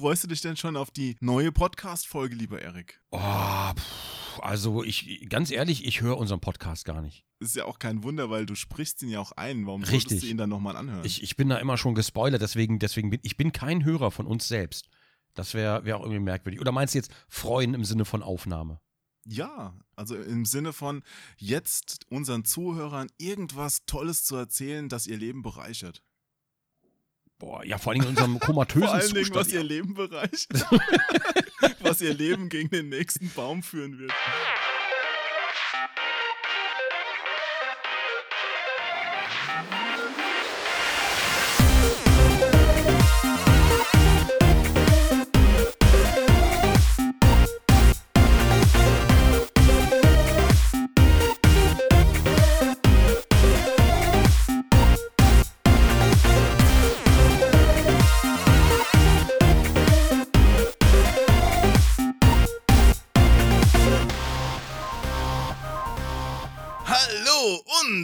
freust du dich denn schon auf die neue Podcast-Folge, lieber Erik? Oh, pff, also ich, ganz ehrlich, ich höre unseren Podcast gar nicht. Ist ja auch kein Wunder, weil du sprichst ihn ja auch ein. Warum Richtig. solltest du ihn dann nochmal anhören? Ich, ich bin da immer schon gespoilert, deswegen, deswegen bin ich bin kein Hörer von uns selbst. Das wäre wär auch irgendwie merkwürdig. Oder meinst du jetzt freuen im Sinne von Aufnahme? ja, also im Sinne von jetzt unseren Zuhörern irgendwas Tolles zu erzählen, das ihr Leben bereichert. Boah, ja, vor allem in unserem komatösen Vor allen Dingen, Zustand. was ihr Leben bereichert. was ihr Leben gegen den nächsten Baum führen wird.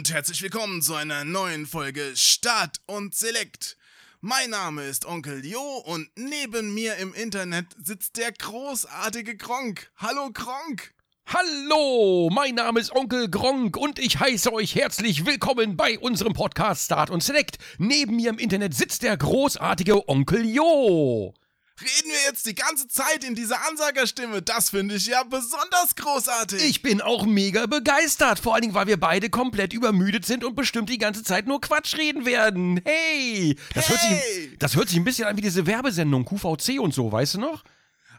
Und herzlich willkommen zu einer neuen Folge Start und Select. Mein Name ist Onkel Jo und neben mir im Internet sitzt der großartige Gronk. Hallo Gronk. Hallo, mein Name ist Onkel Gronk und ich heiße euch herzlich willkommen bei unserem Podcast Start und Select. Neben mir im Internet sitzt der großartige Onkel Jo. Reden wir jetzt die ganze Zeit in dieser Ansagerstimme? Das finde ich ja besonders großartig. Ich bin auch mega begeistert, vor allen Dingen, weil wir beide komplett übermüdet sind und bestimmt die ganze Zeit nur Quatsch reden werden. Hey! Das, Hört, Hey! sich, das hört sich ein bisschen an wie diese Werbesendung QVC und so, weißt du noch?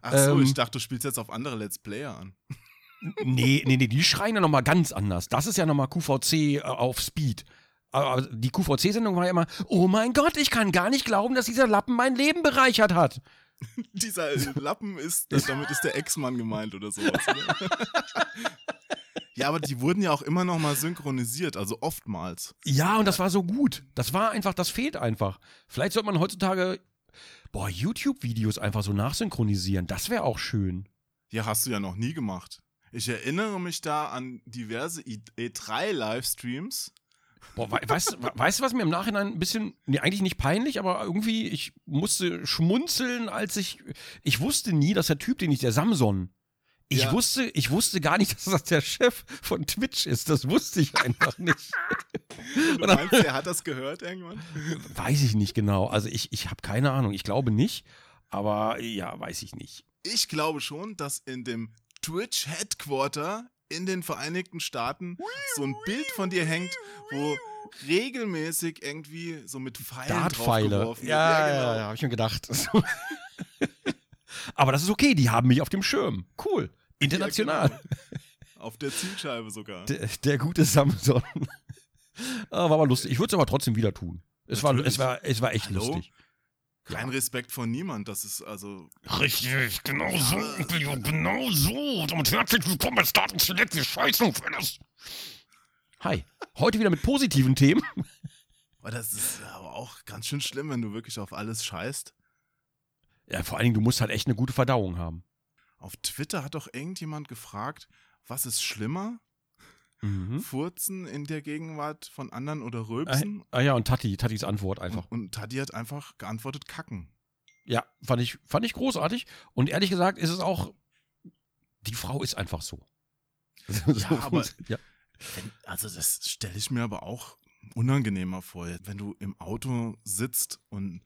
Ach so, ähm, ich dachte, du spielst jetzt auf andere Let's Player an. Nee, nee, nee, die schreien ja nochmal ganz anders. Das ist ja nochmal QVC äh, auf Speed. Aber die QVC-Sendung war ja immer, oh mein Gott, ich kann gar nicht glauben, dass dieser Lappen mein Leben bereichert hat. Dieser Lappen ist, damit ist der Ex-Mann gemeint oder sowas. Oder? ja, aber die wurden ja auch immer noch mal synchronisiert, also oftmals. Ja, und das war so gut. Das war einfach, das fehlt einfach. Vielleicht sollte man heutzutage, boah, YouTube-Videos einfach so nachsynchronisieren. Das wäre auch schön. Ja, hast du ja noch nie gemacht. Ich erinnere mich da an diverse E3-Livestreams. Boah, we weißt, we weißt du, was mir im Nachhinein ein bisschen, nee, eigentlich nicht peinlich, aber irgendwie, ich musste schmunzeln, als ich, ich wusste nie, dass der Typ, den ich, der Samson, ich Ja. wusste, ich wusste gar nicht, dass das der Chef von Twitch ist. Das wusste ich einfach nicht. Du meinst, der hat das gehört irgendwann? Weiß ich nicht genau. Also ich, ich habe keine Ahnung. Ich glaube nicht. Aber ja, weiß ich nicht. Ich glaube schon, dass in dem Twitch-Headquarter in den Vereinigten Staaten so ein Bild von dir hängt, wo regelmäßig irgendwie so mit Pfeilen Dartpfeile. draufgeworfen wird. Ja, ja, genau. ja, habe ich mir gedacht. Aber das ist okay, die haben mich auf dem Schirm. Cool. International. genau. Auf der Zielscheibe sogar. Der, der gute Samson. Ah, war aber lustig. Ich würde es aber trotzdem wieder tun. Es war, es, war, es war echt Hallo? lustig. Kein Respekt vor niemand, das ist also. Richtig, genau so, genau so. Und herzlich willkommen bei Start und Select, wir scheißen auf alles. Hi, heute wieder mit positiven Themen. Aber das ist aber auch ganz schön schlimm, wenn du wirklich auf alles scheißt. Ja, vor allen Dingen, du musst halt echt eine gute Verdauung haben. Auf Twitter hat doch irgendjemand gefragt, was ist schlimmer? Mhm. Furzen in der Gegenwart von anderen oder Ah, Rülpsen? ah ja, und Tati, Tatis Antwort einfach. Und, und Tati hat einfach geantwortet, kacken. Ja, fand ich, fand ich großartig. Und ehrlich gesagt ist es auch, die Frau ist einfach so. Ja, aber- ja. Wenn, also das stelle ich mir aber auch unangenehmer vor, wenn du im Auto sitzt und,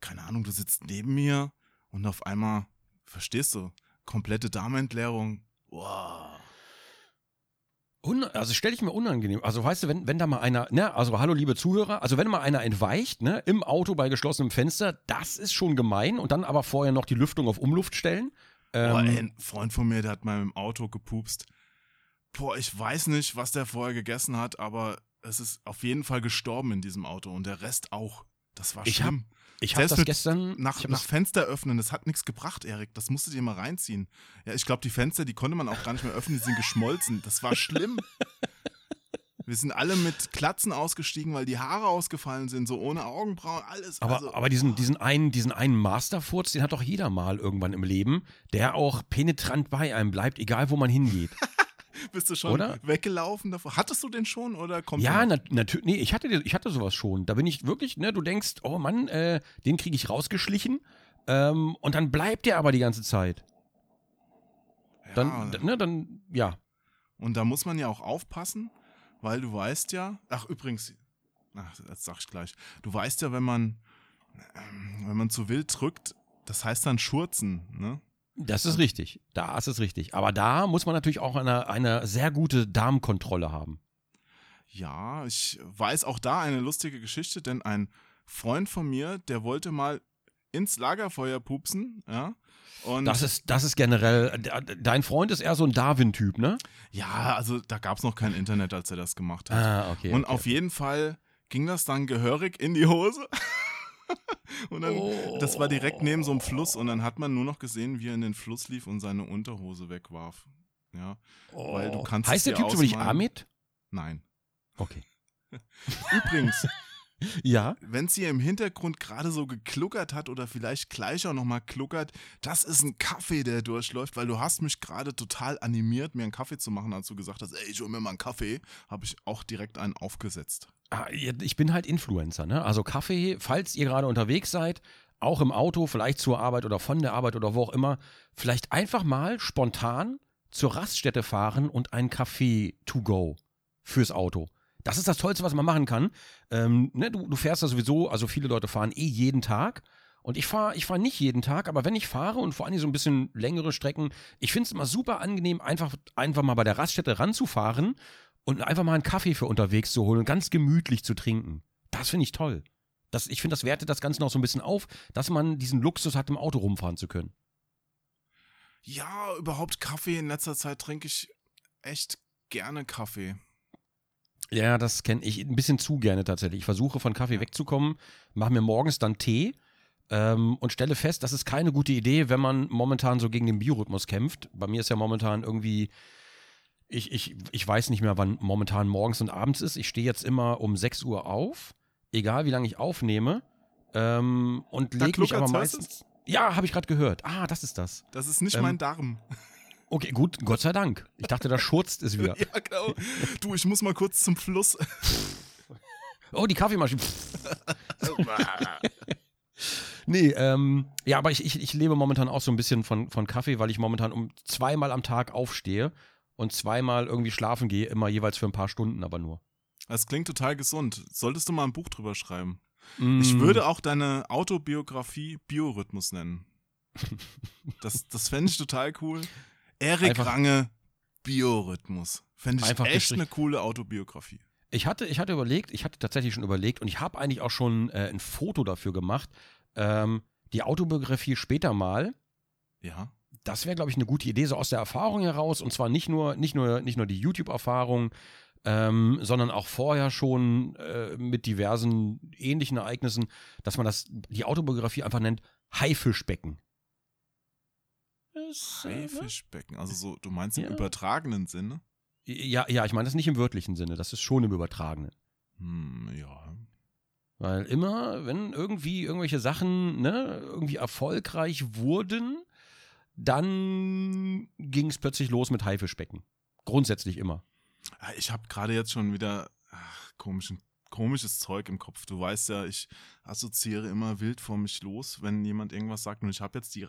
keine Ahnung, du sitzt neben mir und auf einmal, verstehst du, komplette Darmentleerung. Wow. Un also stelle ich mir unangenehm. Also weißt du, wenn, wenn da mal einer, ne, also hallo liebe Zuhörer, also wenn mal einer entweicht, ne, im Auto bei geschlossenem Fenster, das ist schon gemein und dann aber vorher noch die Lüftung auf Umluft stellen. Boah, Ähm, ey, ein Freund von mir, der hat mal im Auto gepupst. Boah, ich weiß nicht, was der vorher gegessen hat, aber es ist auf jeden Fall gestorben in diesem Auto und der Rest auch. Das war Ich hab-. Ich habe das gestern Nach, nach das, Fenster öffnen, das hat nichts gebracht, Erik. Das musst du dir mal reinziehen. Ja, ich glaube, die Fenster, die konnte man auch gar nicht mehr öffnen, die sind geschmolzen. Das war schlimm. Wir sind alle mit Klatzen ausgestiegen, weil die Haare ausgefallen sind, so ohne Augenbrauen, alles. aber, also, aber diesen, diesen einen, diesen einen Masterfurz, den hat doch jeder mal irgendwann im Leben, der auch penetrant bei einem bleibt, egal wo man hingeht. bist du schon oder? weggelaufen davor? Hattest du den schon oder kommt Ja, natürlich. Nee, ich hatte, ich hatte sowas schon. Da bin ich wirklich, ne, du denkst, oh Mann, äh, den kriege ich rausgeschlichen. Ähm, und dann bleibt der aber die ganze Zeit. Dann, Ja, d- ne, dann, ja. Und da muss man ja auch aufpassen, weil du weißt ja, ach übrigens, ach, das sag ich gleich, du weißt ja, wenn man, ähm, wenn man zu wild drückt, das heißt dann schurzen, ne? Das ist richtig. Da ist es richtig. Aber da muss man natürlich auch eine, eine sehr gute Darmkontrolle haben. Ja, ich weiß auch da eine lustige Geschichte, denn ein Freund von mir, der wollte mal ins Lagerfeuer pupsen, ja. Und Das ist, das ist generell, de- dein Freund ist eher so ein Darwin-Typ, ne? ja, also da gab es noch kein Internet, als er das gemacht hat. Ah, okay. Und okay. auf jeden Fall ging das dann gehörig in die Hose. und dann, Oh. das war direkt neben so einem Fluss und dann hat man nur noch gesehen, wie er in den Fluss lief und seine Unterhose wegwarf. Ja, weil du kannst es Heißt der Typ so nicht. Amit? nein. Okay. Übrigens, Ja. wenn es hier im Hintergrund gerade so gekluckert hat oder vielleicht gleich auch nochmal kluckert, das ist ein Kaffee, der durchläuft, weil du hast mich gerade total animiert, mir einen Kaffee zu machen, als du gesagt hast, ey, ich hol mir mal einen Kaffee, habe ich auch direkt einen aufgesetzt. Ah, Ich bin halt Influencer, ne? Also Kaffee, falls ihr gerade unterwegs seid, auch im Auto, vielleicht zur Arbeit oder von der Arbeit oder wo auch immer, vielleicht einfach mal spontan zur Raststätte fahren und einen Kaffee to go fürs Auto. Das ist das Tollste, was man machen kann. Ähm, ne, du, du fährst ja sowieso, also viele Leute fahren eh jeden Tag. Und ich fahre ich fahr nicht jeden Tag, aber wenn ich fahre und vor allem so ein bisschen längere Strecken, ich finde es immer super angenehm, einfach, einfach mal bei der Raststätte ranzufahren und einfach mal einen Kaffee für unterwegs zu holen und ganz gemütlich zu trinken. Das finde ich toll. Das, ich finde, das wertet das Ganze noch so ein bisschen auf, dass man diesen Luxus hat, im Auto rumfahren zu können. Ja, überhaupt Kaffee in letzter Zeit trinke ich echt gerne Kaffee. Ja, das kenne ich ein bisschen zu gerne tatsächlich. Ich versuche von Kaffee wegzukommen, mache mir morgens dann Tee ähm, und stelle fest, das ist keine gute Idee, wenn man momentan so gegen den Biorhythmus kämpft. Bei mir ist ja momentan irgendwie, ich, ich, ich weiß nicht mehr, wann momentan morgens und abends ist. Ich stehe jetzt immer um 6 Uhr auf, egal wie lange ich aufnehme. Ähm, und lege mich aber meistens. Ja, habe ich gerade gehört. Ah, das ist das. Das ist nicht Ähm, mein Darm. Okay, gut, Gott sei Dank. Ich dachte, da schurzt es wieder. Ja, genau. Du, ich muss mal kurz zum Fluss. Oh, die Kaffeemaschine. Nee, ähm, ja, aber ich, ich, ich lebe momentan auch so ein bisschen von, von Kaffee, weil ich momentan um zweimal am Tag aufstehe und zweimal irgendwie schlafen gehe, immer jeweils für ein paar Stunden, aber nur. Das klingt total gesund. Solltest du mal ein Buch drüber schreiben. Mm. Ich würde auch deine Autobiografie Biorhythmus nennen. Das, das fände ich total cool. Erik Einfach- Range Biorhythmus. Fände ich Einfach echt gestrichen. eine coole Autobiografie. Ich hatte, ich hatte überlegt, ich hatte tatsächlich schon überlegt und ich habe eigentlich auch schon äh, ein Foto dafür gemacht. Ähm, die Autobiografie später mal. Ja. Das wäre, glaube ich, eine gute Idee, so aus der Erfahrung heraus. Und zwar nicht nur, nicht nur, nicht nur die YouTube-Erfahrung, ähm, sondern auch vorher schon äh, mit diversen ähnlichen Ereignissen, dass man das, die Autobiografie einfach nennt Haifischbecken. Das, äh, Haifischbecken. Also so, du meinst im Ja. übertragenen Sinne? Ja, ja, ich meine das nicht im wörtlichen Sinne, das ist schon im übertragenen. Hm, ja. Weil immer, wenn irgendwie irgendwelche Sachen ne, irgendwie erfolgreich wurden, dann ging es plötzlich los mit Haifischbecken. Grundsätzlich immer. Ah, Ich habe gerade jetzt schon wieder ach, komischen, komisches Zeug im Kopf. Du weißt ja, ich assoziiere immer wild vor mich los, wenn jemand irgendwas sagt. Und ich habe jetzt die,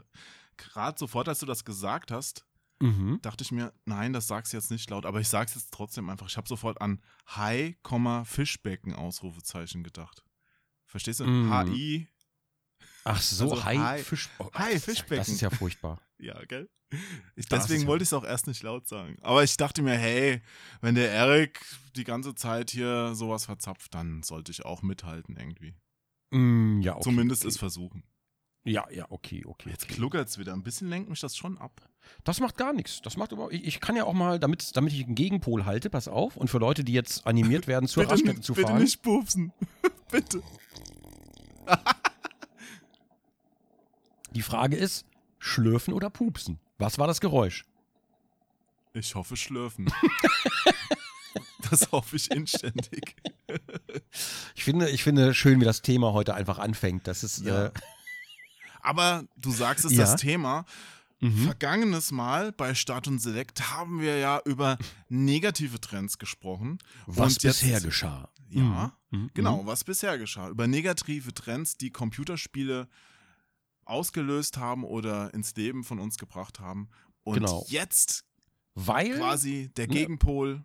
gerade sofort, als du das gesagt hast, Mhm. dachte ich mir, nein, das sagst du jetzt nicht laut, aber ich sag's jetzt trotzdem einfach. Ich habe sofort an Hai, Komma, Fischbecken Ausrufezeichen gedacht. Verstehst du? Mm. HI. Ach so, Also Hai, Hai- Fisch, oh, Hai, das- Fischbecken. Das ist ja furchtbar. Ja, gell? Ich, deswegen wollte ich es auch erst nicht laut sagen. Aber ich dachte mir, hey, wenn der Erik die ganze Zeit hier sowas verzapft, dann sollte ich auch mithalten irgendwie. Mm, ja, okay, Zumindest okay. es versuchen. Ja, ja, okay, okay. Jetzt okay. kluckert's wieder. Ein bisschen lenkt mich das schon ab. Das macht gar nichts. Das macht aber. Ich, ich kann ja auch mal, damit, damit ich einen Gegenpol halte, pass auf. Und für Leute, die jetzt animiert werden, zur bitte Raststätte zu bitte fahren. nicht pupsen. bitte. Die Frage ist: Schlürfen oder pupsen? Was war das Geräusch? Ich hoffe, schlürfen. das hoffe ich inständig. Ich finde, ich finde schön, wie das Thema heute einfach anfängt. Das ist. Ja. Äh, Aber du sagst es, Ja. das Thema. mhm. Vergangenes Mal bei Start und Select haben wir ja über negative Trends gesprochen. Was Und jetzt- bisher geschah. Ja, Mhm. genau, was bisher geschah. Über negative Trends, die Computerspiele ausgelöst haben oder ins Leben von uns gebracht haben. Und Genau. jetzt Weil, quasi der ne? Gegenpol,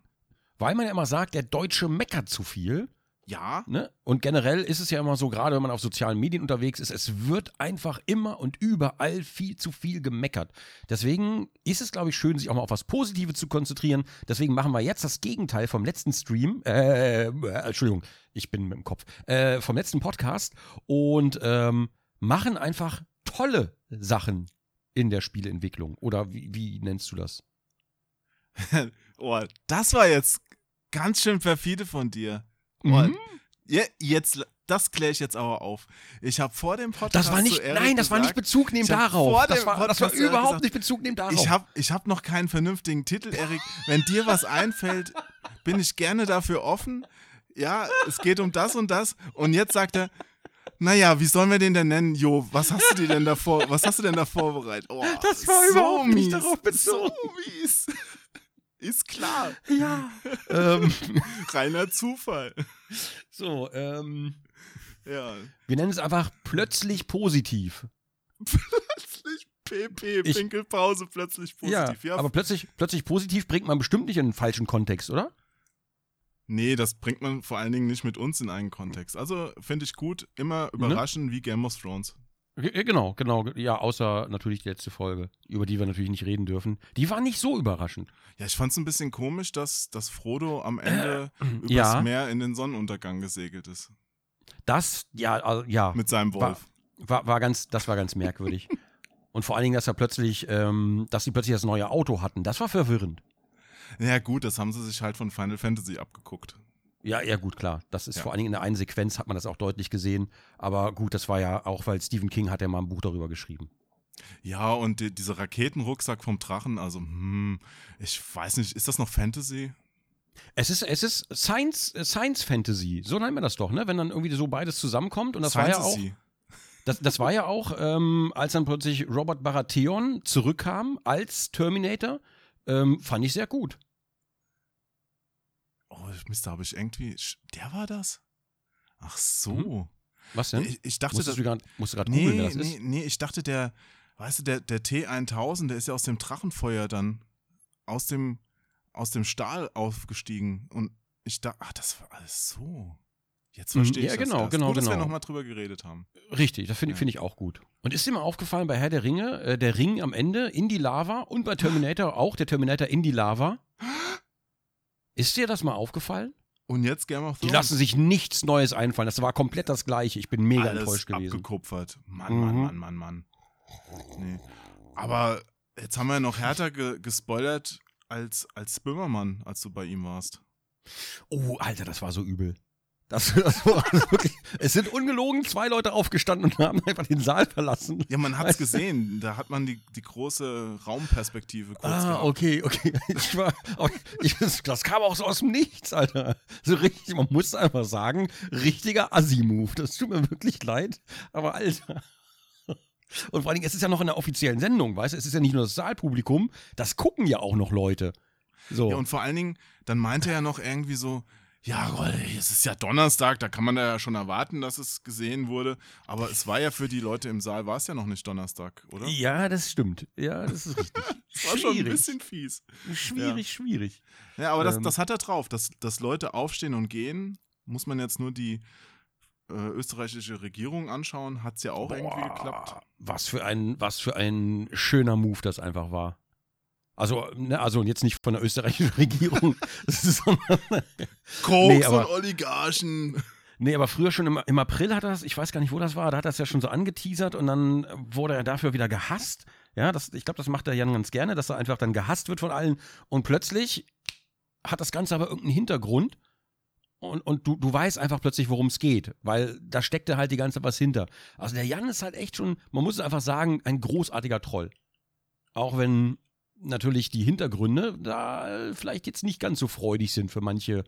weil man ja immer sagt, der Deutsche meckert zu viel. Ja, Ne? Und generell ist es ja immer so, gerade wenn man auf sozialen Medien unterwegs ist, es wird einfach immer und überall viel zu viel gemeckert. Deswegen ist es, glaube ich, schön, sich auch mal auf was Positives zu konzentrieren. Deswegen machen wir jetzt das Gegenteil vom letzten Stream. Äh, äh, Entschuldigung, ich bin mit dem Kopf. Äh, vom letzten Podcast und ähm, machen einfach tolle Sachen in der Spieleentwicklung. Oder wie, wie nennst du das? oh, das war jetzt ganz schön perfide von dir. Mhm. ja, jetzt, das kläre ich jetzt aber auf. Ich habe vor dem Podcast Das war nicht, nein, das war nicht gesagt, Bezug nehmen darauf. Das war, das war überhaupt gesagt, nicht Bezug nehmen darauf. Ich habe ich hab noch keinen vernünftigen Titel, Erik. Wenn dir was einfällt, bin ich gerne dafür offen. Ja, es geht um das und das. Und jetzt sagt er, naja, wie sollen wir den denn nennen? Jo, was hast du dir denn davor, was hast du denn da vorbereitet? Oh, Das war überhaupt nicht darauf So bezogen. mies. Ist klar. Ja. ähm, Reiner Zufall. so, ähm, Ja. wir nennen es einfach plötzlich positiv. Plötzlich PP, Ich- Pinkelpause, plötzlich positiv. ja, aber plötzlich, plötzlich positiv bringt man bestimmt nicht in einen falschen Kontext, oder? Nee, das bringt man vor allen Dingen nicht mit uns in einen Kontext. Also finde ich gut, immer überraschen wie Game of Thrones. Genau, genau. Ja, außer natürlich die letzte Folge, über die wir natürlich nicht reden dürfen. Die war nicht so überraschend. Ja, ich fand es ein bisschen komisch, dass, dass Frodo am Ende übers ja. Meer in den Sonnenuntergang gesegelt ist. Das, ja, also, ja, Mit seinem Wolf. war, war ganz, das war ganz merkwürdig. Und vor allen Dingen, dass er plötzlich, ähm, dass sie plötzlich das neue Auto hatten, das war verwirrend. Ja, gut, das haben sie sich halt von Final Fantasy abgeguckt. Ja, ja, gut, klar. Das ist Ja. vor allen Dingen in der einen Sequenz hat man das auch deutlich gesehen. Aber gut, das war ja auch, weil Stephen King hat ja mal ein Buch darüber geschrieben. Ja, und die, dieser Raketenrucksack vom Drachen, also, hm, ich weiß nicht, ist das noch Fantasy? Es ist, es ist Science, Science Fantasy, so nennt man das doch, ne? Wenn dann irgendwie so beides zusammenkommt. Und das war ja auch, das, das war ja auch, ähm, als dann plötzlich Robert Baratheon zurückkam als Terminator, ähm, fand ich sehr gut. Mist, da habe ich irgendwie. Der war das? Ach so. Was denn? Ich, ich dachte, Musstest das, du grad, musst du gerade nee, googeln, nee, ist? nee, ich dachte, der, weißt du, der, der T1000, der ist ja aus dem Drachenfeuer dann aus dem, aus dem Stahl aufgestiegen. Und ich dachte, ach, das war alles so. Jetzt Mhm, verstehe ja, ich das genau, genau, Gut, dass wir genau. nochmal drüber geredet haben. Richtig, das finde Ja. find ich auch gut. Und ist dir mal aufgefallen bei Herr der Ringe, äh, der Ring am Ende in die Lava und bei Terminator auch der Terminator in die Lava? Ist dir das mal aufgefallen? Und jetzt Game of Die Thrones. lassen sich nichts Neues einfallen. Das war komplett das Gleiche. Ich bin mega alles enttäuscht gewesen. abgekupfert. Mann, Mhm. Mann, Mann, Mann, Mann. Nee. Aber jetzt haben wir noch härter ge gespoilert als, als Böhmermann, als du bei ihm warst. Oh, Alter, das war so übel. Das, das war wirklich. Es sind ungelogen zwei Leute aufgestanden und haben einfach den Saal verlassen. Ja, man hat's gesehen. Da hat man die, die große Raumperspektive kurz Ah, gehabt. okay, okay. Ich war, ich, das kam auch so aus dem Nichts, Alter. So richtig, man muss einfach sagen, richtiger Assi-Move. Das tut mir wirklich leid, aber Alter. Und vor allen Dingen, es ist ja noch in der offiziellen Sendung, weißt du? Es ist ja nicht nur das Saalpublikum, das gucken ja auch noch Leute. So. Ja, und vor allen Dingen, dann meinte er noch irgendwie so, ja, es ist ja Donnerstag, da kann man ja schon erwarten, dass es gesehen wurde. Aber es war ja für die Leute im Saal, war es ja noch nicht Donnerstag, oder? ja, das stimmt. Ja, das ist richtig. Das war schon ein bisschen fies. schwierig, schwierig. Ja, aber das, Ähm. das hat er drauf, dass, dass Leute aufstehen und gehen. Muss man jetzt nur die äh, österreichische Regierung anschauen, hat es ja auch irgendwie Boah, geklappt. Was für ein, was für ein schöner Move das einfach war. Also, ne, also jetzt nicht von der österreichischen Regierung, sondern, Koks Nee, aber- und Oligarchen. nee, aber früher schon im, im April hat er das, ich weiß gar nicht, wo das war, da hat er es ja schon so angeteasert und dann wurde er dafür wieder gehasst. Ja, das, ich glaube, das macht er Jan ganz gerne, dass er einfach dann gehasst wird von allen und plötzlich hat das Ganze aber irgendeinen Hintergrund und, und du, du weißt einfach plötzlich, worum es geht, weil da steckte halt die ganze was hinter. Also der Jan ist halt echt schon, man muss es einfach sagen, ein großartiger Troll. Auch wenn natürlich die Hintergründe da vielleicht jetzt nicht ganz so freudig sind für manche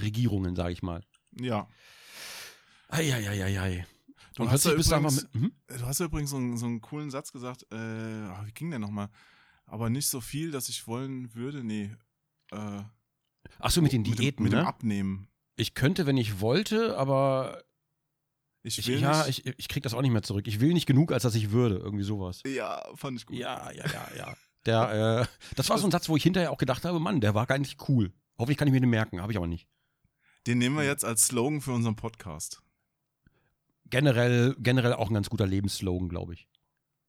Regierungen, sage ich mal. Ja. Eieieiei. Du Und hast, ja übrigens, mit. Hm? du hast ja übrigens so einen, so einen coolen Satz gesagt. Äh, ah, wie ging der nochmal? Aber nicht so viel, dass ich wollen würde. Nee. Äh, Ach so, mit den mit Diäten, dem, mit ne? dem Abnehmen. Ich könnte, wenn ich wollte, aber Ich Ich, will ja, nicht. ich, ich krieg das auch nicht mehr zurück. Ich will nicht genug, als dass ich würde. Irgendwie sowas. ja, fand ich gut. Ja, ja, ja, ja. Der, äh, das war so ein Satz, wo ich hinterher auch gedacht habe, Mann, der war gar nicht cool. Hoffentlich kann ich mir den merken, habe ich aber nicht. Den nehmen wir jetzt als Slogan für unseren Podcast. Generell, generell auch ein ganz guter Lebensslogan, glaube ich.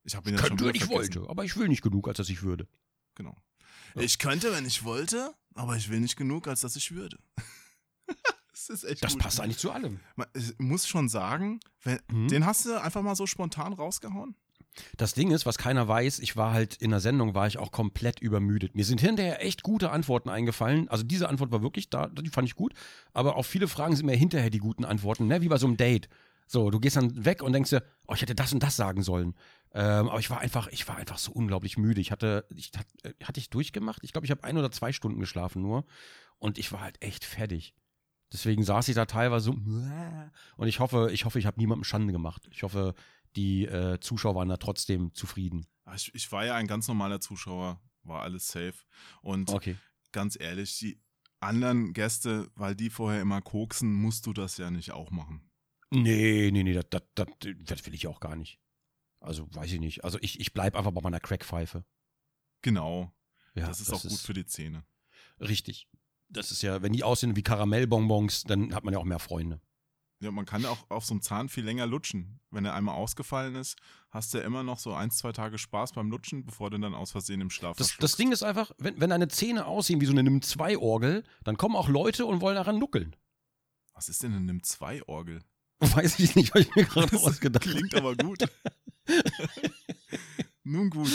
Ich habe ihn ja schon Könnte, wieder wenn ich vergessen. wollte, aber ich will nicht genug, als dass ich würde. Genau. Ja. Ich könnte, wenn ich wollte, aber ich will nicht genug, als dass ich würde. das ist echt Das passt eigentlich zu allem. Man- Ich muss schon sagen, wenn, Mhm. den hast du einfach mal so spontan rausgehauen. Das Ding ist, was keiner weiß, ich war halt in der Sendung, war ich auch komplett übermüdet. Mir sind hinterher echt gute Antworten eingefallen. Also diese Antwort war wirklich da, die fand ich gut. Aber auf viele Fragen sind mir hinterher die guten Antworten, ne? wie bei so einem Date. So, du gehst dann weg und denkst dir, oh, ich hätte das und das sagen sollen. Ähm, aber ich war einfach, ich war einfach so unglaublich müde. Ich hatte, ich hat, äh, hatte ich durchgemacht. Ich glaube, ich habe ein oder zwei Stunden geschlafen nur und ich war halt echt fertig. Deswegen saß ich da teilweise so und ich hoffe, ich hoffe, ich habe niemandem Schande gemacht. Ich hoffe, die äh, Zuschauer waren da trotzdem zufrieden. Ah, Ich, ich war ja ein ganz normaler Zuschauer, war alles safe. Und Okay. ganz ehrlich, die anderen Gäste, weil die vorher immer koksen, musst du das ja nicht auch machen. Nee, nee, nee, das, das, das, das will ich auch gar nicht. Also, weiß ich nicht. Also, ich, ich bleib einfach bei meiner Crackpfeife. Genau. Ja, das ist auch gut für die Zähne. Richtig. Das ist ja, wenn die aussehen wie Karamellbonbons, dann hat man ja auch mehr Freunde. Ja, man kann auch auf so einem Zahn viel länger lutschen. Wenn er einmal ausgefallen ist, hast du ja immer noch so ein, zwei Tage Spaß beim Lutschen, bevor du dann aus Versehen im Schlaf Das, das. Ding ist einfach, wenn, wenn deine Zähne aussehen wie so eine NIM-2-Orgel, dann kommen auch Leute und wollen daran nuckeln. Was ist denn eine NIM-2-Orgel? Weiß ich nicht, habe ich mir gerade ausgedacht. Klingt aber gut. Nun gut.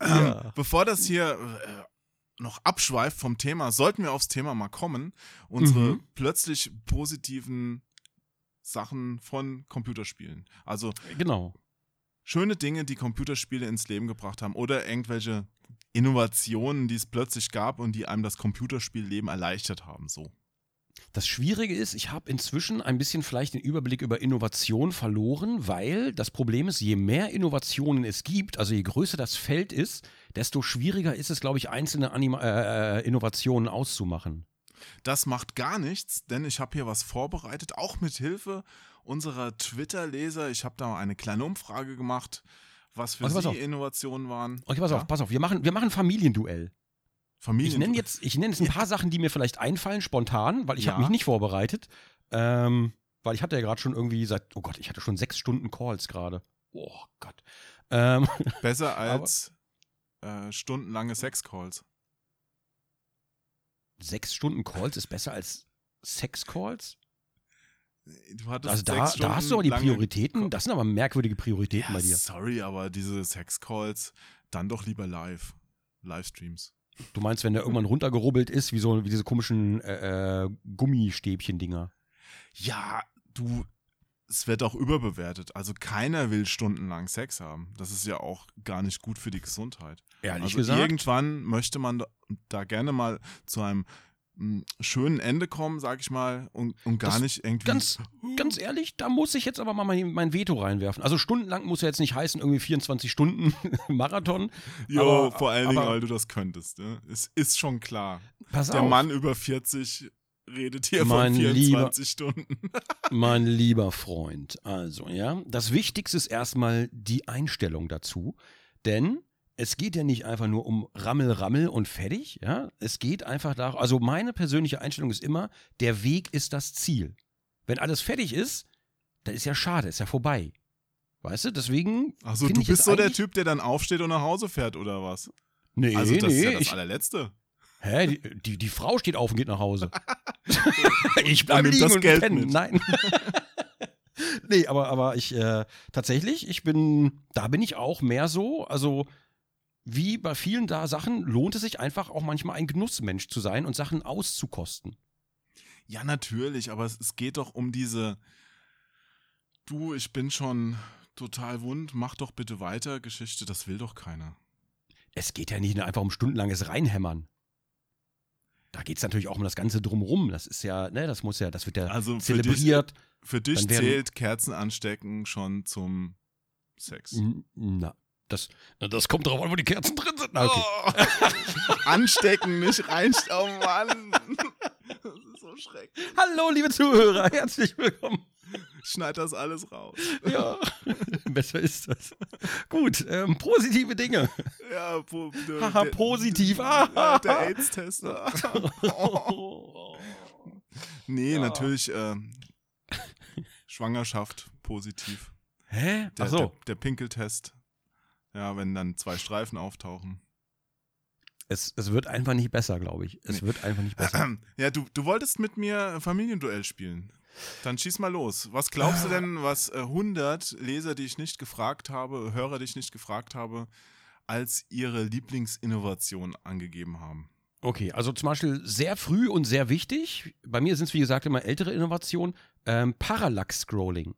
Ja. Ähm, bevor das hier äh, noch abschweift vom Thema, sollten wir aufs Thema mal kommen. Unsere Mhm. plötzlich positiven Sachen von Computerspielen. Also Genau. schöne Dinge, die Computerspiele ins Leben gebracht haben oder irgendwelche Innovationen, die es plötzlich gab und die einem das Computerspielleben erleichtert haben. So. Das Schwierige ist, ich habe inzwischen ein bisschen vielleicht den Überblick über Innovation verloren, weil das Problem ist, je mehr Innovationen es gibt, also je größer das Feld ist, desto schwieriger ist es, glaube ich, einzelne Anima äh, äh, Innovationen auszumachen. Das macht gar nichts, denn ich habe hier was vorbereitet, auch mit Hilfe unserer Twitter-Leser. Ich habe da eine kleine Umfrage gemacht, was für pass sie. Innovationen waren. Okay, pass Ja? auf, pass auf, wir machen, wir machen Familienduell. Familien. Ich nenne jetzt, ich nenne jetzt ein paar Sachen, die mir vielleicht einfallen, spontan, weil ich Ja. habe mich nicht vorbereitet. Ähm, weil ich hatte ja gerade schon irgendwie seit, oh Gott, ich hatte schon sechs Stunden Calls gerade. Oh Gott. Ähm, besser als äh, stundenlange Sexcalls. Sechs Stunden Calls ist besser als Sex-Calls? Also da, da hast du aber die Prioritäten, das sind aber merkwürdige Prioritäten Ja, bei dir. sorry, aber diese Sexcalls, dann doch lieber live. Livestreams. Du meinst, wenn der irgendwann runtergerubbelt ist, wie so wie diese komischen äh, äh, Gummistäbchen-Dinger. Ja, du, es wird auch überbewertet. Also keiner will stundenlang Sex haben. Das ist ja auch gar nicht gut für die Gesundheit. Ehrlich also gesagt. irgendwann möchte man da, da gerne mal zu einem m, schönen Ende kommen, sag ich mal, und, und gar Das nicht irgendwie. Ganz, ganz ehrlich, da muss ich jetzt aber mal mein, mein Veto reinwerfen. Also stundenlang muss ja jetzt nicht heißen, irgendwie 24 Stunden Marathon. Jo, aber- vor allen Dingen, weil du das könntest. Ne? Es ist schon klar. Pass Der auf, Mann über 40 redet hier Mein von lieber- 24 Stunden. mein lieber Freund. Also, ja, das Wichtigste ist erstmal die Einstellung dazu. Denn es geht ja nicht einfach nur um Rammel, Rammel und fertig. Ja? Es geht einfach darum, also meine persönliche Einstellung ist immer, der Weg ist das Ziel. Wenn alles fertig ist, dann ist ja schade, ist ja vorbei. Weißt du, deswegen. Also du bist so der Typ, der dann aufsteht und nach Hause fährt, oder was? Nee, Also das nee, ist ja das ich, allerletzte. Hä? Die, die, die Frau steht auf und geht nach Hause. ich bleibe liegen das und Geld pennen. mit. Nein. nee, aber, aber ich, äh, tatsächlich, ich bin, da bin ich auch mehr so, also wie bei vielen da Sachen lohnt es sich einfach auch manchmal ein Genussmensch zu sein und Sachen auszukosten. Ja, natürlich, aber es, es geht doch um diese Du, ich bin schon total wund, mach doch bitte weiter Geschichte, das will doch keiner. Es geht ja nicht nur einfach um stundenlanges Reinhämmern. Da geht es natürlich auch um das Ganze drumrum. Das ist ja, ne, das muss ja, das wird ja Also für dich, zelebriert. für dich Dann werden- zählt Kerzen anstecken schon zum Sex. Na, das, na, das kommt darauf an, wo die Kerzen drin sind. Na, okay. Oh. Anstecken, nicht reinstecken. Oh Mann. Das ist so schrecklich. Hallo, liebe Zuhörer, herzlich willkommen. schneid das alles raus. Ja, besser ist das. Gut, ähm, positive Dinge. Ja, po, der, Haha, der- positiv. Ah. der AIDS-Tester. Nee, Ja. natürlich ähm, Schwangerschaft positiv. Hä? Der, Ach so. der, der Pinkeltest. Ja, wenn dann zwei Streifen auftauchen. Es, es wird einfach nicht besser, glaube ich. Es Nee. wird einfach nicht besser. Ja, du, du wolltest mit mir Familienduell spielen. Dann schieß mal los. Was glaubst du denn, was äh, 100 Leser, die ich nicht gefragt habe, Hörer, die ich nicht gefragt habe, als ihre Lieblingsinnovation angegeben haben? Okay, also zum Beispiel sehr früh und sehr wichtig. Bei mir sind es, wie gesagt, immer ältere Innovationen. Ähm, Parallax-Scrolling.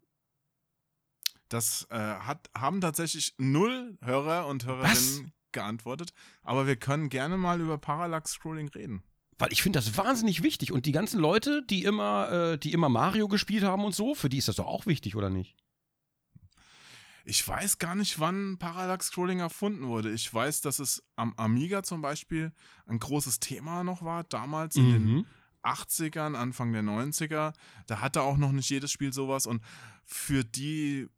Das äh, hat, haben tatsächlich null Hörer und Hörerinnen geantwortet. Aber wir können gerne mal über Parallax-Scrolling reden. Weil ich finde das wahnsinnig wichtig. Und die ganzen Leute, die immer, äh, die immer Mario gespielt haben und so, für die ist das doch auch wichtig, oder nicht? Ich weiß gar nicht, wann Parallax-Scrolling erfunden wurde. Ich weiß, dass es am Amiga zum Beispiel ein großes Thema noch war, damals in Mhm. den 80ern, Anfang der 90er. Da hatte auch noch nicht jedes Spiel sowas. Und für die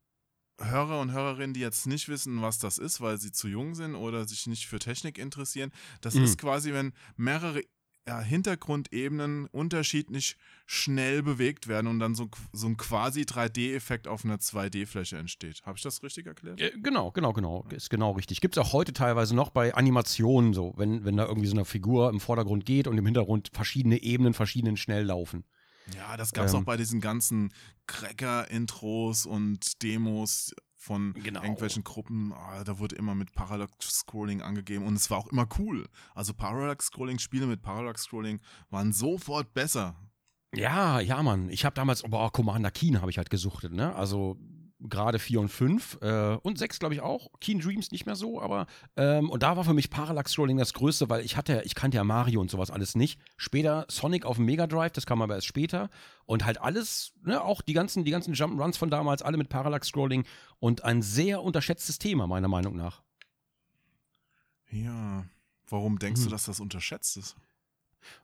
Hörer und Hörerinnen, die jetzt nicht wissen, was das ist, weil sie zu jung sind oder sich nicht für Technik interessieren, das Mhm. ist quasi, wenn mehrere ja, Hintergrundebenen unterschiedlich schnell bewegt werden und dann so, so ein quasi 3D-Effekt auf einer 2D-Fläche entsteht. Habe ich das richtig erklärt? Äh, Genau, genau, genau. Ist genau richtig. Gibt es auch heute teilweise noch bei Animationen so, wenn, wenn da irgendwie so eine Figur im Vordergrund geht und im Hintergrund verschiedene Ebenen, verschiedenen schnell laufen. Ja, das gab es Ähm. auch bei diesen ganzen Cracker-Intros und Demos von Genau. irgendwelchen Gruppen. Ah, da wurde immer mit Parallax-Scrolling angegeben und es war auch immer cool. Also Parallax-Scrolling, Spiele mit Parallax-Scrolling waren sofort besser. Ja, ja, Mann. Ich habe damals, boah, Commander Keen habe ich halt gesuchtet, ne? Also gerade 4 und 5 äh, und 6, glaube ich, auch. Keen Dreams nicht mehr so, aber ähm, und da war für mich Parallax Scrolling das Größte, weil ich hatte, ich kannte ja Mario und sowas alles nicht. Später Sonic auf dem Mega Drive, das kam aber erst später. Und halt alles, ne, auch die ganzen, die ganzen Jump'n'Runs von damals, alle mit Parallax Scrolling und ein sehr unterschätztes Thema, meiner Meinung nach. Ja. Warum denkst Hm. du, dass das unterschätzt ist?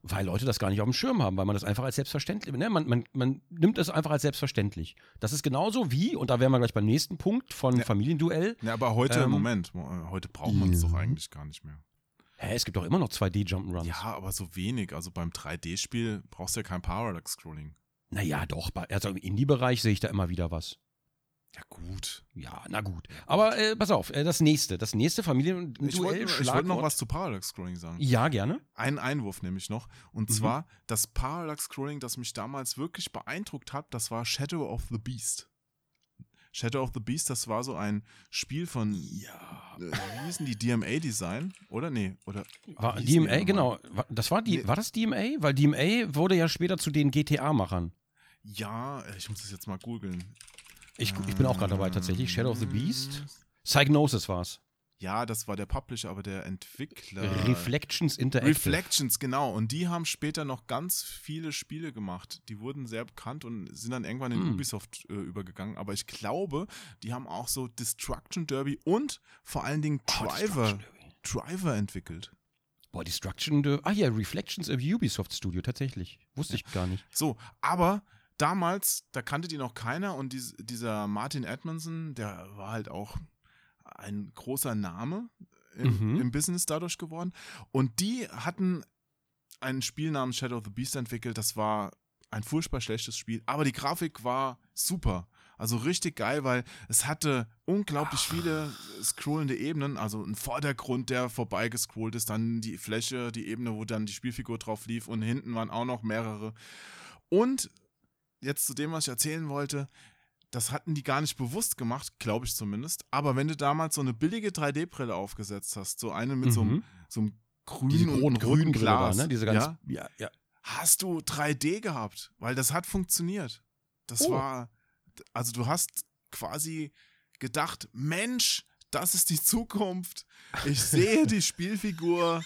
Weil Leute das gar nicht auf dem Schirm haben, weil man das einfach als selbstverständlich, ne? man, man, man nimmt es einfach als selbstverständlich. Das ist genauso wie, und da wären wir gleich beim nächsten Punkt von Ja. Familienduell. Ja, aber heute, Ähm. Moment, mo- heute braucht man es doch eigentlich gar nicht mehr. Hä, es gibt doch immer noch 2D-Jump'n'Runs. Ja, aber so wenig. Also beim 3D-Spiel brauchst du ja kein Parallax-Scrolling. Naja, doch, also im Indie-Bereich sehe ich da immer wieder was. Ja, gut. Ja, na gut. Aber äh, pass auf, äh, das nächste, das nächste Familienduell, ich wollte Schlagwort. noch was zu Parallax-Scrolling sagen. Ja, gerne. Einen Einwurf nämlich noch. Und Mhm. zwar das Parallax-Scrolling, das mich damals wirklich beeindruckt hat, das war Shadow of the Beast. Shadow of the Beast, das war so ein Spiel von, Ja. äh, wie hießen die, DMA-Design? Oder? Nee, oder? War DMA, genau. War, das war, die, Nee. war das DMA? Weil DMA wurde ja später zu den GTA-Machern. Ja, äh, ich muss das jetzt mal googeln. Ich, ich bin auch gerade dabei tatsächlich. Shadow of the Beast. Psygnosis war's. Ja, das war der Publisher, aber der Entwickler. Reflections Interactive. Reflections, genau. Und die haben später noch ganz viele Spiele gemacht. Die wurden sehr bekannt und sind dann irgendwann in Hm. Ubisoft äh, übergegangen. Aber ich glaube, die haben auch so Destruction Derby und vor allen Dingen Oh, Driver, Derby. Driver entwickelt. Boah, Destruction Derby. Ah ja, Reflections im Ubisoft Studio, tatsächlich. Wusste ich gar nicht. So, aber damals, da kannte die noch keiner und dies, dieser Martin Edmondson, der war halt auch ein großer Name im, Mhm. im Business dadurch geworden. Und die hatten ein Spiel namens Shadow of the Beast entwickelt. Das war ein furchtbar schlechtes Spiel, aber die Grafik war super. Also richtig geil, weil es hatte unglaublich viele scrollende Ebenen, also ein Vordergrund, der vorbeigescrollt ist, dann die Fläche, die Ebene, wo dann die Spielfigur drauf lief und hinten waren auch noch mehrere. Und jetzt zu dem, was ich erzählen wollte, das hatten die gar nicht bewusst gemacht, glaube ich zumindest. Aber wenn du damals so eine billige 3D-Brille aufgesetzt hast, so eine mit so, einem, Mhm. so einem grünen und roten Glas, ne? Diese ganz. ja, Ja, ja. hast du 3D gehabt, weil das hat funktioniert. Das Oh. war, also du hast quasi gedacht, Mensch, das ist die Zukunft. Ich sehe die Spielfigur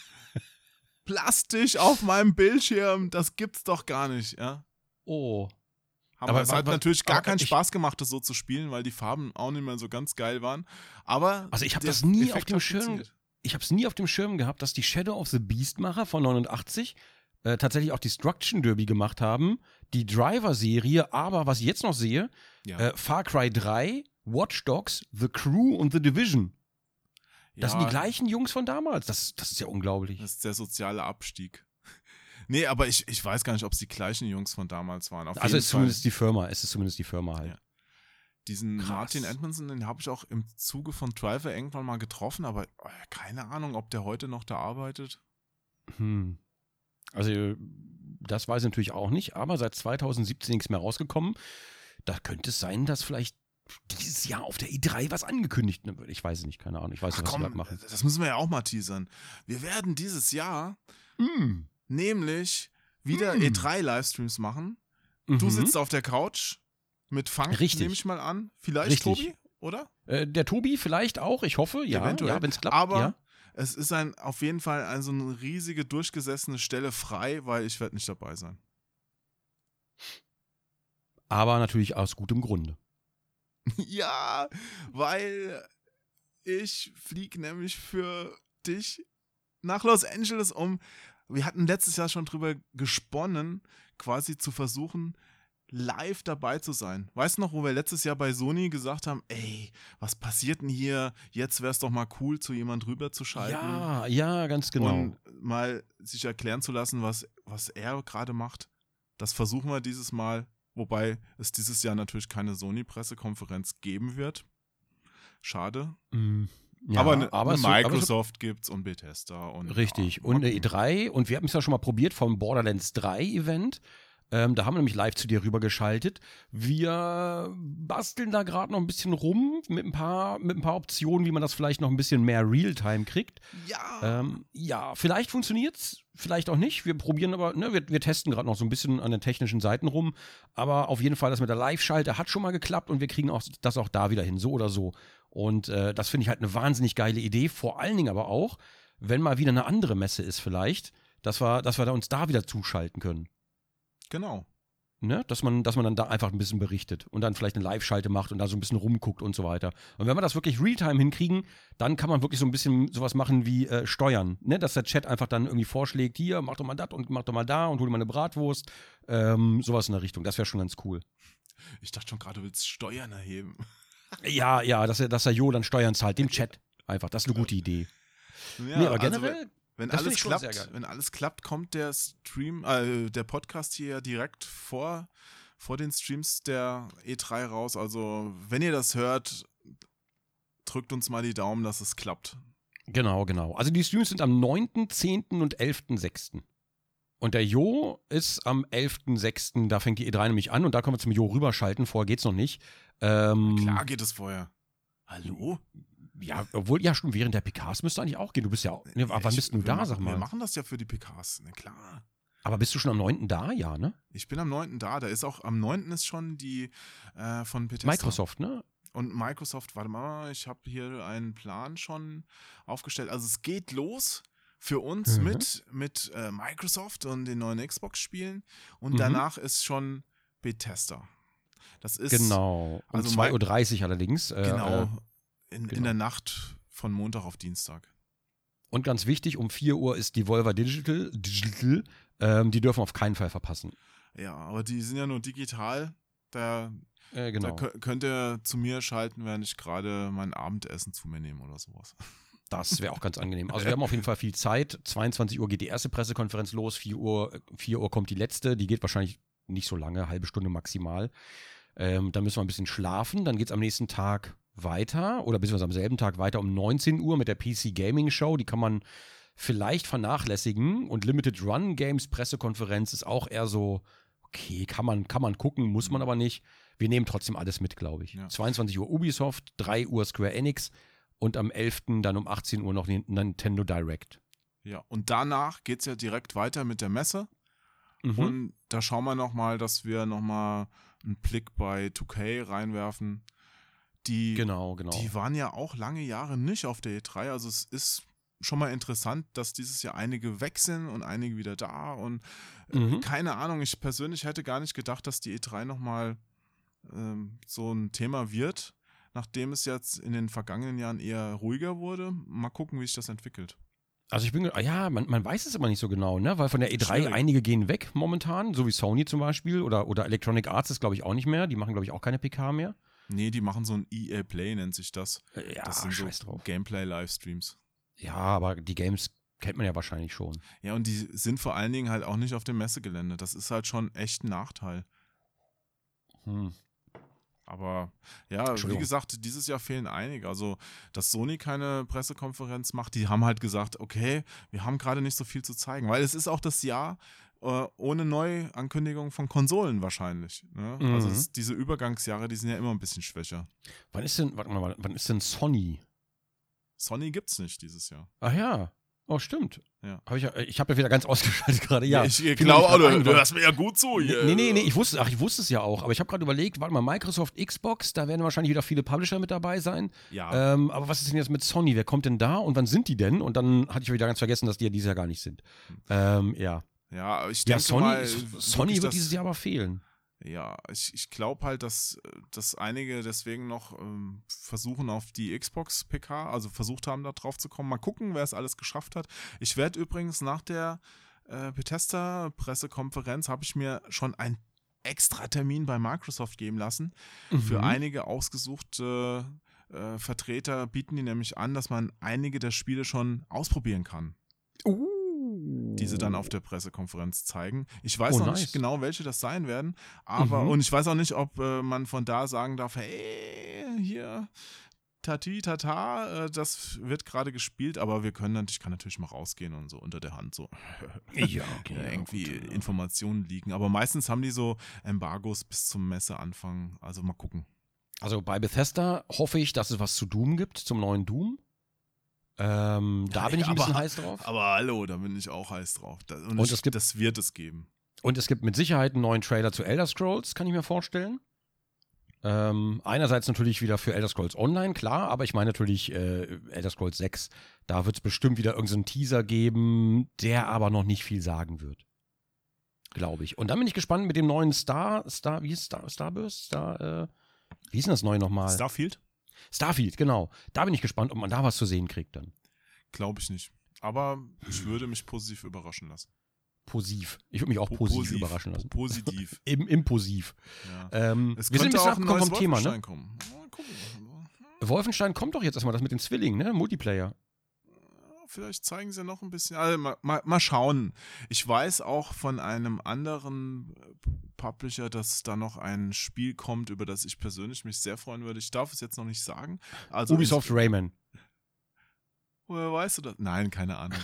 plastisch auf meinem Bildschirm. Das gibt's doch gar nicht, ja. Oh. Aber, Aber es wa- hat natürlich gar keinen Spaß gemacht, das so zu spielen, weil die Farben auch nicht mehr so ganz geil waren. Aber Also ich habe das nie Effekt auf dem Schirm. Ich habe es nie auf dem Schirm gehabt, dass die Shadow of the Beast Macher von 89 äh, tatsächlich auch Destruction Derby gemacht haben, die Driver-Serie, aber was ich jetzt noch sehe, Ja. äh, Far Cry 3, Watch Dogs, The Crew und The Division. Das sind die gleichen Jungs von damals. Das, das ist ja unglaublich. Das ist der soziale Abstieg. Nee, aber ich, ich weiß gar nicht, ob es die gleichen Jungs von damals waren. Auf Also ist Fall. zumindest die Firma, es ist zumindest die Firma halt. Ja. Diesen Krass. Martin Edmondson, den habe ich auch im Zuge von Driver irgendwann mal getroffen, aber äh, keine Ahnung, ob der heute noch da arbeitet. Hm. Also, das weiß ich natürlich auch nicht, aber seit 2017 nichts mehr rausgekommen. Da könnte es sein, dass vielleicht dieses Jahr auf der E3 was angekündigt wird. Ich weiß es nicht, keine Ahnung. Ich weiß Ach nicht, was komm, gerade machen. das müssen wir ja auch mal teasern. Wir werden dieses Jahr Hm. Nämlich wieder Hm. E3-Livestreams machen. Du Mhm. sitzt auf der Couch mit Funk, Richtig. nehme ich mal an. Vielleicht, Richtig. Tobi, oder? Äh, der Tobi vielleicht auch, ich hoffe, ja, Eventuell. ja wenn es klappt. Aber ja. es ist ein, auf jeden Fall ein, so eine riesige, durchgesessene Stelle frei, weil ich werde nicht dabei sein. aber natürlich aus gutem Grunde. ja, weil ich fliege nämlich für dich nach Los Angeles um. Wir hatten letztes Jahr schon drüber gesponnen, quasi zu versuchen, live dabei zu sein. Weißt du noch, wo wir letztes Jahr bei Sony gesagt haben, ey, was passiert denn hier? Jetzt wäre es doch mal cool, zu jemand rüber zu schalten. Ja, ja, ganz genau. Und mal sich erklären zu lassen, was, was er gerade macht. Das versuchen wir dieses Mal, wobei es dieses Jahr natürlich keine Sony-Pressekonferenz geben wird. Schade. Mm, ja, aber eine, aber wird- Microsoft gibt's und Bethesda und Richtig. ja, und eine mal gucken. E3. Und wir haben es ja schon mal probiert vom Borderlands 3 Event. Ähm, da haben wir nämlich live zu dir rübergeschaltet. Wir basteln da gerade noch ein bisschen rum mit ein, paar, mit ein paar Optionen, wie man das vielleicht noch ein bisschen mehr Realtime kriegt. Ja. Ähm, ja, vielleicht funktioniert's, vielleicht auch nicht. Wir probieren aber, ne, wir, wir testen gerade noch so ein bisschen an den technischen Seiten rum. Aber auf jeden Fall, das mit der Live-Schalte hat schon mal geklappt und wir kriegen auch das auch da wieder hin, so oder so. Und äh, das finde ich halt eine wahnsinnig geile Idee. Vor allen Dingen aber auch, wenn mal wieder eine andere Messe ist, vielleicht, dass wir, dass wir da uns da wieder zuschalten können. Genau. Ne? Dass, man, dass man dann da einfach ein bisschen berichtet und dann vielleicht eine Live-Schalte macht und da so ein bisschen rumguckt und so weiter. Und wenn wir das wirklich Realtime hinkriegen, dann kann man wirklich so ein bisschen sowas machen wie äh, steuern. Ne? Dass der Chat einfach dann irgendwie vorschlägt, hier, mach doch mal das und mach doch mal da und hol dir mal eine Bratwurst. Ähm, sowas in der Richtung. Das wäre schon ganz cool. Ich dachte schon gerade, du willst Steuern erheben. Ja, ja, dass er, dass er Jo dann Steuern zahlt, dem Chat. Einfach, das ist eine gute Idee. Ja, nee, aber also generell, wenn das alles klappt, wenn alles klappt, kommt der Stream, äh, der Podcast hier direkt vor, vor den Streams der E3 raus. Also, wenn ihr das hört, drückt uns mal die Daumen, dass es klappt. Genau, genau. Also die Streams sind am 9., 10. und 11.6. Und der Jo ist am 11.6., da fängt die E3 nämlich an und da können wir zum Jo rüberschalten, vorher geht's noch nicht. Ähm, Klar geht es vorher. Hallo? Ja, obwohl, ja, schon während der PKs müsste eigentlich auch gehen. Du bist ja auch. Ne, aber wann Ich- bist du wir da, machen, sag Wir mal? machen das ja für die PKs, na klar. Aber bist du schon am 9. da? Ja, ne? Ich bin am 9. da. Da ist auch, am 9. ist schon die äh, von Bethesda. Microsoft, ne? Und Microsoft, warte mal, ich habe hier einen Plan schon aufgestellt. Also es geht los für uns Mhm. mit, mit äh, Microsoft und den neuen Xbox-Spielen. Und Mhm. danach ist schon Bethesda. Das ist Genau. Um also 2.30 Uhr allerdings. Äh, genau, In, in genau. der Nacht von Montag auf Dienstag. und ganz wichtig, um 4 Uhr ist die Volver Digital. Digital ähm, die dürfen auf keinen Fall verpassen. Ja, aber die sind ja nur digital. Da, Äh, da genau. kö- könnt ihr zu mir schalten, während ich gerade mein Abendessen zu mir nehme oder sowas. Das wäre auch ganz angenehm. Also wir haben auf jeden Fall viel Zeit. 22 Uhr geht die erste Pressekonferenz los, 4 Uhr, 4 Uhr kommt die letzte. Die geht wahrscheinlich nicht so lange, halbe Stunde maximal. Ähm, dann müssen wir ein bisschen schlafen. Dann geht es am nächsten Tag weiter oder beziehungsweise am selben Tag weiter um 19 Uhr mit der PC Gaming Show. Die kann man vielleicht vernachlässigen. Und Limited Run Games Pressekonferenz ist auch eher so, okay, kann man, kann man gucken, muss man aber nicht. Wir nehmen trotzdem alles mit, glaube ich. Ja. 22 Uhr Ubisoft, 3 Uhr Square Enix und am 11. dann um 18 Uhr noch Nintendo Direct. Ja, und danach geht es ja direkt weiter mit der Messe. Mhm. Und da schauen wir nochmal, dass wir nochmal einen Blick bei 2K reinwerfen. Die, genau, genau. die waren ja auch lange Jahre nicht auf der E3. Also es ist schon mal interessant, dass dieses Jahr einige weg sind und einige wieder da. Und äh, Mhm. keine Ahnung, ich persönlich hätte gar nicht gedacht, dass die E3 nochmal ähm, so ein Thema wird, nachdem es jetzt in den vergangenen Jahren eher ruhiger wurde. Mal gucken, wie sich das entwickelt. Also ich bin, ja, man, man weiß es immer nicht so genau, ne? Weil von der E3 Schwierig. einige gehen weg momentan, so wie Sony zum Beispiel oder, oder Electronic Arts ist, glaube ich, auch nicht mehr. Die machen, glaube ich, auch keine PK mehr. Nee, die machen so ein EA Play, nennt sich das. Äh, Ja, das sind scheiß so drauf. Gameplay-Livestreams. Ja, aber die Games kennt man ja wahrscheinlich schon. Ja, und die sind vor allen Dingen halt auch nicht auf dem Messegelände. Das ist halt schon echt ein Nachteil. Hm. Aber ja, wie gesagt, dieses Jahr fehlen einige. Also, dass Sony keine Pressekonferenz macht, die haben halt gesagt, okay, wir haben gerade nicht so viel zu zeigen, weil es ist auch das Jahr ohne Neuankündigung von Konsolen wahrscheinlich. Ne? Mhm. Also es, diese Übergangsjahre, die sind ja immer ein bisschen schwächer. Wann ist denn, warte mal, wann ist denn Sony? Sony gibt's nicht dieses Jahr. Ach ja. Oh, stimmt. Ja. Hab ich ja, ich habe ja wieder ganz ausgeschaltet gerade, ja. ich mir glaube auch, du, du hörst mir ja gut zu hier. Nee, nee, nee, ich wusste, ach, ich wusste es ja auch, aber ich habe gerade überlegt, warte mal, Microsoft, Xbox, da werden wahrscheinlich wieder viele Publisher mit dabei sein. Ja, Ähm, aber was ist denn jetzt mit Sony? Wer kommt denn da und wann sind die denn? Und dann hatte ich wieder ganz vergessen, dass die ja dieses Jahr gar nicht sind. Ähm, ja. Ja, ich Ja, denke Sony, mal, Sony wird dass- dieses Jahr aber fehlen. Ja, ich, ich glaube halt, dass, dass einige deswegen noch ähm, versuchen auf die Xbox PK, also versucht haben, da drauf zu kommen. Mal gucken, wer es alles geschafft hat. Ich werde übrigens nach der äh, Bethesda-Pressekonferenz, habe ich mir schon einen extra Termin bei Microsoft geben lassen. Für Mhm. einige ausgesuchte äh, Vertreter bieten die nämlich an, dass man einige der Spiele schon ausprobieren kann Uh. Die sie dann auf der Pressekonferenz zeigen. Ich weiß Oh, noch nice. nicht genau, welche das sein werden, aber Mhm. und ich weiß auch nicht, ob äh, man von da sagen darf, hey, hier Tati Tata, äh, das wird gerade gespielt, aber wir können natürlich, ich kann natürlich mal rausgehen und so unter der Hand so Ja, okay. äh, ja, irgendwie gut, ja. Informationen liegen. Aber meistens haben die so Embargos bis zum Messeanfang. Also mal gucken. Also bei Bethesda hoffe ich, dass es was zu Doom gibt, zum neuen Doom. Ähm, da Ja, bin ich ein aber- bisschen heiß drauf. Aber hallo, da bin ich auch heiß drauf. Da, und Und ich, es gibt- das wird es geben. Und es gibt mit Sicherheit einen neuen Trailer zu Elder Scrolls, kann ich mir vorstellen. Ähm, einerseits natürlich wieder für Elder Scrolls Online, klar, aber ich meine natürlich äh, Elder Scrolls 6. Da wird es bestimmt wieder irgendeinen Teaser geben, der aber noch nicht viel sagen wird. Glaube ich. Und dann bin ich gespannt mit dem neuen Star, Star, wie ist Star, Starburst? Star, äh, wie ist denn das neue nochmal? Starfield? Starfield, genau. Da bin ich gespannt, ob man da was zu sehen kriegt dann. Glaube ich nicht. Aber ich würde mich positiv überraschen lassen. Positiv. Ich würde mich auch Po- positiv, überraschen lassen. Positiv. Eben imposiv. Ja. Ähm, Es wir sind ein bisschen abgekommen vom Thema, ne? Kommen. Wolfenstein kommt doch jetzt erstmal, das mit den Zwillingen, ne? Multiplayer. Vielleicht zeigen sie noch ein bisschen. Also mal, mal, mal schauen. Ich weiß auch von einem anderen äh, Publisher, dass da noch ein Spiel kommt, über das ich persönlich mich sehr freuen würde. Ich darf es jetzt noch nicht sagen. Also Ubisoft Rayman. Woher weißt du das? Nein, keine Ahnung.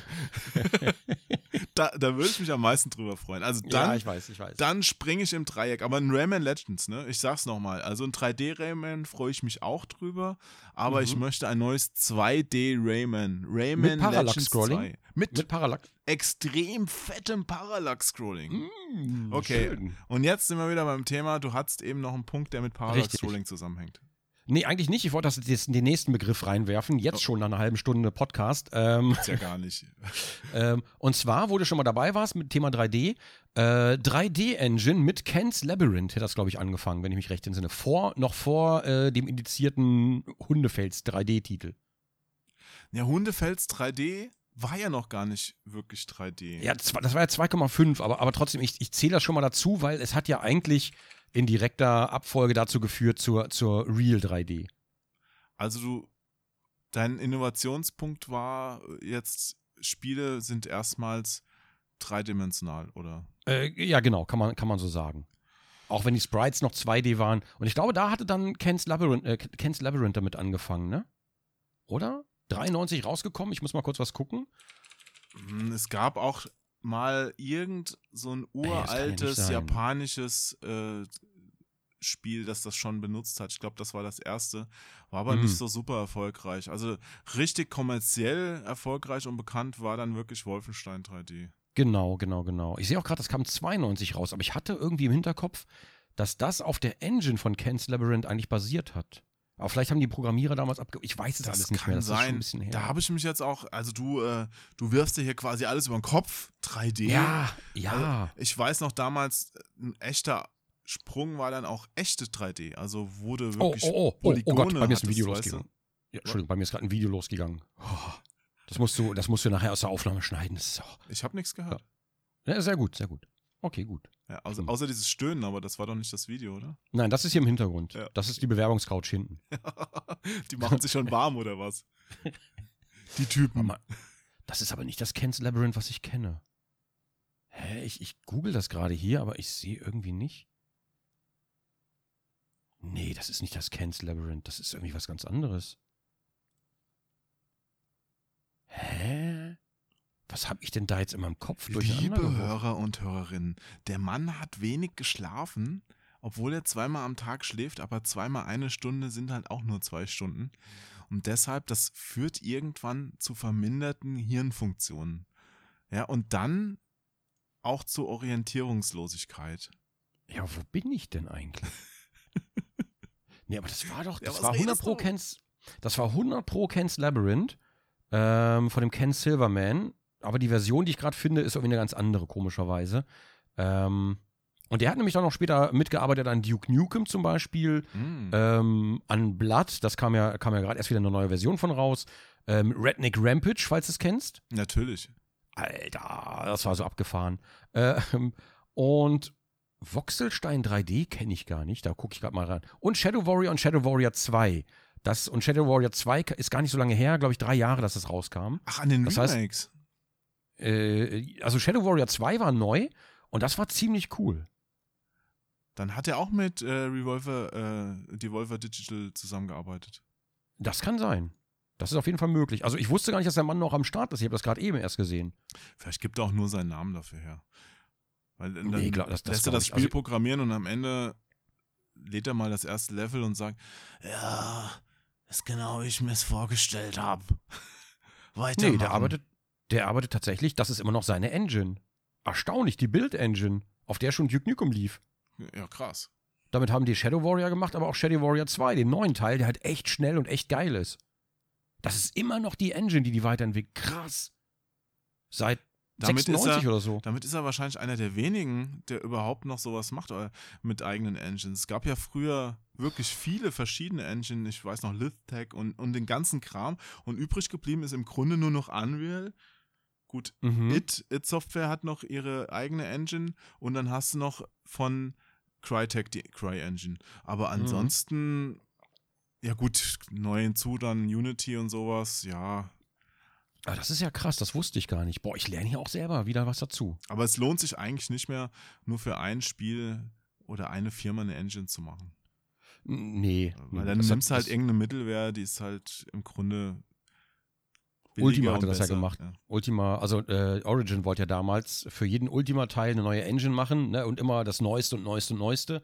da, da würde ich mich am meisten drüber freuen. Also dann, ich weiß, ich weiß. dann springe ich im Dreieck. Aber ein Rayman Legends, ne? Ich sag's nochmal. Also ein 3D-Rayman freue ich mich auch drüber. Aber Mhm. ich möchte ein neues 2D-Rayman. Rayman Mit Parallax Legends Scrolling? 2. Mit, Mit Parallax. extrem fettem Parallax-Scrolling. Mm, Okay. schön. Und jetzt sind wir wieder beim Thema. Du hattest eben noch einen Punkt, der mit Parallax-Scrolling zusammenhängt. Nee, eigentlich nicht. Ich wollte das jetzt in den nächsten Begriff reinwerfen. Jetzt Oh. schon nach einer halben Stunde Podcast. Ähm, Ist ja gar nicht. ähm, und zwar, wo du schon mal dabei warst mit Thema 3D, äh, 3D-Engine mit Ken's Labyrinth hätte das, glaube ich, angefangen, wenn ich mich recht entsinne. Vor, noch vor äh, dem indizierten Hundefels 3D-Titel. Ja, Hundefels 3D war ja noch gar nicht wirklich 3D. Ja, das war das war ja 2,5, aber, aber trotzdem, ich, ich zähle das schon mal dazu, weil es hat ja eigentlich in direkter Abfolge dazu geführt zur, zur Real 3D. Also du, dein Innovationspunkt war jetzt, Spiele sind erstmals dreidimensional, oder? Äh, ja, genau, kann man, kann man so sagen. Auch wenn die Sprites noch 2D waren. Und ich glaube, da hatte dann Ken's Labyrinth, äh, Ken's Labyrinth damit angefangen, ne? Oder? 93 rausgekommen, ich muss mal kurz was gucken. Hm, Es gab auch mal irgend so ein ja uraltes sein. japanisches äh, Spiel, das das schon benutzt hat. Ich glaube, das war das erste. War aber Hm. nicht so super erfolgreich. Also richtig kommerziell erfolgreich und bekannt war dann wirklich Wolfenstein 3D. Genau, genau, genau. Ich sehe auch gerade, das kam 92 raus, aber ich hatte irgendwie im Hinterkopf, dass das auf der Engine von Ken's Labyrinth eigentlich basiert hat. Aber vielleicht haben die Programmierer damals abge... Ich weiß es Das alles nicht kann mehr, das ist schon sein. ein bisschen her. Da habe ich mich jetzt auch, also du, äh, du wirfst dir hier quasi alles über den Kopf, 3D. ja, ja. Ich weiß noch damals, ein echter Sprung war dann auch echte 3D. Also wurde Oh, wirklich oh, oh, oh, oh Polygone Gott, bei mir ist ein Video losgegangen. Ja, Entschuldigung, bei mir ist gerade ein Video losgegangen. Oh. Das musst du, das musst du nachher aus der Aufnahme schneiden. Auch, Ich habe nichts gehört. ja, sehr gut, sehr gut. Okay, gut. Ja, außer, Hm. außer dieses Stöhnen, aber das war doch nicht das Video, oder? Nein, das ist hier im Hintergrund. Ja. Das ist die Bewerbungscouch hinten. Die machen sich schon warm, oder was? Die Typen. Das ist aber nicht das Ken's Labyrinth, was ich kenne. Hä? Ich, ich google das gerade hier, aber ich sehe irgendwie nicht. Nee, das ist nicht das Ken's Labyrinth. Das ist irgendwie was ganz anderes. Hä? Was habe ich denn da jetzt in meinem Kopf durcheinander Liebe? Hörer und Hörerinnen, der Mann hat wenig geschlafen, obwohl er zweimal am Tag schläft, aber zweimal eine Stunde sind halt auch nur zwei Stunden. Und deshalb, das führt irgendwann zu verminderten Hirnfunktionen. Ja, und dann auch zur Orientierungslosigkeit. Ja, wo bin ich denn eigentlich? nee, aber das war doch, Ja, das was war 100 redest pro? Ken's, das war 100 pro Ken's Labyrinth ähm, von dem Ken Silverman. Aber die Version, die ich gerade finde, ist irgendwie eine ganz andere, komischerweise. Ähm, und der hat nämlich dann noch später mitgearbeitet an Duke Nukem zum Beispiel, Mm. ähm, an Blood, das kam ja, kam ja gerade erst wieder eine neue Version von raus. Ähm, Redneck Rampage, falls du es kennst. Natürlich. Alter, das war so abgefahren. Ähm, und Voxelstein 3D kenne ich gar nicht, da gucke ich gerade mal ran. Und Shadow Warrior und Shadow Warrior 2. Das, und Shadow Warrior 2 ist gar nicht so lange her, glaube ich, drei Jahre, dass das rauskam. Ach, an den Das heißt- Remakes. Äh, also Shadow Warrior 2 war neu und das war ziemlich cool. Dann hat er auch mit äh, Revolver, äh, Devolver Digital zusammengearbeitet. Das kann sein. Das ist auf jeden Fall möglich. Also ich wusste gar nicht, dass der Mann noch am Start ist. Ich habe das gerade eben erst gesehen. Vielleicht gibt er auch nur seinen Namen dafür her. Weil dann Nee, glaub- das- das lässt er das. Spiel Also- programmieren und am Ende lädt er mal das erste Level und sagt, ja, ist genau wie ich mir es vorgestellt habe. Weiter. Nee, der arbeitet, der arbeitet tatsächlich, das ist immer noch seine Engine. Erstaunlich, die Build-Engine, auf der schon Duke Nukem lief. Ja, krass. Damit haben die Shadow Warrior gemacht, aber auch Shadow Warrior 2, den neuen Teil, der halt echt schnell und echt geil ist. Das ist immer noch die Engine, die die weiterentwickelt. Krass. Seit Damit ist 96 er- oder so. Damit ist er wahrscheinlich einer der wenigen, der überhaupt noch sowas macht äh, mit eigenen Engines. Es gab ja früher wirklich viele verschiedene Engines, ich weiß noch, Lithtech und, und den ganzen Kram. Und übrig geblieben ist im Grunde nur noch Unreal. Gut, Mhm. It, It Software hat noch ihre eigene Engine und dann hast du noch von Crytek die Cry-Engine. Aber Mhm. ansonsten, ja gut, neu hinzu dann Unity und sowas, ja. Ah, das ist ja krass, das wusste ich gar nicht. Boah, ich lerne hier auch selber wieder was dazu. Aber es lohnt sich eigentlich nicht mehr, nur für ein Spiel oder eine Firma eine Engine zu machen. Nee. Weil dann nimmst du halt irgendeine Mittelwehr, die ist halt im Grunde. Ultima hatte das ja besser, gemacht. Ultima, also äh, Origin wollte ja damals für jeden Ultima-Teil eine neue Engine machen ne, und immer das Neueste und Neueste und Neueste.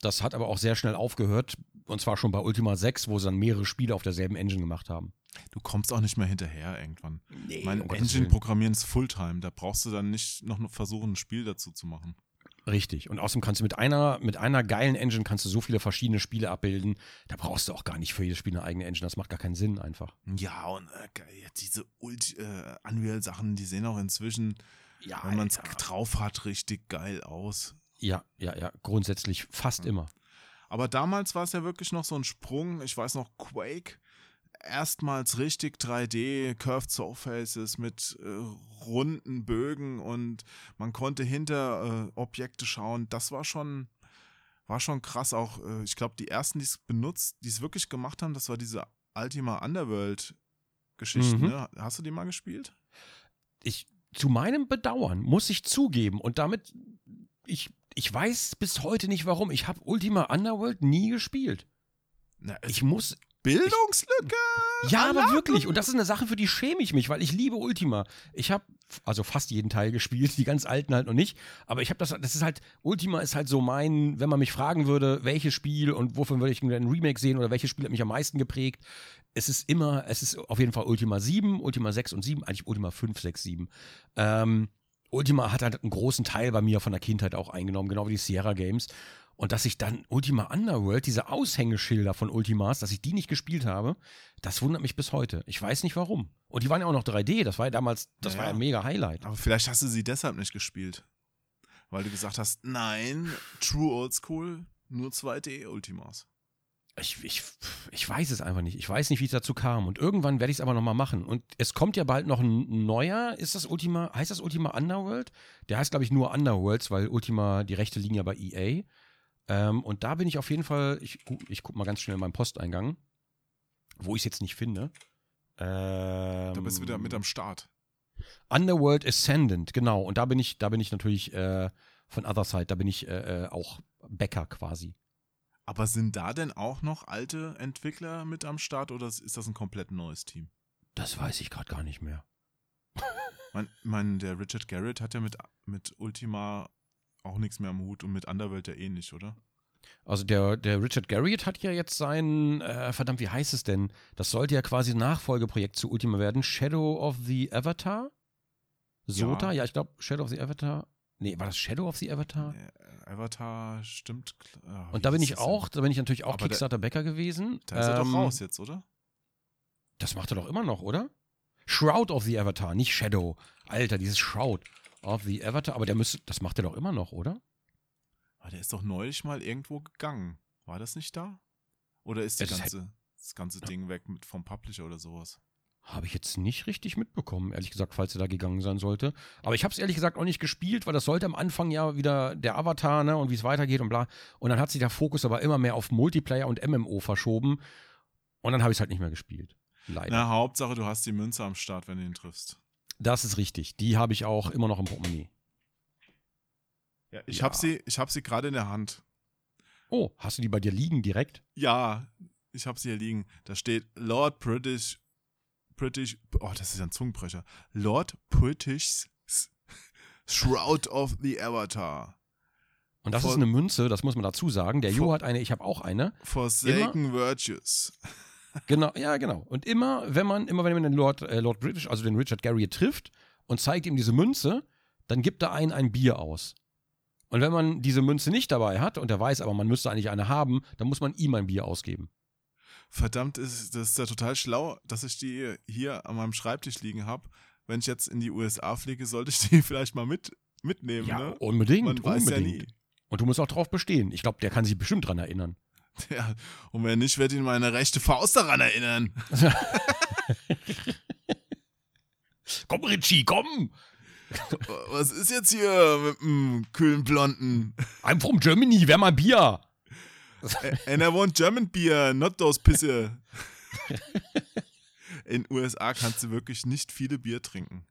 Das hat aber auch sehr schnell aufgehört und zwar schon bei Ultima 6, wo sie dann mehrere Spiele auf derselben Engine gemacht haben. Du kommst auch nicht mehr hinterher irgendwann. Nee, mein um Gottes Engine Willen. programmieren ist Fulltime. Da brauchst du dann nicht noch versuchen, ein Spiel dazu zu machen. Richtig. Und außerdem kannst du mit einer, mit einer geilen Engine kannst du so viele verschiedene Spiele abbilden. Da brauchst du auch gar nicht für jedes Spiel eine eigene Engine. Das macht gar keinen Sinn einfach. Ja, und äh, diese Ult äh, Unreal-Sachen, die sehen auch inzwischen, Ja, wenn man es drauf hat, richtig geil aus. Ja, ja, ja. Grundsätzlich fast Ja. immer. Aber damals war es ja wirklich noch so ein Sprung. Ich weiß noch, Quake, erstmals richtig 3D, Curved Surfaces mit äh, runden Bögen und man konnte hinter äh, Objekte schauen. Das war schon, war schon krass. Auch, äh, ich glaube, die ersten, die es benutzt, die es wirklich gemacht haben, das war diese Ultima Underworld-Geschichte. Mhm. Ne? Hast du die mal gespielt? ich zu meinem Bedauern muss ich zugeben und damit ich ich weiß bis heute nicht warum. Ich habe Ultima Underworld nie gespielt. Na, Ich muss Bildungslücke! ja, aber wirklich und das ist eine Sache, für die schäme ich mich, weil ich liebe Ultima. Ich habe also fast jeden Teil gespielt, die ganz alten halt noch nicht, aber ich habe das das ist halt Ultima ist halt so mein, wenn man mich fragen würde, welches Spiel und wofür würde ich ein Remake sehen oder welches Spiel hat mich am meisten geprägt? Es ist immer, es ist auf jeden Fall Ultima 7, Ultima 6 und 7, eigentlich Ultima 5, 6, 7. Ähm, Ultima hat halt einen großen Teil bei mir von der Kindheit auch eingenommen, genau wie die Sierra Games. Und dass ich dann Ultima Underworld, diese Aushängeschilder von Ultimas, dass ich die nicht gespielt habe, das wundert mich bis heute. Ich weiß nicht warum. Und die waren ja auch noch 3D, das war ja damals, das Ja, war ja. ein mega Highlight. Aber vielleicht hast du sie deshalb nicht gespielt. Weil du gesagt hast, nein, True Old School, nur 2D Ultimas. Ich, ich, ich weiß es einfach nicht. Ich weiß nicht, wie es dazu kam. Und irgendwann werde ich es aber nochmal machen. Und es kommt ja bald noch ein neuer. Ist das Ultima, heißt das Ultima Underworld? Der heißt, glaube ich, nur Underworlds, weil Ultima, die Rechte liegen ja bei EA. Ähm, und da bin ich auf jeden Fall, ich, ich gucke mal ganz schnell in meinen Posteingang, wo ich es jetzt nicht finde. Ähm, da bist du wieder mit am Start. Underworld Ascendant, genau. Und da bin ich, da bin ich natürlich äh, von Other Side, da bin ich äh, äh auch Bäcker quasi. Aber sind da denn auch noch alte Entwickler mit am Start oder ist das ein komplett neues Team? Das weiß ich gerade gar nicht mehr. mein, mein, der Richard Garrett hat ja mit, mit Ultima auch nichts mehr am Hut und mit Underworld ja ähnlich, oder? Also der, der Richard Garriott hat ja jetzt sein, äh, verdammt, wie heißt es denn? Das sollte ja quasi ein Nachfolgeprojekt zu Ultima werden. Shadow of the Avatar? Sota? Ja, ja ich glaube Shadow of the Avatar. Nee, war das Shadow of the Avatar? Äh, Avatar stimmt. Ach, und da bin ich auch, da bin ich natürlich auch Kickstarter-Bäcker gewesen. Da ist er ähm, doch raus jetzt, oder? Das macht er doch immer noch, oder? Shroud of the Avatar, nicht Shadow. Alter, dieses Shroud of the Avatar, aber der müsste, das macht er doch immer noch, oder? Aber der ist doch neulich mal irgendwo gegangen. War das nicht da? Oder ist das, ganze, halt, das ganze Ding weg mit vom Publisher oder sowas? Habe ich jetzt nicht richtig mitbekommen, ehrlich gesagt, falls er da gegangen sein sollte. Aber ich habe es ehrlich gesagt auch nicht gespielt, weil das sollte am Anfang ja wieder der Avatar, ne, und wie es weitergeht und bla. Und dann hat sich der Fokus aber immer mehr auf Multiplayer und MMO verschoben. Und dann habe ich es halt nicht mehr gespielt. Leider. Na, Hauptsache, du hast die Münze am Start, wenn du ihn triffst. Das ist richtig. Die habe ich auch immer noch im Portemonnaie. Ja, ich ja. habe sie, hab sie gerade in der Hand. Oh, hast du die bei dir liegen direkt? Ja, ich habe sie hier liegen. Da steht Lord British British, oh, das ist ein Zungenbrecher. Lord British Shroud of the Avatar. Und das For, ist eine Münze, das muss man dazu sagen. Der Jo hat eine, ich habe auch eine. Forsaken immer, Virtues. Genau, ja, genau. Und immer, wenn man, immer wenn man den Lord, äh, Lord British, also den Richard Garriott trifft und zeigt ihm diese Münze, dann gibt er einen ein Bier aus. Und wenn man diese Münze nicht dabei hat und er weiß aber, man müsste eigentlich eine haben, dann muss man ihm ein Bier ausgeben verdammt, ist, das ist ja total schlau, dass ich die hier an meinem Schreibtisch liegen habe. Wenn ich jetzt in die USA fliege, sollte ich die vielleicht mal mit, mitnehmen. Ja, ne? unbedingt. Man weiß unbedingt. ja nie. Und du musst auch drauf bestehen. Ich glaube, der kann sich bestimmt dran erinnern. Ja, und wenn nicht, wird ihn meine rechte Faust daran erinnern. komm, Richie, komm! Was ist jetzt hier mit dem kühlen Blonden? I'm from Germany, wer mal Bier? And I want German beer, not those Pisse. in USA kannst du wirklich nicht viele Bier trinken.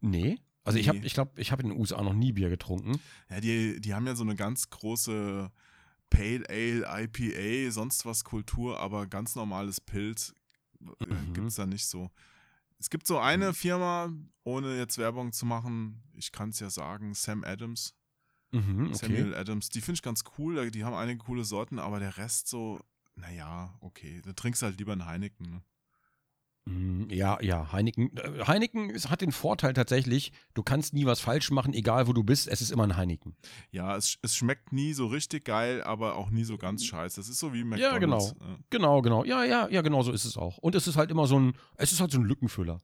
Nee. Also nee. ich habe, ich glaube, ich habe in den USA noch nie Bier getrunken. Ja, die, die haben ja so eine ganz große Pale Ale, IPA, sonst was Kultur, aber ganz normales Pilz äh, mhm. gibt es da nicht so. Es gibt so eine mhm. Firma, ohne jetzt Werbung zu machen, ich kann es ja sagen, Sam Adams. Mhm, okay. Samuel Adams. Die finde ich ganz cool. Die haben einige coole Sorten, aber der Rest so, naja, okay. Da trinkst du halt lieber einen Heineken. Ne? Mhm, ja, ja, Heineken. Äh, Heineken hat den Vorteil tatsächlich, du kannst nie was falsch machen, egal wo du bist, es ist immer ein Heineken. Ja, es, es schmeckt nie so richtig geil, aber auch nie so ganz scheiße. Das ist so wie McDonalds. Ja, genau. Ja. Genau, genau. Ja, ja, ja, genau so ist es auch. Und es ist halt immer so ein, es ist halt so ein Lückenfüller.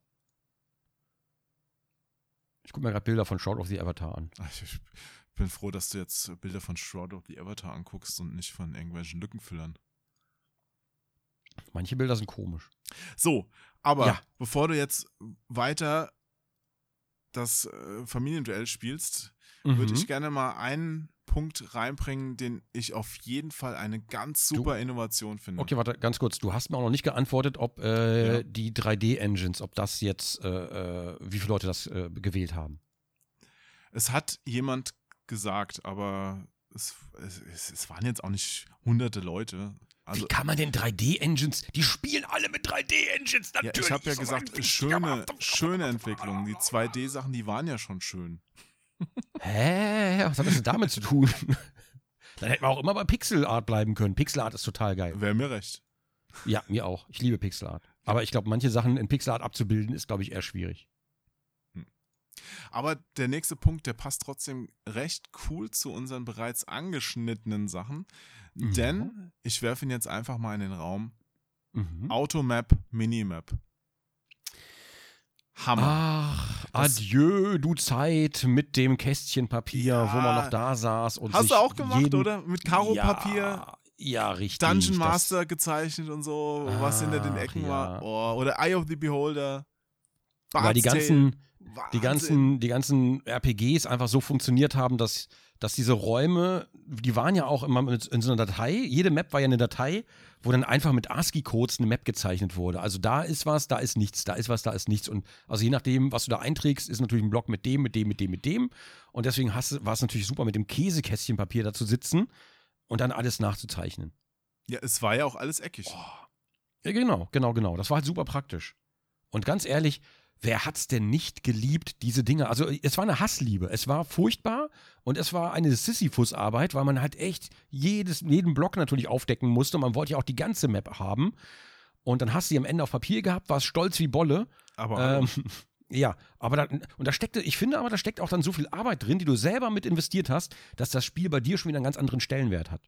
Ich gucke mir gerade Bilder von Shroud of the Avatar an. Ich, bin froh, dass du jetzt Bilder von Shroud of the Avatar anguckst und nicht von irgendwelchen Lückenfüllern. Manche Bilder sind komisch. So, aber ja. bevor du jetzt weiter das äh, Familienduell spielst, mhm. würde ich gerne mal einen Punkt reinbringen, den ich auf jeden Fall eine ganz super du, Innovation finde. Okay, warte, ganz kurz. Du hast mir auch noch nicht geantwortet, ob äh, ja. die 3D-Engines, ob das jetzt, äh, äh, wie viele Leute das äh, gewählt haben. Es hat jemand gesagt, aber es, es, es waren jetzt auch nicht hunderte Leute. Also, Wie kann man denn 3D-Engines? Die spielen alle mit 3D-Engines, natürlich. Ja, ich habe ja gesagt, schöne, schöne Entwicklung. Die 2D-Sachen, die waren ja schon schön. Hä? Was hat das denn damit zu tun? Dann hätten wir auch immer bei Pixelart bleiben können. Pixelart ist total geil. Wäre mir recht. Ja, mir auch. Ich liebe Pixelart. Aber ich glaube, manche Sachen in Pixelart abzubilden, ist, glaube ich, eher schwierig. Aber der nächste Punkt, der passt trotzdem recht cool zu unseren bereits angeschnittenen Sachen. Mhm. Denn ich werfe ihn jetzt einfach mal in den Raum. Mhm. Automap, Minimap. Hammer. Ach, das, adieu, du Zeit mit dem Kästchen Papier, ja, wo man noch da saß. Und hast du auch gemacht, jeden, oder? Mit Karo-Papier? Ja, Ja, richtig. Dungeon Master gezeichnet und so, was hinter den Ecken ja. war. Oh, oder Eye of the Beholder. weil die ganzen, Tale. die Wahnsinn. ganzen, die ganzen RPGs einfach so funktioniert haben, dass, dass diese Räume, die waren ja auch immer mit, in so einer Datei. Jede Map war ja eine Datei, wo dann einfach mit ASCII-Codes eine Map gezeichnet wurde. Also da ist was, da ist nichts, da ist was, da ist nichts. Und also je nachdem, was du da einträgst, ist natürlich ein Block mit dem, mit dem, mit dem, mit dem. Und deswegen hast, war es natürlich super, mit dem Käsekästchenpapier da zu sitzen und dann alles nachzuzeichnen. Ja, es war ja auch alles eckig. Ja, genau, genau, genau. Das war halt super praktisch. Und ganz ehrlich, wer hat's denn nicht geliebt, diese Dinge? Also, es war eine Hassliebe. Es war furchtbar und es war eine Sisyphus-Arbeit, weil man halt echt jedes, jeden Block natürlich aufdecken musste. Man wollte ja auch die ganze Map haben. Und dann hast du sie am Ende auf Papier gehabt, warst stolz wie Bolle. Aber Ähm, ja, aber da, und da steckte, ich finde aber, da steckt auch dann so viel Arbeit drin, die du selber mit investiert hast, dass das Spiel bei dir schon wieder einen ganz anderen Stellenwert hat.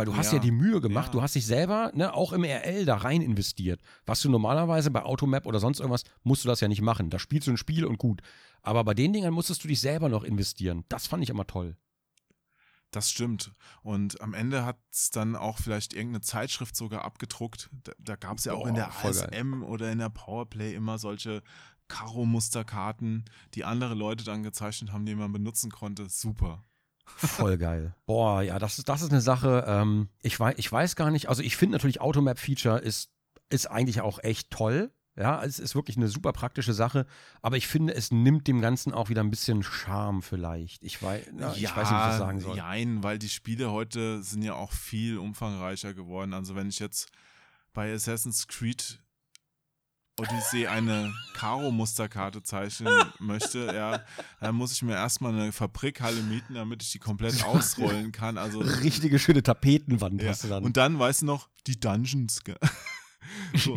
Weil du hast ja, Ja, die Mühe gemacht, ja. du hast dich selber, ne, auch im RL da rein investiert. Was du normalerweise bei Automap oder sonst irgendwas, musst du das ja nicht machen. Da spielst du ein Spiel und gut. Aber bei den Dingern musstest du dich selber noch investieren. Das fand ich immer toll. Das stimmt. Und am Ende hat es dann auch vielleicht irgendeine Zeitschrift sogar abgedruckt. Da, da gab es ja auch in Boah, der voll geil. ASM oder in der Powerplay immer solche Karo-Musterkarten, die andere Leute dann gezeichnet haben, die man benutzen konnte. Super. Voll geil. Boah, ja, das ist, das ist eine Sache. Ähm, ich, weiß, ich weiß gar nicht. Also, ich finde natürlich Automap-Feature ist, ist eigentlich auch echt toll. Ja, es ist wirklich eine super praktische Sache. Aber ich finde, es nimmt dem Ganzen auch wieder ein bisschen Charme vielleicht. Ich weiß, ja, ich weiß nicht, was ich sagen soll. Jein, weil die Spiele heute sind ja auch viel umfangreicher geworden. Also wenn ich jetzt bei Assassin's Creed Odyssey eine Karo-Musterkarte zeichnen möchte, ja, dann muss ich mir erstmal eine Fabrikhalle mieten, damit ich die komplett ausrollen kann. Also Richtige schöne Tapetenwand ja. hast du dann. Und dann, weißt du noch, die Dungeons. So,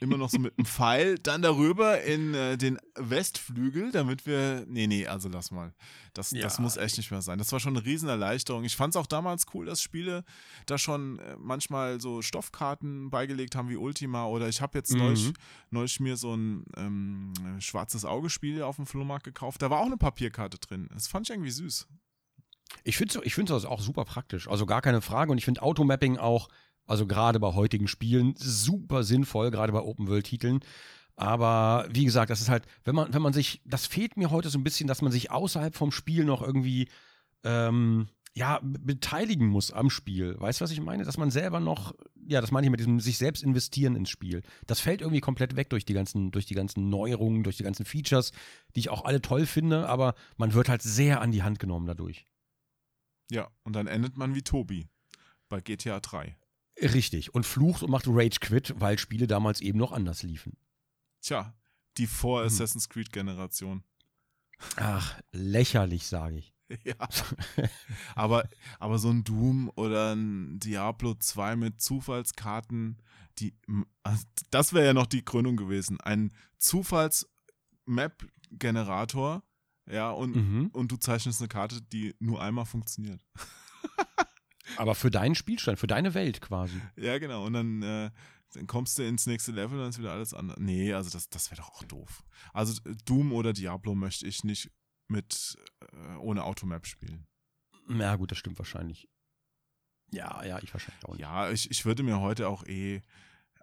immer noch so mit einem Pfeil, dann darüber in äh, den Westflügel, damit wir. Nee, nee, also lass mal. Das, das Ja. muss echt nicht mehr sein. Das war schon eine Riesenerleichterung. Ich fand es auch damals cool, dass Spiele da schon äh, manchmal so Stoffkarten beigelegt haben wie Ultima oder ich habe jetzt Mhm. neulich, neulich mir so ein ähm, schwarzes Augespiel auf dem Flohmarkt gekauft. Da war auch eine Papierkarte drin. Das fand ich irgendwie süß. Ich finde ich find das auch super praktisch. Also gar keine Frage. Und ich finde Automapping auch, also gerade bei heutigen Spielen, super sinnvoll, gerade bei Open-World-Titeln. Aber wie gesagt, das ist halt, wenn man, wenn man sich, das fehlt mir heute so ein bisschen, dass man sich außerhalb vom Spiel noch irgendwie ähm, ja, beteiligen muss am Spiel. Weißt du, was ich meine? Dass man selber noch, ja, das meine ich mit diesem sich selbst investieren ins Spiel. Das fällt irgendwie komplett weg durch die ganzen, durch die ganzen Neuerungen, durch die ganzen Features, die ich auch alle toll finde, aber man wird halt sehr an die Hand genommen dadurch. Ja, und dann endet man wie Tobi bei GTA 3. Richtig. Und flucht und macht Rage Quit, weil Spiele damals eben noch anders liefen. Tja, die vor Hm. Assassin's Creed Generation. Ach, lächerlich, sage ich. ja. aber, aber so ein Doom oder ein Diablo 2 mit Zufallskarten, die, also das wäre ja noch die Krönung gewesen. Ein Zufalls-Map-Generator, ja, und, Mhm. und du zeichnest eine Karte, die nur einmal funktioniert. Aber für deinen Spielstand, für deine Welt quasi. Ja, genau. Und dann, äh, dann kommst du ins nächste Level und dann ist wieder alles anders. Nee, also das, das wäre doch auch doof. Also äh, Doom oder Diablo möchte ich nicht mit äh, ohne Automap spielen. Ja, gut, das stimmt wahrscheinlich. Ja, ja, ich wahrscheinlich auch nicht. Ja, ich, ich würde mir heute auch eh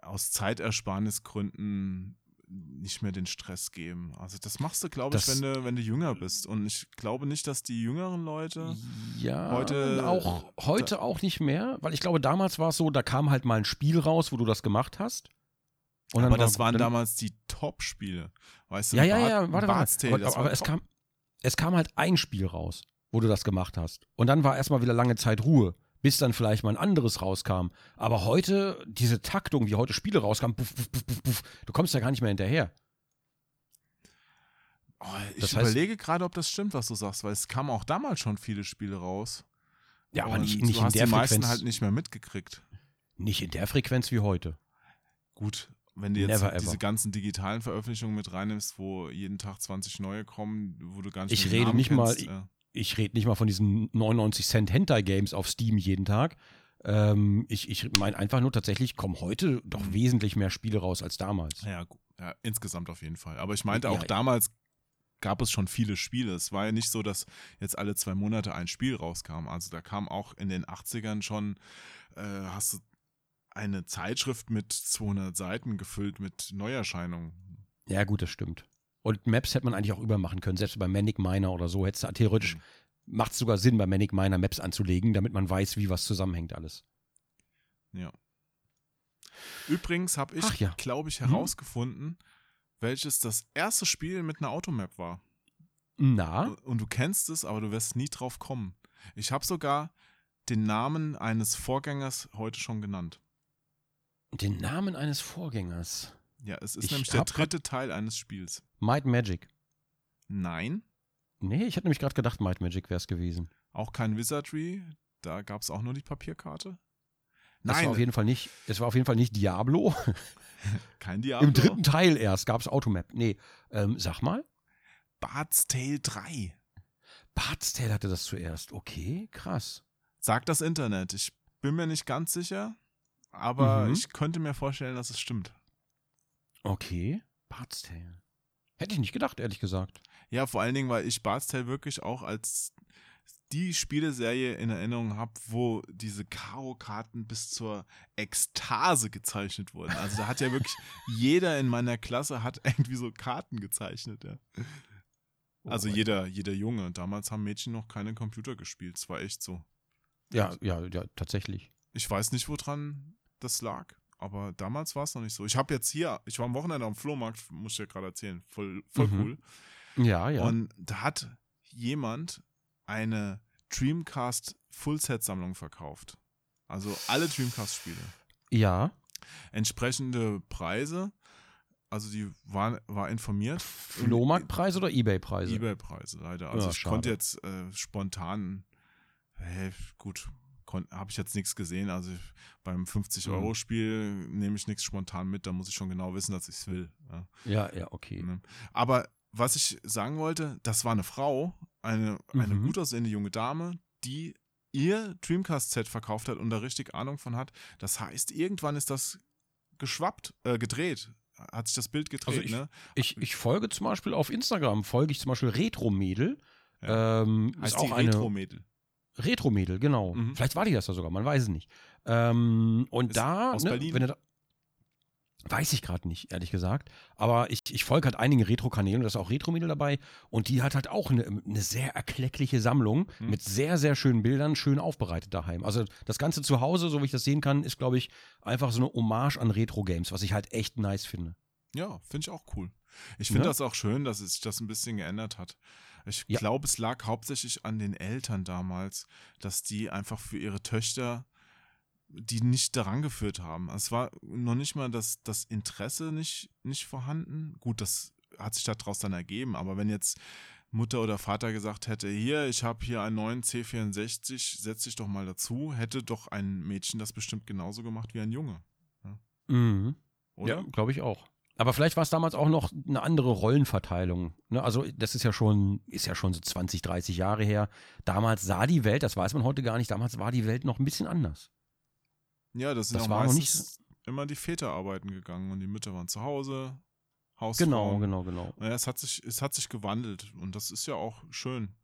aus Zeitersparnisgründen nicht mehr den Stress geben. Also das machst du, glaube ich, Das- wenn du, wenn du jünger bist. Und ich glaube nicht, dass die jüngeren Leute. Ja, Heute- auch heute auch nicht mehr, weil ich glaube, damals war es so, da kam halt mal ein Spiel raus, wo du das gemacht hast. Aber das war- waren dann, damals die Top-Spiele. Weißt du, Ja, ja, ja, warte, warte. Aber, das aber war es kam, es kam halt ein Spiel raus, wo du das gemacht hast. Und dann war erstmal wieder lange Zeit Ruhe, bis dann vielleicht mal ein anderes rauskam. Aber heute, diese Taktung, wie heute Spiele rauskamen, puff, puff, puff, puff, du kommst ja gar nicht mehr hinterher. Oh, ich Das heißt- überlege gerade, ob das stimmt, was du sagst, weil es kamen auch damals schon viele Spiele raus. Ja, aber nicht, nicht in der die meisten Frequenz. halt nicht mehr mitgekriegt. Nicht in der Frequenz wie heute. Gut, wenn du jetzt Never diese ever. ganzen digitalen Veröffentlichungen mit reinnimmst, wo jeden Tag 20 neue kommen, wo du gar nicht Ich rede Namen nicht mal- kennst, ja. Ich rede nicht mal von diesen 99 Cent Hentai-Games auf Steam jeden Tag. Ähm, ich ich meine einfach nur tatsächlich, kommen heute doch Mhm. wesentlich mehr Spiele raus als damals. Ja, ja, insgesamt auf jeden Fall. Aber ich meinte auch Ja. damals gab es schon viele Spiele. Es war ja nicht so, dass jetzt alle zwei Monate ein Spiel rauskam. Also da kam auch in den 80ern schon, äh, hast du eine Zeitschrift mit 200 Seiten gefüllt mit Neuerscheinungen. Ja, gut, das stimmt. Und Maps hätte man eigentlich auch übermachen können, selbst bei Manic Miner oder so. Hätte theoretisch, Mhm. macht es sogar Sinn, bei Manic Miner Maps anzulegen, damit man weiß, wie was zusammenhängt alles. Ja. Übrigens habe ich, ja. glaube ich, Hm? herausgefunden, welches das erste Spiel mit einer Automap war. Na, Und du kennst es, aber du wirst nie drauf kommen. Ich habe sogar den Namen eines Vorgängers heute schon genannt. den Namen eines Vorgängers. Ja, es ist Ich nämlich der dritte Teil eines Spiels. Might Magic. Nein, Nee, ich hätte nämlich gerade gedacht, Might Magic wäre es gewesen. auch kein Wizardry. Da gab es auch nur die Papierkarte. Nein, war auf jeden Fall nicht, es war auf jeden Fall nicht Diablo. kein Diablo. Im dritten Teil erst gab es Automap. Nee, ähm, sag mal, Bart's Tale 3. Bart's Tale hatte das zuerst. Okay, krass. Sagt das Internet. Ich bin mir nicht ganz sicher, aber Mhm. ich könnte mir vorstellen, dass es stimmt. Okay, Bart's Tale. Hätte ich nicht gedacht, ehrlich gesagt. Ja, vor allen Dingen, weil ich Bart's Tale wirklich auch als die Spieleserie in Erinnerung habe, wo diese Karo-Karten bis zur Ekstase gezeichnet wurden. Also da hat ja wirklich jeder in meiner Klasse hat irgendwie so Karten gezeichnet, ja. Also Oh, jeder, jeder Junge. Damals haben Mädchen noch keine Computer gespielt. Es war echt so. Ja, ja, ja, tatsächlich. Ich weiß nicht, woran das lag, aber damals war es noch nicht so. Ich habe jetzt hier, ich war am Wochenende am Flohmarkt, muss ich dir gerade erzählen, voll, voll Mhm. cool. Ja, ja. Und da hat jemand eine Dreamcast Fullset-Sammlung verkauft. Also alle Dreamcast-Spiele. ja. Entsprechende Preise. Also die war, war informiert. Flohmarktpreise oder Ebay-Preise? Ebay-Preise leider. Also Ja, ich schade. konnte jetzt äh, spontan, hey, gut, habe ich jetzt nichts gesehen. Also beim Mhm. 50-Euro-Spiel nehme ich nichts spontan mit, da muss ich schon genau wissen, dass ich es will. Ja. Ja, ja, okay. Ne? Aber was ich sagen wollte, das war eine Frau, eine, eine Mhm. gut aussehende junge Dame, die ihr Dreamcast-Set verkauft hat und da richtig Ahnung von hat. Das heißt, irgendwann ist das geschwappt, äh, gedreht. Hat sich das Bild gedreht, Also ich- ne? Ich, ich folge zum Beispiel auf Instagram, folge ich zum Beispiel Retro-Mädel. Ja. Ähm, Heißt ist auch eine Retro-Mädel. Retro-Mädel, genau. Mhm. Vielleicht war die das ja sogar, man weiß es nicht. Ähm, und Ist da, aus ne, Berlin? wenn du da, weiß ich gerade nicht, ehrlich gesagt. Aber ich, ich folge halt einigen Retro-Kanälen, da ist auch Retro-Mädel dabei. Und die hat halt auch eine, eine sehr erkleckliche Sammlung Mhm. mit sehr, sehr schönen Bildern, schön aufbereitet daheim. Also das Ganze zu Hause, so wie ich das sehen kann, ist, glaube ich, einfach so eine Hommage an Retro-Games, was ich halt echt nice finde. Ja, finde ich auch cool. Ich finde Ne? das auch schön, dass es sich das ein bisschen geändert hat. Ich Ja. glaube, es lag hauptsächlich an den Eltern damals, dass die einfach für ihre Töchter die nicht daran geführt haben. Es war noch nicht mal das, das Interesse nicht, nicht vorhanden. Gut, das hat sich daraus dann ergeben, aber wenn jetzt Mutter oder Vater gesagt hätte, hier, ich habe hier einen neuen C64, setz dich doch mal dazu, hätte doch ein Mädchen das bestimmt genauso gemacht wie ein Junge. Mhm. Oder? Ja, glaube ich auch. Aber vielleicht war es damals auch noch eine andere Rollenverteilung. Ne? Also das ist ja schon, ist ja schon so 20, 30 Jahre her. Damals sah die Welt, das weiß man heute gar nicht, damals war die Welt noch ein bisschen anders. Ja, das sind Das auch nicht immer die Väter arbeiten gegangen und die Mütter waren zu Hause, Genau, Hausfrauen. genau, genau. Ja, es hat sich, es hat sich gewandelt und das ist ja auch schön.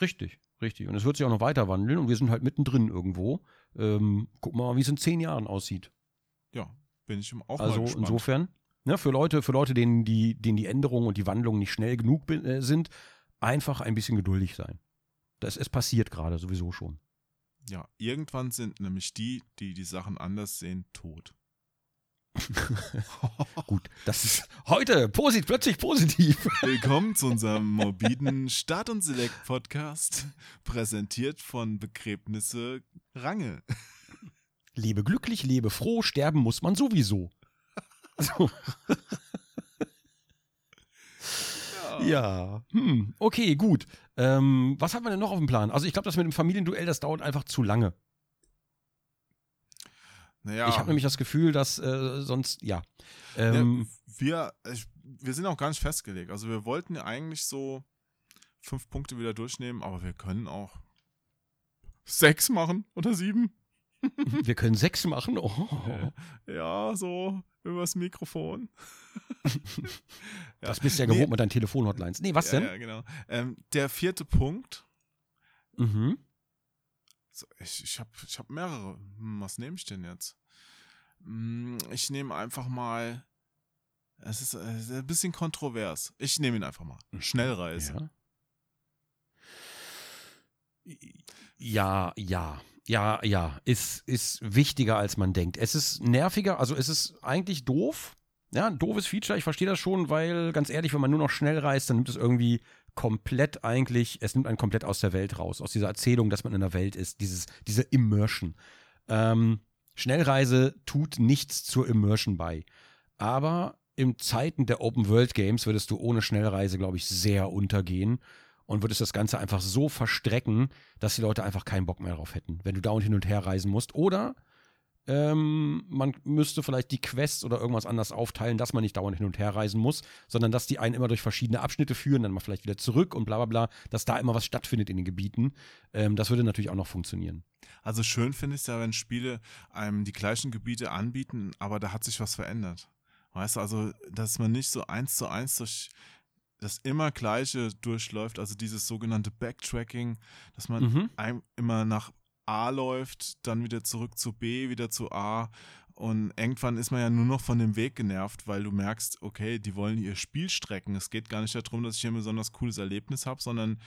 Richtig, richtig. Und es wird sich auch noch weiter wandeln und wir sind halt mittendrin irgendwo. Ähm, gucken wir mal, wie es in zehn Jahren aussieht. Ja, bin ich auch also mal gespannt. insofern, ne, für Leute, für Leute, denen die, denen die Änderungen und die Wandlungen nicht schnell genug äh, sind, einfach ein bisschen geduldig sein. Das, es passiert gerade sowieso schon. Ja, irgendwann sind nämlich die, die die Sachen anders sehen, tot. Gut, das ist heute posit plötzlich positiv. Willkommen zu unserem morbiden Start- und Select-Podcast, präsentiert von Begräbnisse Range. Lebe glücklich, lebe froh, sterben muss man sowieso. So. Ja, hm, okay, gut. Ähm, was haben wir denn noch auf dem Plan? Also ich glaube, das mit dem Familienduell, das dauert einfach zu lange. Naja, Ich habe nämlich das Gefühl, dass äh, sonst, ja. ja, Ähm, wir, ich, wir sind auch gar nicht festgelegt. Also wir wollten ja eigentlich so fünf Punkte wieder durchnehmen, aber wir können auch sechs machen oder sieben. Wir können sechs machen. Oh. Ja, so übers Mikrofon. Das bist ja gewohnt mit deinen Telefonhotlines. Nee, was ja, denn? Ja, genau. Ähm, der vierte Punkt. Mhm. So, ich ich habe ich hab mehrere. Hm, was nehme ich denn jetzt? Hm, Ich nehme einfach mal. Es ist, äh, es ist ein bisschen kontrovers. Ich nehme ihn einfach mal. Schnellreise. Ja. Ja, ja. Ja, ja, ist, ist wichtiger, als man denkt. Es ist nerviger, also es ist eigentlich doof. Ja, ein doofes Feature, ich verstehe das schon, weil ganz ehrlich, wenn man nur noch schnell reist, dann nimmt es irgendwie komplett eigentlich, es nimmt einen komplett aus der Welt raus, aus dieser Erzählung, dass man in der Welt ist, dieses, diese Immersion. Ähm, Schnellreise tut nichts zur Immersion bei. Aber in Zeiten der Open World Games würdest du ohne Schnellreise, glaube ich, sehr untergehen und würdest das Ganze einfach so verstrecken, dass die Leute einfach keinen Bock mehr drauf hätten, wenn du dauernd hin und her reisen musst. Oder ähm, man müsste vielleicht die Quests oder irgendwas anders aufteilen, dass man nicht dauernd hin und her reisen muss, sondern dass die einen immer durch verschiedene Abschnitte führen, dann mal vielleicht wieder zurück und bla bla bla, dass da immer was stattfindet in den Gebieten. Ähm, das würde natürlich auch noch funktionieren. Also schön finde ich es ja, wenn Spiele einem die gleichen Gebiete anbieten, aber da hat sich was verändert. Weißt du, also, dass man nicht so eins zu eins durch das immer Gleiche durchläuft, also dieses sogenannte Backtracking, dass man Mhm. immer nach A läuft, dann wieder zurück zu B, wieder zu A. Und irgendwann ist man ja nur noch von dem Weg genervt, weil du merkst, okay, die wollen ihr Spiel strecken. Es geht gar nicht darum, dass ich hier ein besonders cooles Erlebnis habe, sondern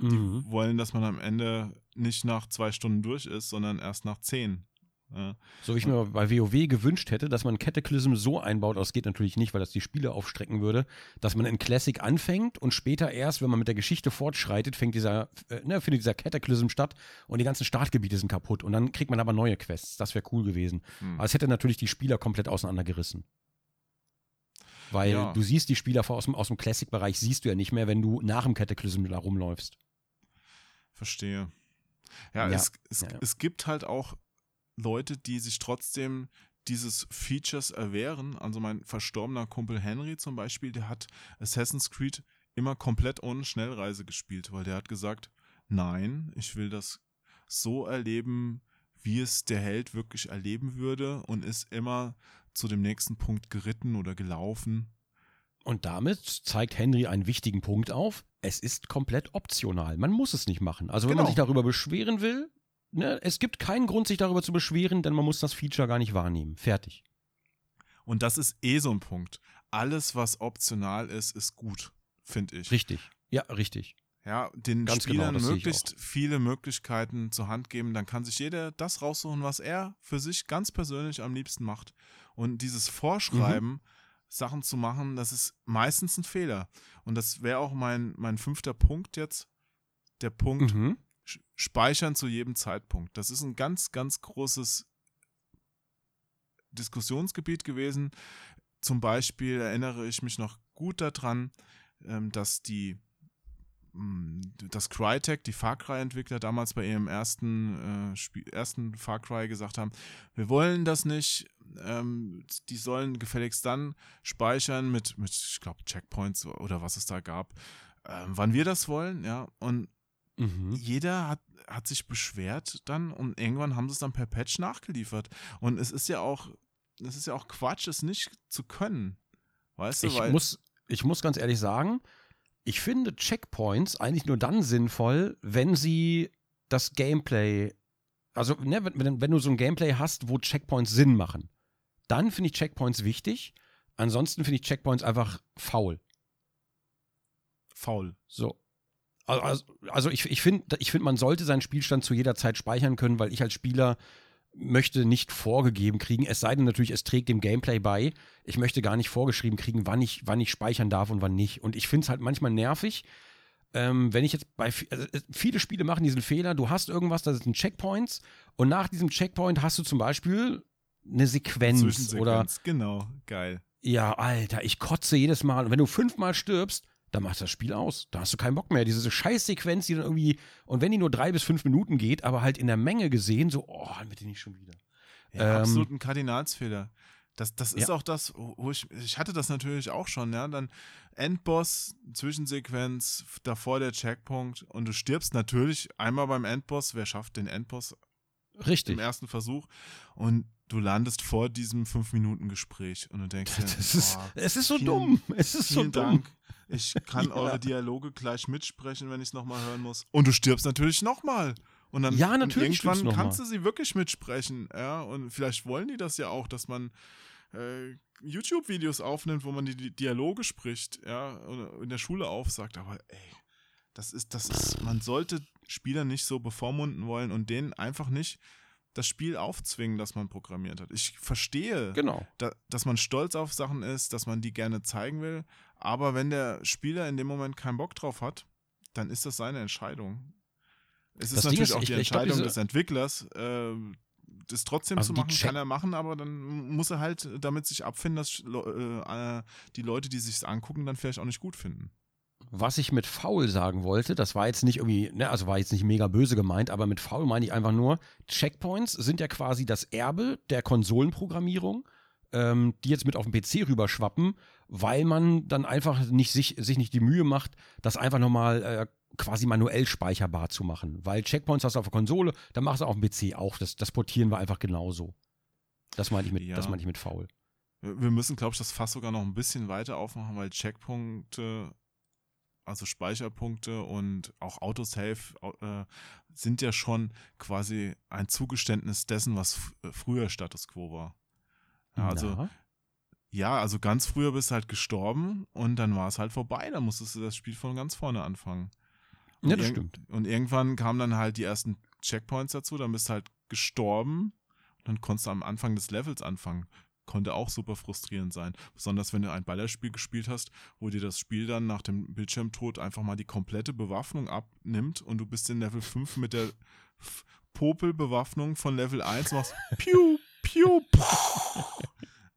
die Mhm. wollen, dass man am Ende nicht nach zwei Stunden durch ist, sondern erst nach zehn. Ja. So wie ich mir bei WoW gewünscht hätte, dass man Cataclysm so einbaut, das geht natürlich nicht, weil das die Spiele aufstrecken würde, dass man in Classic anfängt und später erst, wenn man mit der Geschichte fortschreitet, fängt dieser, äh, ne, findet dieser Cataclysm statt und die ganzen Startgebiete sind kaputt und dann kriegt man aber neue Quests. Das wäre cool gewesen. Hm. Aber es hätte natürlich die Spieler komplett auseinandergerissen. Weil Ja. du siehst die Spieler aus dem, aus dem Classic-Bereich, siehst du ja nicht mehr, wenn du nach dem Cataclysm da rumläufst. Verstehe. Ja, Ja, Es, es, ja, ja. es gibt halt auch Leute, die sich trotzdem dieses Features erwehren. Also mein verstorbener Kumpel Henry zum Beispiel, der hat Assassin's Creed immer komplett ohne Schnellreise gespielt, weil der hat gesagt, nein, ich will das so erleben, wie es der Held wirklich erleben würde und ist immer zu dem nächsten Punkt geritten oder gelaufen. Und damit zeigt Henry einen wichtigen Punkt auf. Es ist komplett optional. Man muss es nicht machen. Also wenn man Genau. sich darüber beschweren will, ne, es gibt keinen Grund, sich darüber zu beschweren, denn man muss das Feature gar nicht wahrnehmen. Fertig. Und das ist eh so ein Punkt. Alles, was optional ist, ist gut, finde ich. Richtig. Ja, richtig. Ja, den Ganz genau, Spielern ich möglichst viele Möglichkeiten zur Hand geben, dann kann sich jeder das raussuchen, was er für sich ganz persönlich am liebsten macht. Und dieses Vorschreiben, Mhm. Sachen zu machen, das ist meistens ein Fehler. Und das wäre auch mein, mein fünfter Punkt jetzt. Der Punkt Mhm. Speichern zu jedem Zeitpunkt. Das ist ein ganz, ganz großes Diskussionsgebiet gewesen. Zum Beispiel erinnere ich mich noch gut daran, ähm, dass die mh, das Crytek, die Far Cry-Entwickler damals bei ihrem ersten, äh, Spiel, ersten Far Cry gesagt haben, wir wollen das nicht, ähm, die sollen gefälligst dann speichern mit, mit ich glaube, Checkpoints oder was es da gab, ähm, wann wir das wollen, ja, und Mhm. jeder hat, hat sich beschwert dann und irgendwann haben sie es dann per Patch nachgeliefert. Und es ist ja auch, es ist ja auch Quatsch, es nicht zu können. Weißt du, Ich weil muss, ich muss ganz ehrlich sagen, ich finde Checkpoints eigentlich nur dann sinnvoll, wenn sie das Gameplay, also ne, wenn, wenn, wenn du so ein Gameplay hast, wo Checkpoints Sinn machen, dann finde ich Checkpoints wichtig. Ansonsten finde ich Checkpoints einfach faul. faul. So. Also, also, ich, ich finde, ich find, man sollte seinen Spielstand zu jeder Zeit speichern können, weil ich als Spieler möchte nicht vorgegeben kriegen, es sei denn natürlich, es trägt dem Gameplay bei. Ich möchte gar nicht vorgeschrieben kriegen, wann ich, wann ich speichern darf und wann nicht. Und ich finde es halt manchmal nervig, ähm, wenn ich jetzt bei also, äh, viele Spiele machen diesen Fehler, du hast irgendwas, das sind Checkpoints und nach diesem Checkpoint hast du zum Beispiel eine Sequenz oder. Genau, geil. ja, Alter, ich kotze jedes Mal. Und wenn du fünfmal stirbst, dann macht das Spiel aus. Da hast du keinen Bock mehr. Diese Scheißsequenz, die dann irgendwie, und wenn die nur drei bis fünf Minuten geht, aber halt in der Menge gesehen, so, oh, bitte nicht schon wieder. Ja, Ähm, absolut ein Kardinalsfehler. Das, das ist Ja. auch das, wo ich, ich hatte das natürlich auch schon, ja, dann Endboss, Zwischensequenz, davor der Checkpunkt und du stirbst natürlich einmal beim Endboss, wer schafft den Endboss Richtig. im ersten Versuch und du landest vor diesem 5-Minuten-Gespräch und du denkst dir, Das ist, boah, es ist so vielen- dumm. Es ist so dumm. Dank. Ich kann Ja. eure Dialoge gleich mitsprechen, wenn ich es nochmal hören muss. Und du stirbst natürlich nochmal. Und dann Ja, und natürlich stirbst irgendwann kannst du sie wirklich mitsprechen, ja. Und vielleicht wollen die das ja auch, dass man äh, YouTube-Videos aufnimmt, wo man die, die Dialoge spricht, ja, und in der Schule aufsagt. Aber ey, das ist, das ist, man sollte Spieler nicht so bevormunden wollen und denen einfach nicht das Spiel aufzwingen, das man programmiert hat. Ich verstehe, Genau. da, dass man stolz auf Sachen ist, dass man die gerne zeigen will. Aber wenn der Spieler in dem Moment keinen Bock drauf hat, dann ist das seine Entscheidung. Es ist Das Ding natürlich ist, auch die glaub, Entscheidung diese- des Entwicklers, äh, das trotzdem Also zu machen, kann er machen, aber dann muss er halt damit sich abfinden, dass Le- äh, die Leute, die sich angucken, dann vielleicht auch nicht gut finden. Was ich mit faul sagen wollte, das war jetzt nicht irgendwie, ne, also war jetzt nicht mega böse gemeint, aber mit faul meine ich einfach nur, Checkpoints sind ja quasi das Erbe der Konsolenprogrammierung, ähm, die jetzt mit auf den PC rüberschwappen, weil man dann einfach nicht sich, sich nicht die Mühe macht, das einfach nochmal äh, quasi manuell speicherbar zu machen. Weil Checkpoints hast du auf der Konsole, dann machst du auf dem PC auch. Das, das portieren wir einfach genauso. Das meine ich mit, Ja. das meine ich mit faul. Wir müssen, glaube ich, das Fass sogar noch ein bisschen weiter aufmachen, weil Checkpunkte, also Speicherpunkte und auch Autosave au- äh, sind ja schon quasi ein Zugeständnis dessen, was äh, früher Status quo war. Ja, also, Na? ja, also ganz früher bist du halt gestorben und dann war es halt vorbei. Dann musstest du das Spiel von ganz vorne anfangen. Ja, das stimmt. Und irgendwann kamen dann halt die ersten Checkpoints dazu, dann bist du halt gestorben und dann konntest du am Anfang des Levels anfangen. Konnte auch super frustrierend sein. Besonders wenn du ein Ballerspiel gespielt hast, wo dir das Spiel dann nach dem Bildschirmtod einfach mal die komplette Bewaffnung abnimmt und du bist in Level 5 mit der Popelbewaffnung von Level 1 machst Piu, Piu.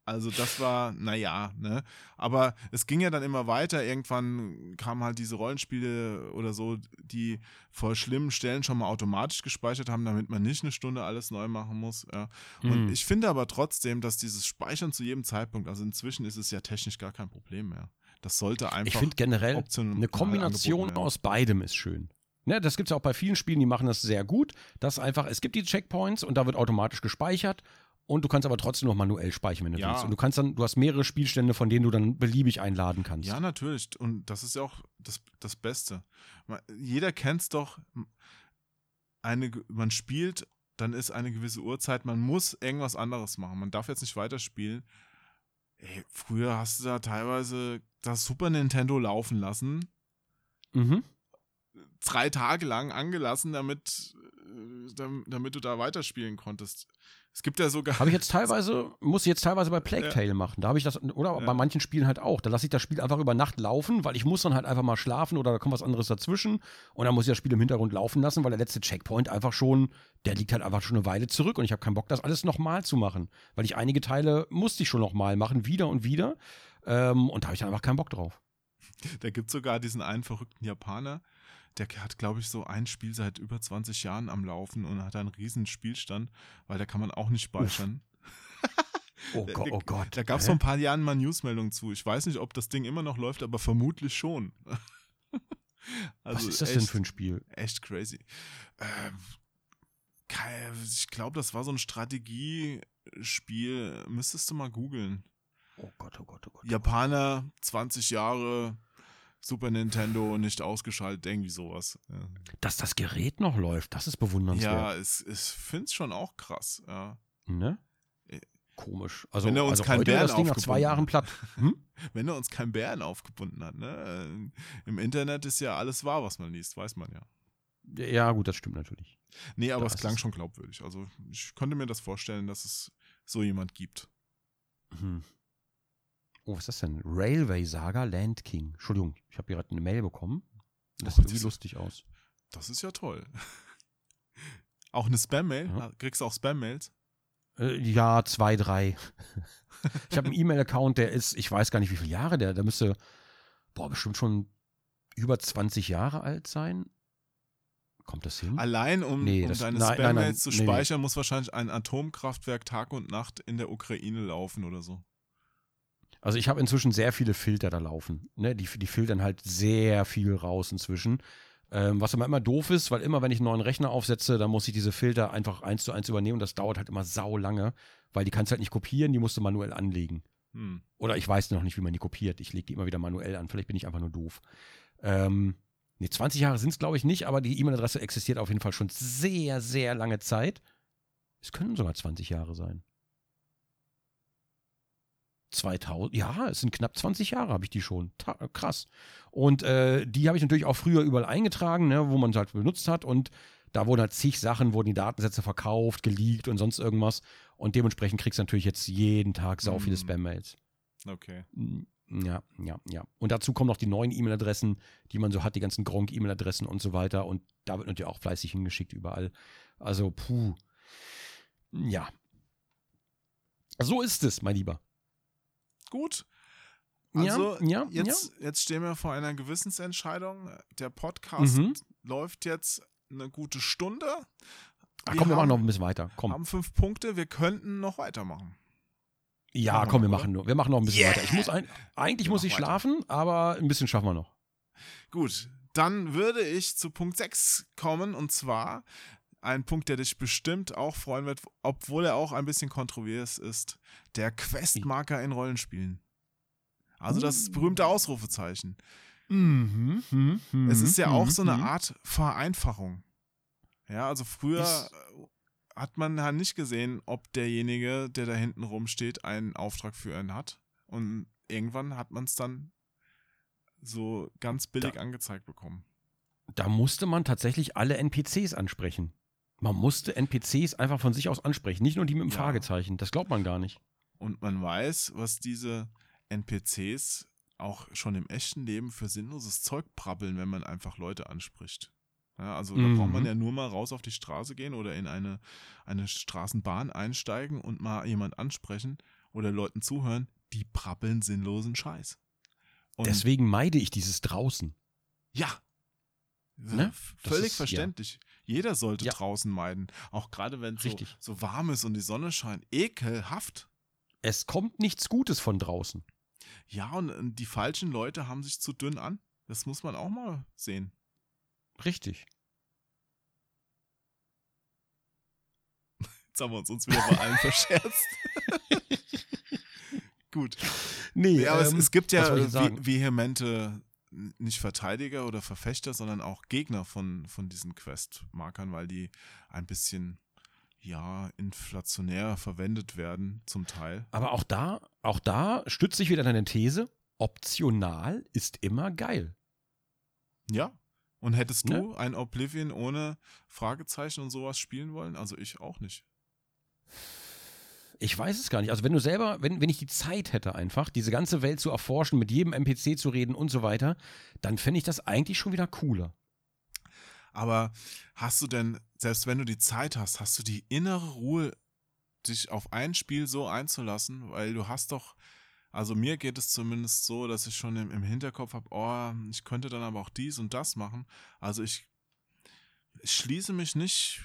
Also das war, naja, ne? Aber es ging ja dann immer weiter. Irgendwann kamen halt diese Rollenspiele oder so, die vor schlimmen Stellen schon mal automatisch gespeichert haben, damit man nicht eine Stunde alles neu machen muss. Ja. Und Mhm. ich finde aber trotzdem, dass dieses Speichern zu jedem Zeitpunkt, also inzwischen ist es ja technisch gar kein Problem mehr. Das sollte einfach Ich finde generell, eine Kombination aus beidem ist schön. Ne, das gibt es auch bei vielen Spielen, die machen das sehr gut. Das einfach, es gibt die Checkpoints und da wird automatisch gespeichert und du kannst aber trotzdem noch manuell speichern, wenn du Ja. willst. Und du kannst dann, du hast mehrere Spielstände, von denen du dann beliebig einladen kannst. Ja, natürlich. Und das ist ja auch das, das Beste. Jeder kennt es doch. Eine, man spielt, dann ist eine gewisse Uhrzeit, man muss irgendwas anderes machen. Man darf jetzt nicht weiterspielen. Ey, früher hast du da teilweise das Super Nintendo laufen lassen, Mhm. drei Tage lang angelassen, damit, äh, dam- damit du da weiterspielen konntest. Es gibt ja sogar. Habe ich jetzt teilweise, muss ich jetzt teilweise bei Plague Ja. Tale machen. Da habe ich das, oder Ja. bei manchen Spielen halt auch. Da lasse ich das Spiel einfach über Nacht laufen, weil ich muss dann halt einfach mal schlafen oder da kommt was anderes dazwischen. Und dann muss ich das Spiel im Hintergrund laufen lassen, weil der letzte Checkpoint einfach schon, der liegt halt einfach schon eine Weile zurück und ich habe keinen Bock, das alles nochmal zu machen. Weil ich einige Teile musste ich schon nochmal machen, wieder und wieder. Ähm, und da habe ich dann einfach keinen Bock drauf. Da gibt es sogar diesen einen verrückten Japaner, der hat, glaube ich, so ein Spiel seit über 20 Jahren am Laufen und hat einen riesen Spielstand, weil da kann man auch nicht speichern. Oh Gott, oh Gott. Da gab es vor ein paar Jahren mal Newsmeldungen zu. Ich weiß nicht, ob das Ding immer noch läuft, aber vermutlich schon. Was ist das echt, denn für ein Spiel? Echt crazy. Ähm, ich glaube, das war so ein Strategiespiel. Müsstest du mal googeln. Oh Gott, oh Gott, oh Gott. Japaner, 20 Jahre, Super Nintendo nicht ausgeschaltet, irgendwie sowas. Ja, Dass das Gerät noch läuft, das ist bewundernswert. ja es, ich finde es schon auch krass. Ja. Ne? Äh, Komisch. Also, wenn er uns also kein Bären das Ding nach zwei aufgebunden Jahren hat. platt. Hm? Wenn er uns kein Bären aufgebunden hat. Ne? Äh, Im Internet ist ja alles wahr, was man liest, weiß man ja. Ja, gut, das stimmt natürlich. Nee, aber Da es klang schon glaubwürdig. Also ich könnte mir das vorstellen, dass es so jemand gibt. Hm. Oh, was ist das denn? Railway Saga Land King. Entschuldigung, ich habe gerade eine Mail bekommen. Das Oh, sieht diese- lustig aus. Das ist ja toll. auch eine Spam-Mail? Ja. Kriegst du auch Spam-Mails? Äh, ja, zwei, drei. ich habe einen E-Mail-Account, der ist, ich weiß gar nicht, wie viele Jahre der, der müsste, boah, bestimmt schon über 20 Jahre alt sein. Kommt das hin? Allein um, Nee, um das- deine Spam-Mails zu nee, nee. speichern, muss wahrscheinlich ein Atomkraftwerk Tag und Nacht in der Ukraine laufen oder so. Also ich habe inzwischen sehr viele Filter da laufen. Ne? Die, die filtern halt sehr viel raus inzwischen. Ähm, was immer immer doof ist, weil immer, wenn ich einen neuen Rechner aufsetze, dann muss ich diese Filter einfach eins zu eins übernehmen und das dauert halt immer sau lange, weil die kannst du halt nicht kopieren, die musst du manuell anlegen. Hm. Oder ich weiß noch nicht, wie man die kopiert. Ich lege die immer wieder manuell an. Vielleicht bin ich einfach nur doof. Ähm, nee, 20 Jahre sind es, glaube ich, nicht, aber die E-Mail-Adresse existiert auf jeden Fall schon sehr, sehr lange Zeit. Es können sogar 20 Jahre sein. 2000, ja, es sind knapp 20 Jahre habe ich die schon. Ta krass. Und äh, die habe ich natürlich auch früher überall eingetragen, ne, wo man es halt benutzt hat. Und da wurden halt zig Sachen, wurden die Datensätze verkauft, geleakt und sonst irgendwas. Und dementsprechend kriegst du natürlich jetzt jeden Tag sau viele Mm. Spam-Mails. Okay. Mm, Ja, ja, ja. Und dazu kommen noch die neuen E-Mail-Adressen, die man so hat, die ganzen Gronk-E-Mail-Adressen und so weiter. Und da wird natürlich auch fleißig hingeschickt überall. Also, puh. Ja. So ist es, mein Lieber. Gut. Ja, Also, ja, jetzt, jetzt stehen wir vor einer Gewissensentscheidung. Der Podcast Mhm. läuft jetzt eine gute Stunde. Ach, Wir komm, wir machen haben- noch ein bisschen weiter. Komm. haben fünf Punkte. Wir könnten noch weitermachen. Ja, Machen wir komm, wir noch, machen nur. Wir machen noch ein bisschen Yeah. weiter. Ich muss ein, eigentlich Wir muss ich weiter. schlafen, aber ein bisschen schaffen wir noch. Gut, dann würde ich zu Punkt 6 kommen und zwar ein Punkt, der dich bestimmt auch freuen wird, obwohl er auch ein bisschen kontrovers ist. Der Questmarker in Rollenspielen. Also das Uh. berühmte Ausrufezeichen. Mhm, mhm, Es ist ja auch so eine. Art Vereinfachung. Ja, also früher hat man ja nicht gesehen, ob derjenige, der da hinten rumsteht, einen Auftrag für einen hat. Und irgendwann hat man es dann so ganz billig angezeigt bekommen. Da musste man tatsächlich alle NPCs ansprechen. Man musste NPCs einfach von sich aus ansprechen, nicht nur die mit dem Ja. Fragezeichen. Das glaubt man gar nicht. Und man weiß, was diese NPCs auch schon im echten Leben für sinnloses Zeug prabbeln, wenn man einfach Leute anspricht. Ja, also da Mhm. braucht man ja nur mal raus auf die Straße gehen oder in eine, eine Straßenbahn einsteigen und mal jemand ansprechen oder Leuten zuhören, die prabbeln sinnlosen Scheiß. Und Deswegen meide ich dieses draußen. ja, Ne? völlig ist- ja. verständlich. Jeder sollte Ja. draußen meiden, auch gerade wenn es so, so warm ist und die Sonne scheint. Ekelhaft. Es kommt nichts Gutes von draußen. Ja, und die falschen Leute haben sich zu dünn an. Das muss man auch mal sehen. Richtig. Jetzt haben wir uns, uns wieder bei allen verscherzt. Gut. Nee, Ja, aber es, ähm, es gibt was ja vehemente, nicht Verteidiger oder Verfechter, sondern auch Gegner von, von diesen Quest-Markern, weil die ein bisschen, ja, inflationär verwendet werden, zum Teil. Aber auch da, auch da stütze ich wieder deine These. Optional ist immer geil. Ja. Und hättest Ne? du ein Oblivion ohne Fragezeichen und sowas spielen wollen? Also ich auch nicht. Ich weiß es gar nicht. Also wenn du selber, wenn, wenn ich die Zeit hätte einfach, diese ganze Welt zu erforschen, mit jedem NPC zu reden und so weiter, dann fände ich das eigentlich schon wieder cooler. Aber hast du denn, selbst wenn du die Zeit hast, hast du die innere Ruhe, dich auf ein Spiel so einzulassen? Weil du hast doch, also mir geht es zumindest so, dass ich schon im, im Hinterkopf habe, oh, ich könnte dann aber auch dies und das machen. Also ich, ich schließe mich nicht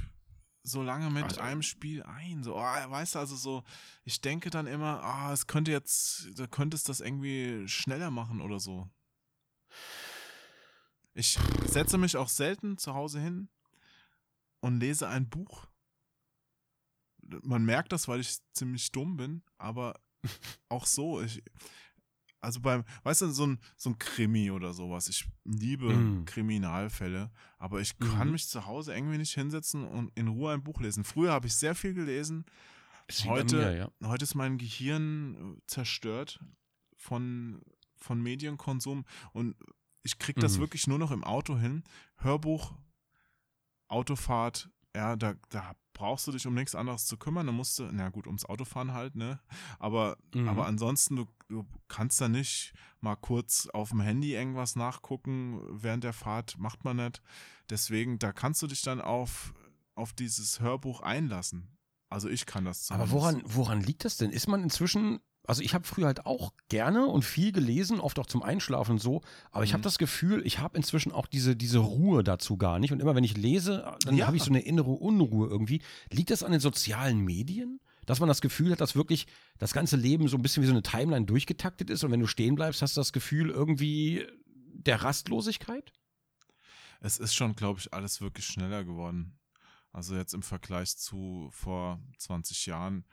so lange mit Also- einem Spiel ein. So, oh, weißt du, also so, ich denke dann immer, ah, es könnte jetzt, da könntest das irgendwie schneller machen oder so. Ich setze mich auch selten zu Hause hin und lese ein Buch. Man merkt das, weil ich ziemlich dumm bin, aber auch so. Ich, also beim, weißt du, so ein, so ein Krimi oder sowas. Ich liebe Mm. Kriminalfälle, aber ich kann Mhm. mich zu Hause irgendwie nicht hinsetzen und in Ruhe ein Buch lesen. Früher habe ich sehr viel gelesen. Heute, mir, ja. heute ist mein Gehirn äh, zerstört von, von Medienkonsum und ich kriege das Mhm. wirklich nur noch im Auto hin. Hörbuch, Autofahrt, ja, da, da brauchst du dich um nichts anderes zu kümmern. Da musst du, na gut, ums Autofahren halt, ne? Aber, Mhm. aber ansonsten, du, du kannst da nicht mal kurz auf dem Handy irgendwas nachgucken während der Fahrt, macht man nicht. Deswegen, da kannst du dich dann auf, auf dieses Hörbuch einlassen. Also ich kann das Aber zumindest. woran, woran liegt das denn? Ist man inzwischen, also ich habe früher halt auch gerne und viel gelesen, oft auch zum Einschlafen und so, aber ich habe Mhm. das Gefühl, ich habe inzwischen auch diese, diese Ruhe dazu gar nicht. Und immer wenn ich lese, dann Ja. habe ich so eine innere Unruhe irgendwie. Liegt das an den sozialen Medien? Dass man das Gefühl hat, dass wirklich das ganze Leben so ein bisschen wie so eine Timeline durchgetaktet ist und wenn du stehen bleibst, hast du das Gefühl irgendwie der Rastlosigkeit? es ist schon, glaube ich, alles wirklich schneller geworden. Also jetzt im Vergleich zu vor 20 Jahren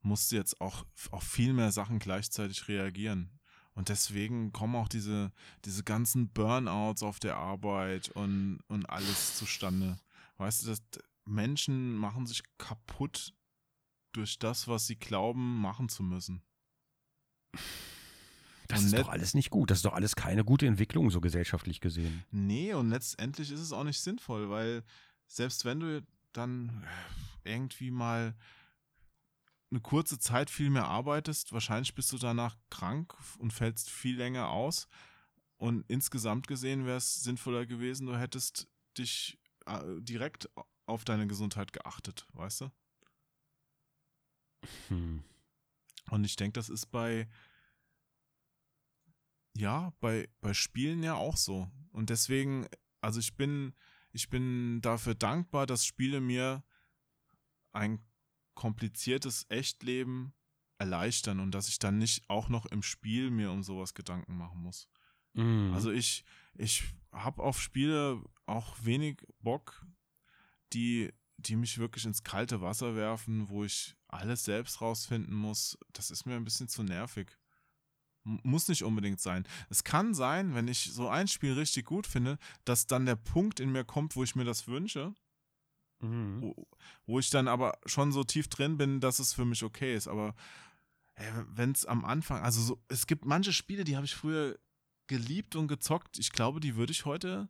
musste jetzt auch auf viel mehr Sachen gleichzeitig reagieren. Und deswegen kommen auch diese, diese ganzen Burnouts auf der Arbeit und, und alles zustande. Weißt du, dass Menschen machen sich kaputt durch das, was sie glauben, machen zu müssen. Das und ist doch alles nicht gut. Das ist doch alles keine gute Entwicklung, so gesellschaftlich gesehen. Nee, und letztendlich ist es auch nicht sinnvoll, weil selbst wenn du dann irgendwie mal eine kurze Zeit viel mehr arbeitest, wahrscheinlich bist du danach krank und fällst viel länger aus. Und insgesamt gesehen wäre es sinnvoller gewesen, du hättest dich äh, direkt auf deine Gesundheit geachtet, weißt du? Hm. Und ich denke, das ist bei, ja, bei, bei Spielen ja auch so. Und deswegen, also ich bin, ich bin dafür dankbar, dass Spiele mir ein kompliziertes Echtleben erleichtern und dass ich dann nicht auch noch im Spiel mir um sowas Gedanken machen muss. Mhm. Also ich, ich habe auf Spiele auch wenig Bock, die, die mich wirklich ins kalte Wasser werfen, wo ich alles selbst rausfinden muss. Das ist mir ein bisschen zu nervig. Muss nicht unbedingt sein. Es kann sein, wenn ich so ein Spiel richtig gut finde, dass dann der Punkt in mir kommt, wo ich mir das wünsche. Mhm. Wo, wo, ich dann aber schon so tief drin bin, dass es für mich okay ist. Aber wenn es am Anfang, also so, es gibt manche Spiele, die habe ich früher geliebt und gezockt. Ich glaube, die würde ich heute,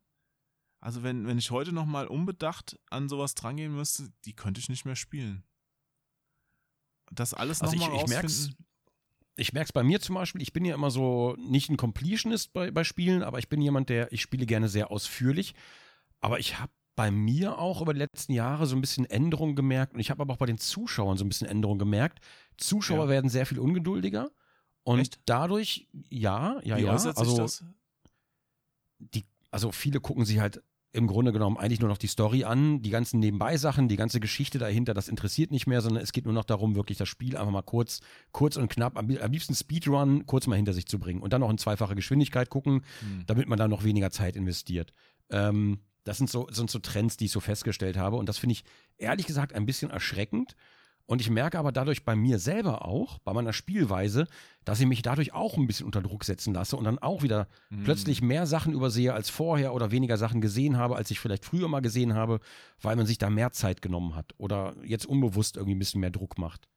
also wenn, wenn ich heute nochmal unbedacht an sowas drangehen müsste, die könnte ich nicht mehr spielen. Das alles also nochmal rausfinden ich merke es bei mir zum Beispiel, ich bin ja immer so nicht ein Completionist bei, bei Spielen, aber ich bin jemand, der, ich spiele gerne sehr ausführlich. Aber ich habe bei mir auch über die letzten Jahre so ein bisschen Änderungen gemerkt und ich habe aber auch bei den Zuschauern so ein bisschen Änderungen gemerkt. Zuschauer ja. werden sehr viel ungeduldiger und Echt? dadurch, ja, ja, Wie ja. Also, die, also viele gucken sich halt im Grunde genommen eigentlich nur noch die Story an, die ganzen Nebenbei-Sachen, die ganze Geschichte dahinter, das interessiert nicht mehr, sondern es geht nur noch darum, wirklich das Spiel einfach mal kurz, kurz und knapp, am, liebsten Speedrun, kurz mal hinter sich zu bringen und dann noch in zweifache Geschwindigkeit gucken, mhm. damit man da noch weniger Zeit investiert. Ähm, das sind so, sind so Trends, die ich so festgestellt habe und das finde ich ehrlich gesagt ein bisschen erschreckend, und ich merke aber dadurch bei mir selber auch, bei meiner Spielweise, dass ich mich dadurch auch ein bisschen unter Druck setzen lasse und dann auch wieder mhm. plötzlich mehr Sachen übersehe als vorher oder weniger Sachen gesehen habe, als ich vielleicht früher mal gesehen habe, weil man sich da mehr Zeit genommen hat oder jetzt unbewusst irgendwie ein bisschen mehr Druck macht.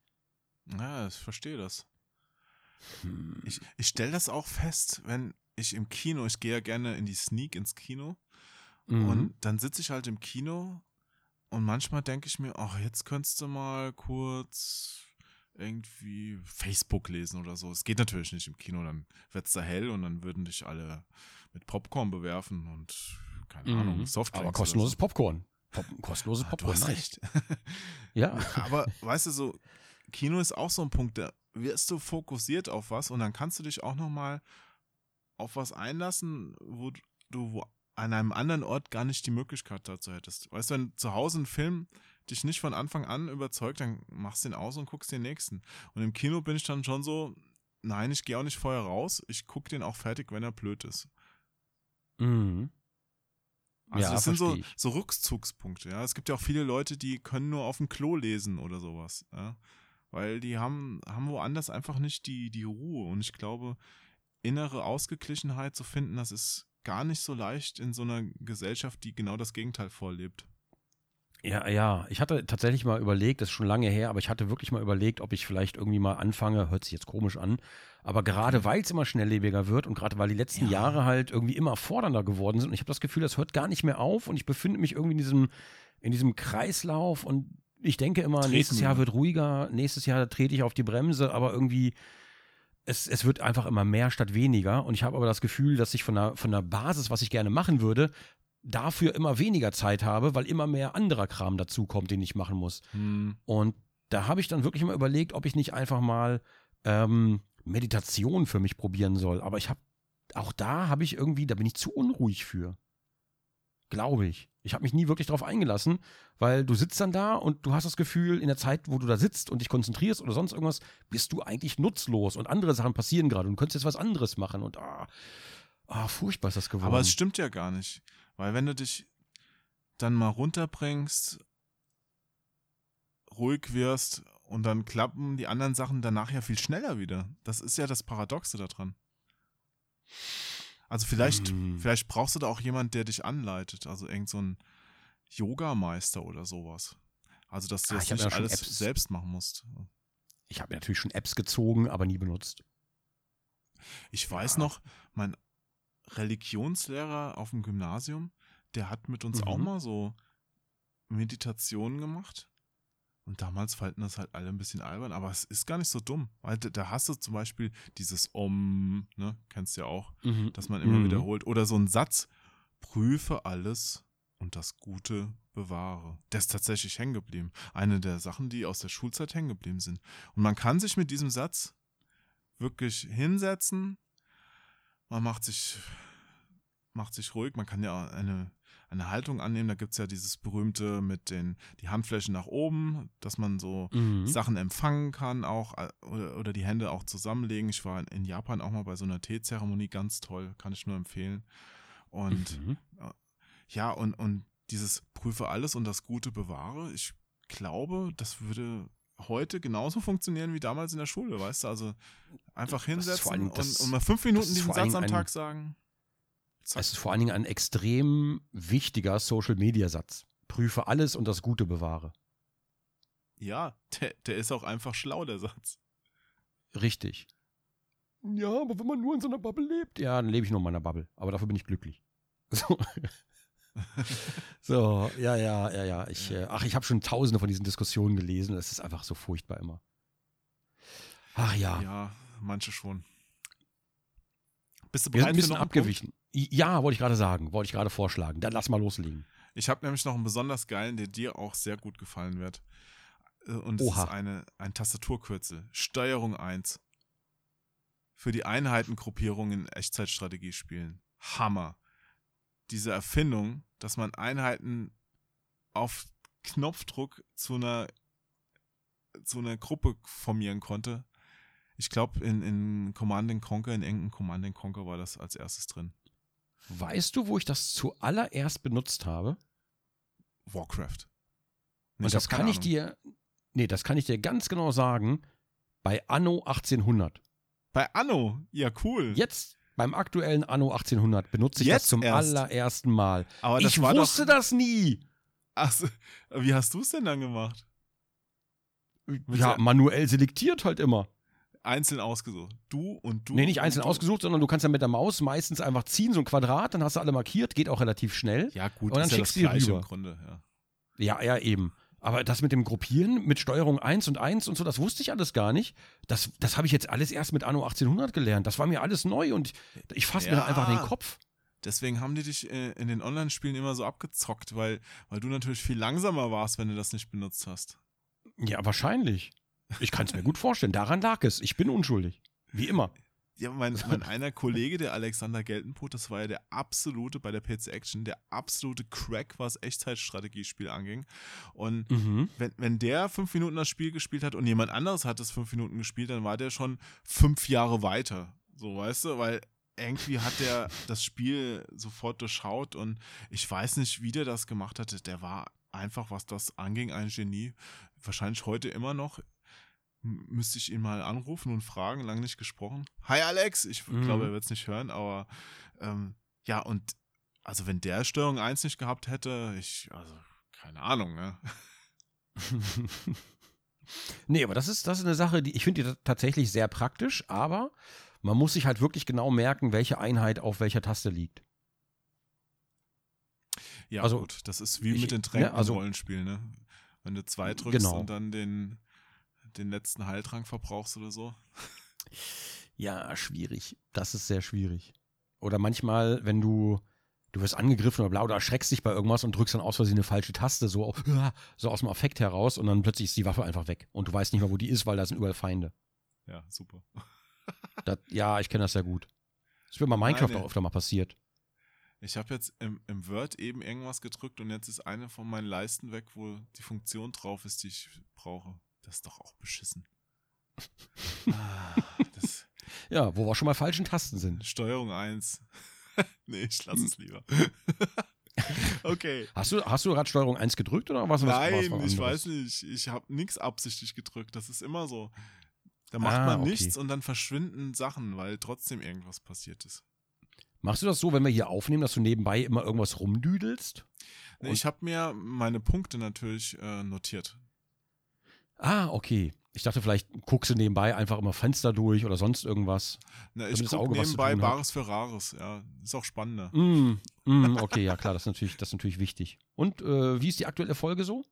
Ja, ich verstehe das. Hm. Ich, ich stelle das auch fest, wenn ich im Kino, ich gehe ja gerne in die Sneak ins Kino mhm. und dann sitze ich halt im Kino und manchmal denke ich mir, ach, jetzt könntest du mal kurz irgendwie Facebook lesen oder so. Es geht natürlich nicht im Kino, dann wird es da hell und dann würden dich alle mit Popcorn bewerfen und keine mhm. Ahnung, Softdrinks. Aber kostenloses so. Popcorn. Pop kostenloses Popcorn. Du hast recht. ja. Aber weißt du, so, Kino ist auch so ein Punkt, da wirst du fokussiert auf was und dann kannst du dich auch nochmal auf was einlassen, wo du an einem anderen Ort gar nicht die Möglichkeit dazu hättest. Weißt du, wenn zu Hause ein Film dich nicht von Anfang an überzeugt, dann machst du den aus und guckst den nächsten. Und im Kino bin ich dann schon so, nein, ich gehe auch nicht vorher raus, ich gucke den auch fertig, wenn er blöd ist. Mhm. Also ja, das sind so, so Rückzugspunkte, ja. Es gibt ja auch viele Leute, die können nur auf dem Klo lesen oder sowas, ja. Weil die haben, haben woanders einfach nicht die, die Ruhe. Und ich glaube, innere Ausgeglichenheit zu finden, das ist gar nicht so leicht in so einer Gesellschaft, die genau das Gegenteil vorlebt. Ja, ja. Ich hatte tatsächlich mal überlegt, das ist schon lange her, aber ich hatte wirklich mal überlegt, ob ich vielleicht irgendwie mal anfange, hört sich jetzt komisch an, aber gerade weil es immer schnelllebiger wird und gerade weil die letzten ja. Jahre halt irgendwie immer fordernder geworden sind und ich habe das Gefühl, das hört gar nicht mehr auf und ich befinde mich irgendwie in diesem, in diesem Kreislauf und ich denke immer, Treten nächstes Jahr wird ruhiger, nächstes Jahr trete ich auf die Bremse, aber irgendwie es, es wird einfach immer mehr statt weniger. Und ich habe aber das Gefühl, dass ich von der, von der Basis, was ich gerne machen würde, dafür immer weniger Zeit habe, weil immer mehr anderer Kram dazukommt, den ich machen muss. Hm. Und da habe ich dann wirklich mal überlegt, ob ich nicht einfach mal ähm, Meditation für mich probieren soll. Aber ich habe, auch da habe ich irgendwie, da bin ich zu unruhig für. Glaube ich. Ich habe mich nie wirklich darauf eingelassen, weil du sitzt dann da und du hast das Gefühl, in der Zeit, wo du da sitzt und dich konzentrierst oder sonst irgendwas, bist du eigentlich nutzlos und andere Sachen passieren gerade und du könntest jetzt was anderes machen und ah. Ah, furchtbar ist das geworden. Aber es stimmt ja gar nicht. Weil wenn du dich dann mal runterbringst, ruhig wirst und dann klappen die anderen Sachen danach ja viel schneller wieder. Das ist ja das Paradoxe daran. Also vielleicht, Hm. vielleicht brauchst du da auch jemand, der dich anleitet. Also irgend so ein Yogameister oder sowas. Also dass du Ah, das nicht ja alles Apps. selbst machen musst. ich habe natürlich schon Apps gezogen, aber nie benutzt. Ich weiß Ja. noch, mein Religionslehrer auf dem Gymnasium, der hat mit uns auch Mhm. mal so Meditationen gemacht. Und damals fanden das halt alle ein bisschen albern, aber es ist gar nicht so dumm. Weil da, hast du zum Beispiel dieses Om, ne, kennst du ja auch, dass man immer Mhm. wiederholt. Oder so ein Satz, prüfe alles und das Gute bewahre. Der ist tatsächlich hängen geblieben. Eine der Sachen, die aus der Schulzeit hängen geblieben sind. Und man kann sich mit diesem Satz wirklich hinsetzen. Man macht sich, macht sich ruhig. Man kann ja eine, eine Haltung annehmen. Da gibt es ja dieses berühmte mit den die Handflächen nach oben, dass man so Mhm. Sachen empfangen kann, auch äh, oder, oder die Hände auch zusammenlegen. Ich war in Japan auch mal bei so einer Teezeremonie, ganz toll, kann ich nur empfehlen. Und Mhm. ja, und, und dieses prüfe alles und das Gute bewahre, ich glaube, das würde heute genauso funktionieren wie damals in der Schule, weißt du? Also einfach hinsetzen allem- und, das- und mal fünf Minuten diesen Satz am Tag sagen. Es ist vor allen Dingen ein extrem wichtiger Social-Media-Satz. Prüfe alles und das Gute bewahre. Ja, der, der ist auch einfach schlau, der Satz. Richtig. Ja, aber wenn man nur in so einer Bubble lebt. Ja, dann lebe ich nur in meiner Bubble. Aber dafür bin ich glücklich. So, so ja, ja, ja, ja. Ich, äh, ach, ich habe schon tausende von diesen Diskussionen gelesen. Es ist einfach so furchtbar immer. Ach ja. Ja, manche schon. Bist du Wir sind bereit ein für bisschen noch einen Punkt? Ja, wollte ich gerade sagen. Wollte ich gerade vorschlagen. Dann lass mal loslegen. Ich habe nämlich noch einen besonders geilen, der dir auch sehr gut gefallen wird. Äh, Und es ist eine, ein Tastaturkürzel. Steuerung 1. Für die Einheitengruppierung in Echtzeitstrategiespielen. Hammer. Diese Erfindung, dass man Einheiten auf Knopfdruck zu einer, zu einer Gruppe formieren konnte. Ich glaube, in, in Command Conquer, in engen Command Conquer war das als erstes drin. Weißt du, wo ich das zuallererst benutzt habe? Warcraft. Nee, Und das kann ich dir, nee, das kann ich dir ganz genau sagen, bei Anno 1800. Bei Anno, ja cool. Jetzt, beim aktuellen Anno 1800, benutze ich Jetzt das zum erst? allerersten Mal. Aber das ich wusste das nie. Ach so, wie hast du es denn dann gemacht? Ja, manuell selektiert halt immer. Einzeln ausgesucht. Du und du. Nee, nicht einzeln ausgesucht, sondern du kannst ja mit der Maus meistens einfach ziehen, so ein Quadrat, dann hast du alle markiert, geht auch relativ schnell. Ja, gut, Und dann ist ja das schickst du rüber. im Grunde. Ja. Ja, ja, eben. Aber das mit dem Gruppieren, mit Steuerung 1 und 1 und so, das wusste ich alles gar nicht. Das, das habe ich jetzt alles erst mit Anno 1800 gelernt. Das war mir alles neu und ich fasse mir Ja. dann einfach den Kopf. Deswegen haben die dich äh, in den Online-Spielen immer so abgezockt, weil, weil du natürlich viel langsamer warst, wenn du das nicht benutzt hast. Ja, wahrscheinlich. Ich kann es mir gut vorstellen. Daran lag es. Ich bin unschuldig. Wie immer. Ja, mein, mein einer Kollege, der Alexander Geltenput, das war ja der absolute, bei der PC Action, der absolute Crack, was Echtzeitstrategiespiel anging. Und Mhm. wenn, wenn der fünf Minuten das Spiel gespielt hat und jemand anderes hat das fünf Minuten gespielt, dann war der schon fünf Jahre weiter. So, weißt du, weil irgendwie hat der das Spiel sofort durchschaut und ich weiß nicht, wie der das gemacht hatte. Der war einfach, was das anging, ein Genie. Wahrscheinlich heute immer noch. Müsste ich ihn mal anrufen und fragen, lange nicht gesprochen. Hi Alex, ich Mhm. glaube, er wird es nicht hören, aber ähm, ja, und also wenn der Steuerung 1 nicht gehabt hätte, ich, also keine Ahnung, ne? nee, aber das ist, das ist eine Sache, die ich finde die tatsächlich sehr praktisch, aber man muss sich halt wirklich genau merken, welche Einheit auf welcher Taste liegt. Ja, Also, gut, das ist wie ich- mit den ne, Tränken also- im Rollenspiel, ne? Wenn du zwei drückst Genau. und dann den, den letzten Heiltrank verbrauchst oder so. Ja, schwierig. Das ist sehr schwierig. Oder manchmal, wenn du, du wirst angegriffen oder bla oder erschreckst dich bei irgendwas und drückst dann aus Versehen eine falsche Taste, so, so aus dem Affekt heraus und dann plötzlich ist die Waffe einfach weg. Und du weißt nicht mehr, wo die ist, weil da sind überall Feinde. Ja, super. Das, ja, ich kenne das sehr gut. Das wird bei Minecraft Meine- auch öfter mal passiert. Ich habe jetzt im, im Word eben irgendwas gedrückt und jetzt ist eine von meinen Leisten weg, wo die Funktion drauf ist, die ich brauche. Das ist doch auch beschissen. Ah, das, Ja, wo wir schon mal falschen Tasten sind. Steuerung 1. nee, ich lasse es lieber. okay. Hast du, hast du gerade Steuerung 1 gedrückt oder was? Nein, was ich weiß nicht. Ich habe nichts absichtlich gedrückt. Das ist immer so. Da macht Ah, man okay. nichts und dann verschwinden Sachen, weil trotzdem irgendwas passiert ist. Machst du das so, wenn wir hier aufnehmen, dass du nebenbei immer irgendwas rumdüdelst? Nee, ich habe mir meine Punkte natürlich äh, notiert. Ah, okay. Ich dachte, vielleicht guckst du nebenbei einfach immer Fenster durch oder sonst irgendwas. Na, ich gucke nebenbei. Bares für Rares. Ja, ist auch spannender. Mm, mm, okay, ja klar, das ist natürlich, das ist natürlich wichtig. Und äh, wie ist die aktuelle Folge so?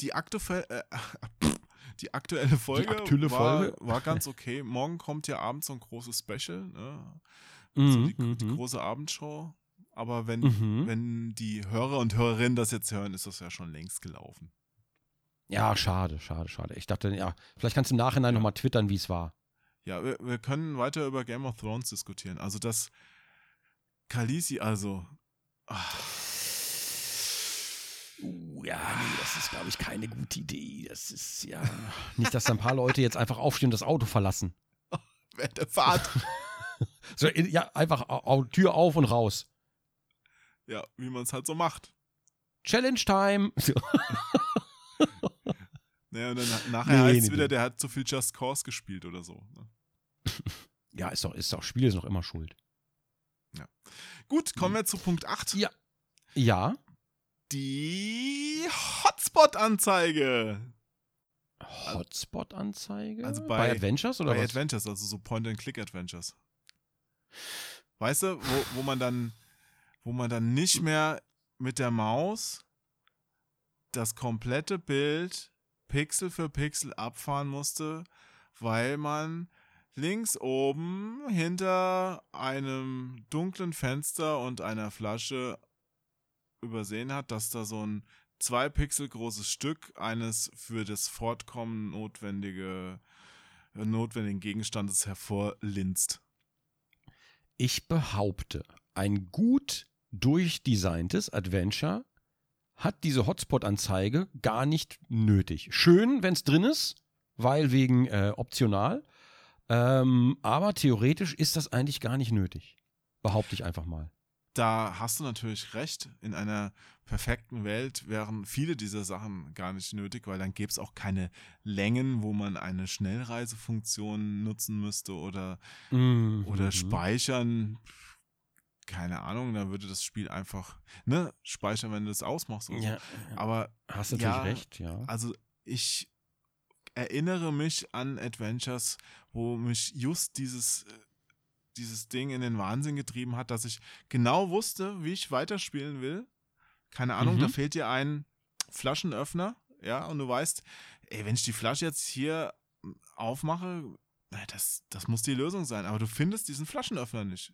Die, aktuell, äh, die aktuelle Folge, aktuelle war, Folge? war ganz okay. Morgen kommt ja abends so ein großes Special. Ne? Mhm, so die, die mhm. große Abendshow. Aber wenn, Mhm. wenn die Hörer und Hörerinnen das jetzt hören, ist das ja schon längst gelaufen. Ja, schade, schade, schade. Ich dachte, ja, vielleicht kannst du im Nachhinein nochmal twittern, wie es war. Ja, wir, wir können weiter über Game of Thrones diskutieren. Also das Khaleesi, also ah, Uh, ja, nee, das ist, glaube ich, keine gute Idee. Das ist ja. Nicht, dass da ein paar Leute jetzt einfach aufstehen und das Auto verlassen. während der Fahrt. So, ja, einfach Tür auf und raus. ja, wie man es halt so macht. Challenge Time. So. Naja, und dann nachher Nee, heißt es nee, wieder, nee. der hat zu viel Just Cause gespielt oder so. Ne? Ja, ist doch, ist doch, Spiel ist noch immer schuld. Gut, kommen wir zu Punkt 8. Ja. Ja. Die Hotspot-Anzeige. Hotspot-Anzeige? Also bei, bei- Adventures oder Bei was? Adventures, also so Point-and-Click-Adventures. Weißt du, wo, wo man dann, wo man dann nicht mehr mit der Maus das komplette Bild Pixel für Pixel abfahren musste, weil man links oben hinter einem dunklen Fenster und einer Flasche übersehen hat, dass da so ein zwei Pixel großes Stück eines für das Fortkommen notwendige äh, notwendigen Gegenstandes hervorlinst. Ich behaupte, ein gut durchdesigntes Adventure hat diese Hotspot-Anzeige gar nicht nötig. Schön, wenn es drin ist, weil wegen äh, optional. Ähm, aber theoretisch ist das eigentlich gar nicht nötig. Behaupte ich einfach mal. Da hast du natürlich recht. In einer perfekten Welt wären viele dieser Sachen gar nicht nötig, weil dann gäbe es auch keine Längen, wo man eine Schnellreisefunktion nutzen müsste oder, Mhm. oder speichern. Keine Ahnung, da würde das Spiel einfach, ne, speichern, wenn du das ausmachst. oder so. Ja, Aber hast natürlich ja, recht, ja. Also ich erinnere mich an Adventures, wo mich just dieses, äh, dieses Ding in den Wahnsinn getrieben hat, dass ich genau wusste, wie ich weiterspielen will. Keine Ahnung, Mhm. da fehlt dir ein Flaschenöffner, ja, und du weißt, ey, wenn ich die Flasche jetzt hier aufmache, das, das muss die Lösung sein, aber du findest diesen Flaschenöffner nicht.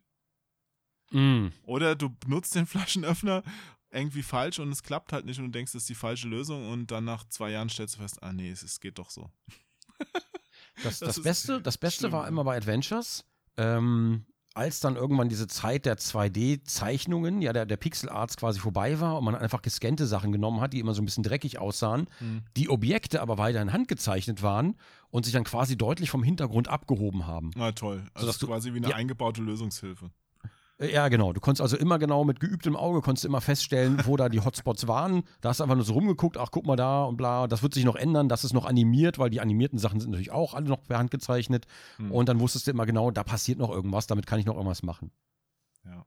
Mm. Oder du benutzt den Flaschenöffner irgendwie falsch und es klappt halt nicht und du denkst, das ist die falsche Lösung und dann nach zwei Jahren stellst du fest, ah nee, es, es geht doch so. Das, Das das, Beste, das Beste schlimm, war immer bei Adventures, ähm, als dann irgendwann diese Zeit der 2D-Zeichnungen, ja, der, der Pixel Arts quasi vorbei war und man einfach gescannte Sachen genommen hat, die immer so ein bisschen dreckig aussahen, die Objekte aber weiterhin handgezeichnet waren und sich dann quasi deutlich vom Hintergrund abgehoben haben. Na toll. Also Sodass ist du- quasi wie eine Ja. eingebaute Lösungshilfe. Äh, Ja, genau. Du konntest also immer genau mit geübtem Auge konntest du immer feststellen, wo da die Hotspots waren. Da hast du einfach nur so rumgeguckt, ach, guck mal da und bla. Das wird sich noch ändern, das ist noch animiert, weil die animierten Sachen sind natürlich auch alle noch per Hand gezeichnet. Hm. Und dann wusstest du immer genau, da passiert noch irgendwas, damit kann ich noch irgendwas machen. Ja.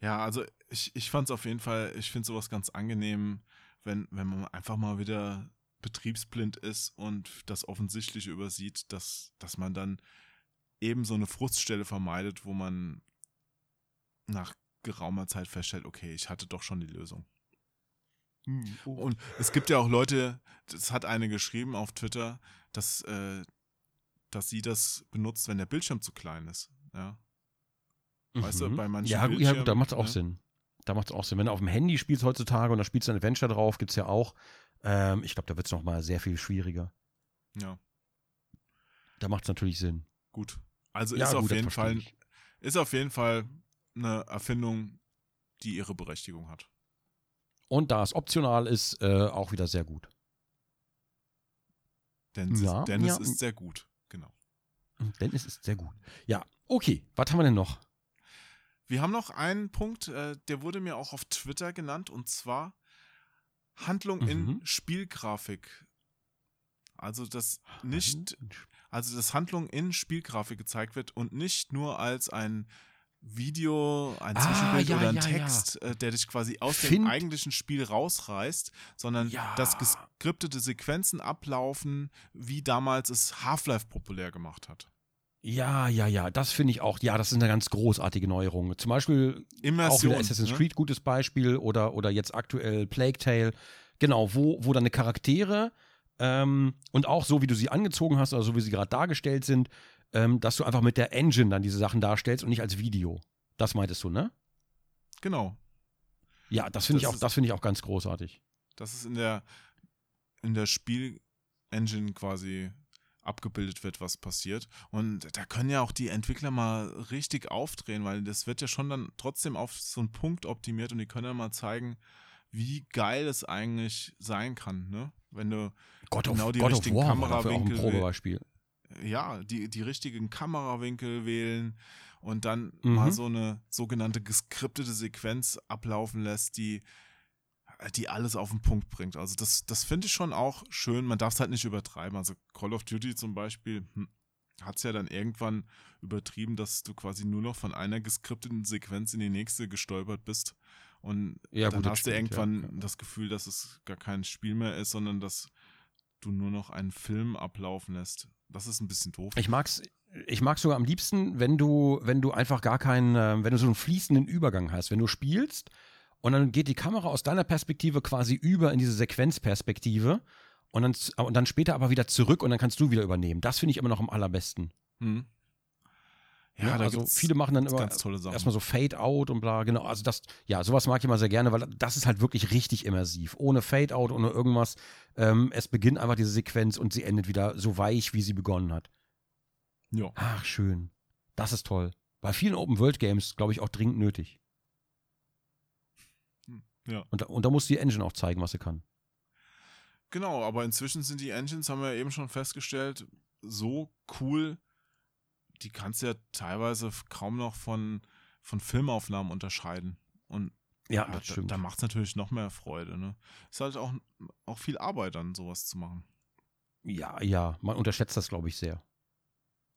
Ja, also ich, ich fand es auf jeden Fall, ich finde sowas ganz angenehm, wenn, wenn man einfach mal wieder betriebsblind ist und das Offensichtliche übersieht, dass, dass man dann eben so eine Fruststelle vermeidet, wo man nach geraumer Zeit feststellt, okay, ich hatte doch schon die Lösung. Und es gibt ja auch Leute, das hat eine geschrieben auf Twitter, dass, äh, dass sie das benutzt, wenn der Bildschirm zu klein ist. Ja. Weißt du, bei manchen Ja, ja gut, da macht es auch ne? Sinn. Da macht es auch Sinn. Wenn du auf dem Handy spielst heutzutage und da spielst du ein Adventure drauf, gibt es ja auch. Ähm, ich glaube, da wird es nochmal sehr viel schwieriger. Ja, Da macht es natürlich Sinn. gut. Also Ja, ist, auf gut, jeden Fall, ich. ist auf jeden Fall eine Erfindung, die ihre Berechtigung hat. Und da es optional ist, äh, auch wieder sehr gut. Denn, es Ja, ist, denn ja. ist sehr gut. Genau. Denn es ist sehr gut. Ja, okay. Was haben wir denn noch? Wir haben noch einen Punkt, äh, der wurde mir auch auf Twitter genannt, und zwar Handlung Mhm. in Spielgrafik. Also das nicht, also dass Handlung in Spielgrafik gezeigt wird und nicht nur als ein Video, ein Ah, Zwischenbild ja, oder ein ja, ja. Text, äh, der dich quasi aus dem Find- eigentlichen Spiel rausreißt, sondern Ja. dass geskriptete Sequenzen ablaufen, wie damals es Half-Life populär gemacht hat. Ja, ja, ja, das finde ich auch. Ja, das ist eine ganz großartige Neuerung. Zum Beispiel auch Immersion. wieder Assassin's ne? Creed, gutes Beispiel, oder, oder jetzt aktuell Plague Tale. Genau, wo, wo deine Charaktere ähm, und auch so, wie du sie angezogen hast, oder so wie sie gerade dargestellt sind, ähm, dass du einfach mit der Engine dann diese Sachen darstellst und nicht als Video. Das meintest du, ne? Genau. Ja, das finde ich auch, ist- das finde ich auch ganz großartig. dass es in der, in der Spielengine quasi abgebildet wird, was passiert. Und da können ja auch die Entwickler mal richtig aufdrehen, weil das wird ja schon dann trotzdem auf so einen Punkt optimiert und die können ja mal zeigen, wie geil es eigentlich sein kann, ne? Wenn du God Genau of, die God richtigen War war dafür auch ein Kamerawinkel Probebeispiel. Ja, die, die richtigen Kamerawinkel wählen und dann Mhm. mal so eine sogenannte geskriptete Sequenz ablaufen lässt, die, die alles auf den Punkt bringt. Also das, das finde ich schon auch schön. Man darf es halt nicht übertreiben. Also Call of Duty zum Beispiel hm, hat es ja dann irgendwann übertrieben, dass du quasi nur noch von einer geskripteten Sequenz in die nächste gestolpert bist. Und Ja, dann gut, hast du stimmt, ja. irgendwann das Gefühl, dass es gar kein Spiel mehr ist, sondern dass du nur noch einen Film ablaufen lässt. Das ist ein bisschen doof. Ich mag's, ich mag's sogar am liebsten, wenn du, wenn du einfach gar keinen, äh, wenn du so einen fließenden Übergang hast. Wenn du spielst und dann geht die Kamera aus deiner Perspektive quasi über in diese Sequenzperspektive und dann, und dann später aber wieder zurück und dann kannst du wieder übernehmen. Das finde ich immer noch am allerbesten. Hm. Ja, Ja, da also viele machen dann immer erstmal so Fade Out und bla, genau. Also das, ja, sowas mag ich immer sehr gerne, weil das ist halt wirklich richtig immersiv. Ohne Fade Out, ohne irgendwas. Ähm, es beginnt einfach diese Sequenz und sie endet wieder so weich, wie sie begonnen hat. ja. Ach, schön. Das ist toll. Bei vielen Open-World-Games, glaube ich, auch dringend nötig. Ja. Und, da- und da muss die Engine auch zeigen, was sie kann. Genau, aber inzwischen sind die Engines, haben wir ja eben schon festgestellt, so cool, die kannst du ja teilweise kaum noch von, von Filmaufnahmen unterscheiden. Und Ja, ja, da, da macht es natürlich noch mehr Freude. Ne? Ist halt auch, auch viel Arbeit dann, sowas zu machen. ja, ja, man unterschätzt das, glaube ich, sehr.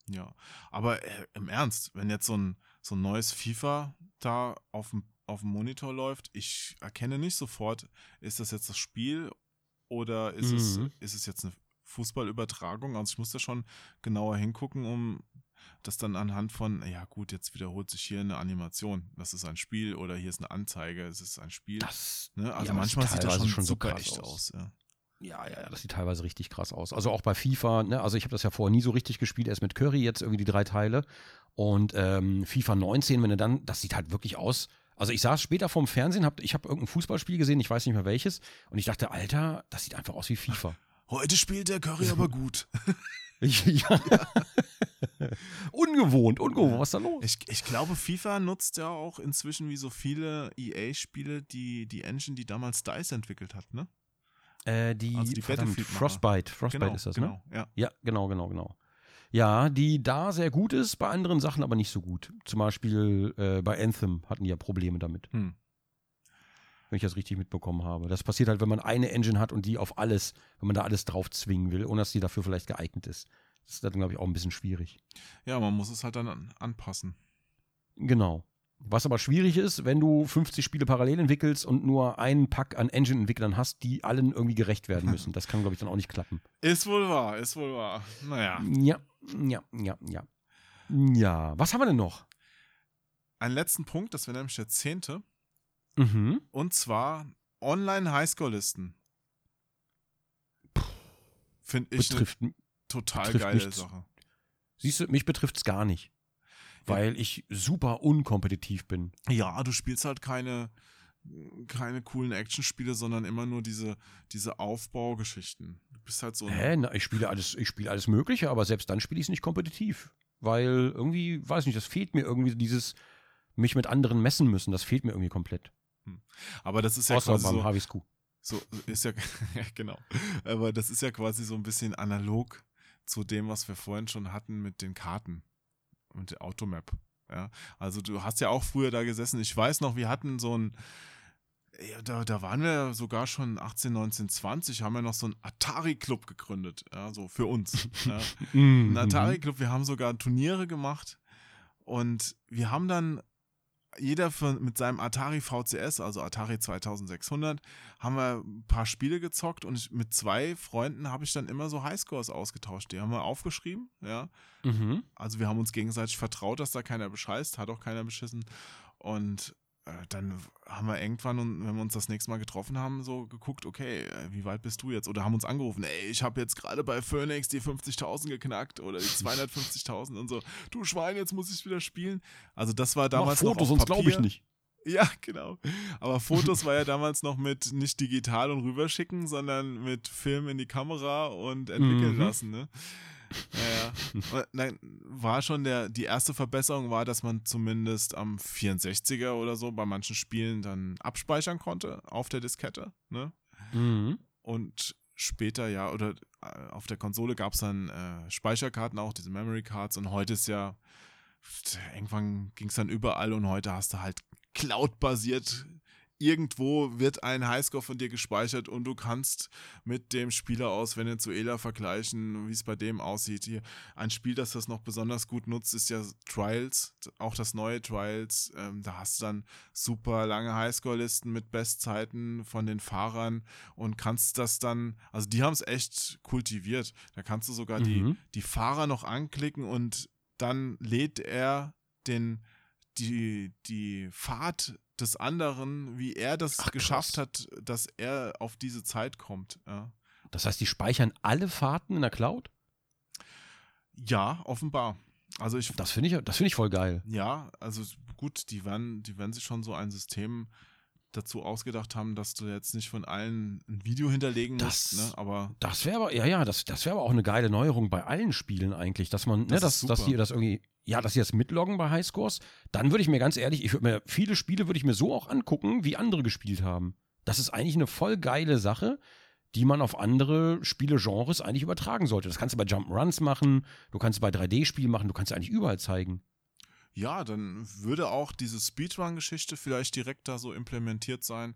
Ja, aber äh, im Ernst, wenn jetzt so ein, so ein neues FIFA da auf dem, auf dem Monitor läuft, ich erkenne nicht sofort, ist das jetzt das Spiel oder ist, es, Mhm. ist es jetzt eine Fußballübertragung? Also ich muss da schon genauer hingucken, um das dann anhand von, ja gut, jetzt wiederholt sich hier eine Animation, das ist ein Spiel oder hier ist eine Anzeige, es ist ein Spiel. Das, ne? Also ja, aber das manchmal sieht das teilweise schon, so super krass echt aus. ja. Ja, ja, ja, das sieht teilweise richtig krass aus. Also auch bei FIFA, ne, also ich habe das ja vorher nie so richtig gespielt, erst mit Curry jetzt irgendwie die drei Teile. Und ähm, FIFA 19, wenn du dann, das sieht halt wirklich aus. Also ich saß später vorm Fernsehen, hab, ich habe irgendein Fußballspiel gesehen, ich weiß nicht mehr welches, und ich dachte, Alter, das sieht einfach aus wie FIFA. Heute spielt der Curry aber gut. Ich, ja. ungewohnt, ungewohnt, was ist da los? Ich, ich glaube, FIFA nutzt ja auch inzwischen wie so viele EA-Spiele die, die Engine, die damals DICE entwickelt hat, ne? Äh, die, Also die. Frostbite, Frostbite genau, ist das, ne? genau, ja. Ja, genau, genau, genau. Ja, die da sehr gut ist, bei anderen Sachen aber nicht so gut. Zum Beispiel äh, bei Anthem hatten die ja Probleme damit, Hm. wenn ich das richtig mitbekommen habe. Das passiert halt, wenn man eine Engine hat und die auf alles, wenn man da alles drauf zwingen will, ohne dass die dafür vielleicht geeignet ist. Das ist dann, glaube ich, auch ein bisschen schwierig. Ja, man muss es halt dann an, anpassen. Genau. Was aber schwierig ist, wenn du 50 Spiele parallel entwickelst und nur einen Pack an Engine-Entwicklern hast, die allen irgendwie gerecht werden müssen. Das kann, glaube ich, dann auch nicht klappen. Ist wohl wahr, ist wohl wahr. Naja. Ja, ja, ja, ja. Ja, was haben wir denn noch? Einen letzten Punkt, das wäre nämlich der zehnte. Mhm. Und zwar Online-Highscore-Listen. Finde ich Betrifft, total betrifft geile nichts. Sache. siehst du, mich betrifft es gar nicht. Weil ich super unkompetitiv bin. Ja, du spielst halt keine, keine coolen Actionspiele, sondern immer nur diese, diese Aufbaugeschichten. Du bist halt so Hä? Na, ich spiele alles, ich spiele alles Mögliche, aber selbst dann spiele ich es nicht kompetitiv. Weil irgendwie, weiß nicht, das fehlt mir irgendwie dieses, mich mit anderen messen müssen. Das fehlt mir irgendwie komplett. Aber das ist ja Außer quasi beim so, HWSQ. so ist ja, ja genau. Aber das ist ja quasi so ein bisschen analog zu dem, was wir vorhin schon hatten mit den Karten und der Automap. Ja, also du hast ja auch früher da gesessen. Ich weiß noch, wir hatten so ein, ja, da, da waren wir sogar schon 18, 19, 20, haben wir noch so einen Atari-Club gegründet, ja, so für uns. Ja. Mhm. Ein Atari-Club, wir haben sogar Turniere gemacht und wir haben dann jeder von, mit seinem Atari VCS, also Atari 2600, haben wir ein paar Spiele gezockt und ich, mit zwei Freunden habe ich dann immer so Highscores ausgetauscht. Die haben wir aufgeschrieben, ja. Mhm. Also wir haben uns gegenseitig vertraut, dass da keiner bescheißt, hat auch keiner beschissen. Und dann haben wir irgendwann, und wenn wir uns das nächste Mal getroffen haben, so geguckt, okay, äh, wie weit bist du jetzt? Oder haben uns angerufen, ey, ich habe jetzt gerade bei Phoenix die 50.000 geknackt oder die 250.000 und so. Du Schwein, jetzt muss ich wieder spielen. Also das war damals Mach Fotos, noch auf sonst glaube ich Papier. nicht. Ja, genau. Aber Fotos war ja damals noch mit nicht digital und rüberschicken, sondern mit Film in die Kamera und entwickeln Mhm. lassen, ne? Ja, ja. Nein, war schon der, die erste Verbesserung war, dass man zumindest am 64er oder so bei manchen Spielen dann abspeichern konnte auf der Diskette, ne? Mhm. Und später ja, oder äh, auf der Konsole gab es dann äh, Speicherkarten auch, diese Memory Cards und heute ist ja, irgendwann ging es dann überall und heute hast du halt Cloud-basiert. Irgendwo wird ein Highscore von dir gespeichert und du kannst mit dem Spieler aus Venezuela vergleichen, wie es bei dem aussieht. Hier ein Spiel, das das noch besonders gut nutzt, ist ja Trials, auch das neue Trials. Ähm, da hast du dann super lange Highscore-Listen mit Bestzeiten von den Fahrern und kannst das dann, also die haben es echt kultiviert. Da kannst du sogar die, Mhm. die Fahrer noch anklicken und dann lädt er den, die, die Fahrt des anderen, wie er das Ach, geschafft krass. hat, dass er auf diese Zeit kommt. Ja, Das heißt, die speichern alle Fahrten in der Cloud? ja offenbar. Also ich, Das finde ich, das finde ich voll geil. ja, also gut, die werden, die werden sich schon so ein System dazu ausgedacht haben, dass du jetzt nicht von allen ein Video hinterlegen Das- musst, ne? aber Das wäre aber, ja, ja, das, das wäre aber auch eine geile Neuerung bei allen Spielen eigentlich, dass man, ne, Das dass, ist dass super. die das irgendwie, ja, dass sie das mitloggen bei Highscores, dann würde ich mir ganz ehrlich, ich würde mir, viele Spiele würde ich mir so auch angucken, wie andere gespielt haben. Das ist eigentlich eine voll geile Sache, die man auf andere Spielegenres eigentlich übertragen sollte. Das kannst du bei Jump'n'Runs machen, du kannst es bei 3D-Spielen machen, du kannst es eigentlich überall zeigen. Ja, dann würde auch diese Speedrun-Geschichte vielleicht direkt da so implementiert sein.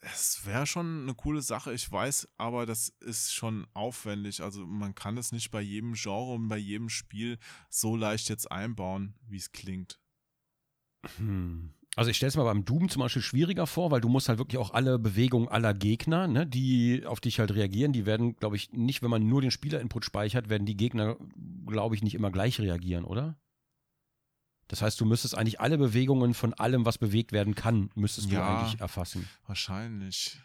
Es wäre schon eine coole Sache, ich weiß, aber das ist schon aufwendig. Also man kann es nicht bei jedem Genre und bei jedem Spiel so leicht jetzt einbauen, wie es klingt. Hm. Also ich stelle es mir beim Doom zum Beispiel schwieriger vor, weil du musst halt wirklich auch alle Bewegungen aller Gegner, ne, die auf dich halt reagieren, die werden, glaube ich, nicht, wenn man nur den Spieler-Input speichert, werden die Gegner, glaube ich, nicht immer gleich reagieren, oder? Das heißt, du müsstest eigentlich alle Bewegungen von allem, was bewegt werden kann, müsstest du Ja. eigentlich erfassen. Wahrscheinlich.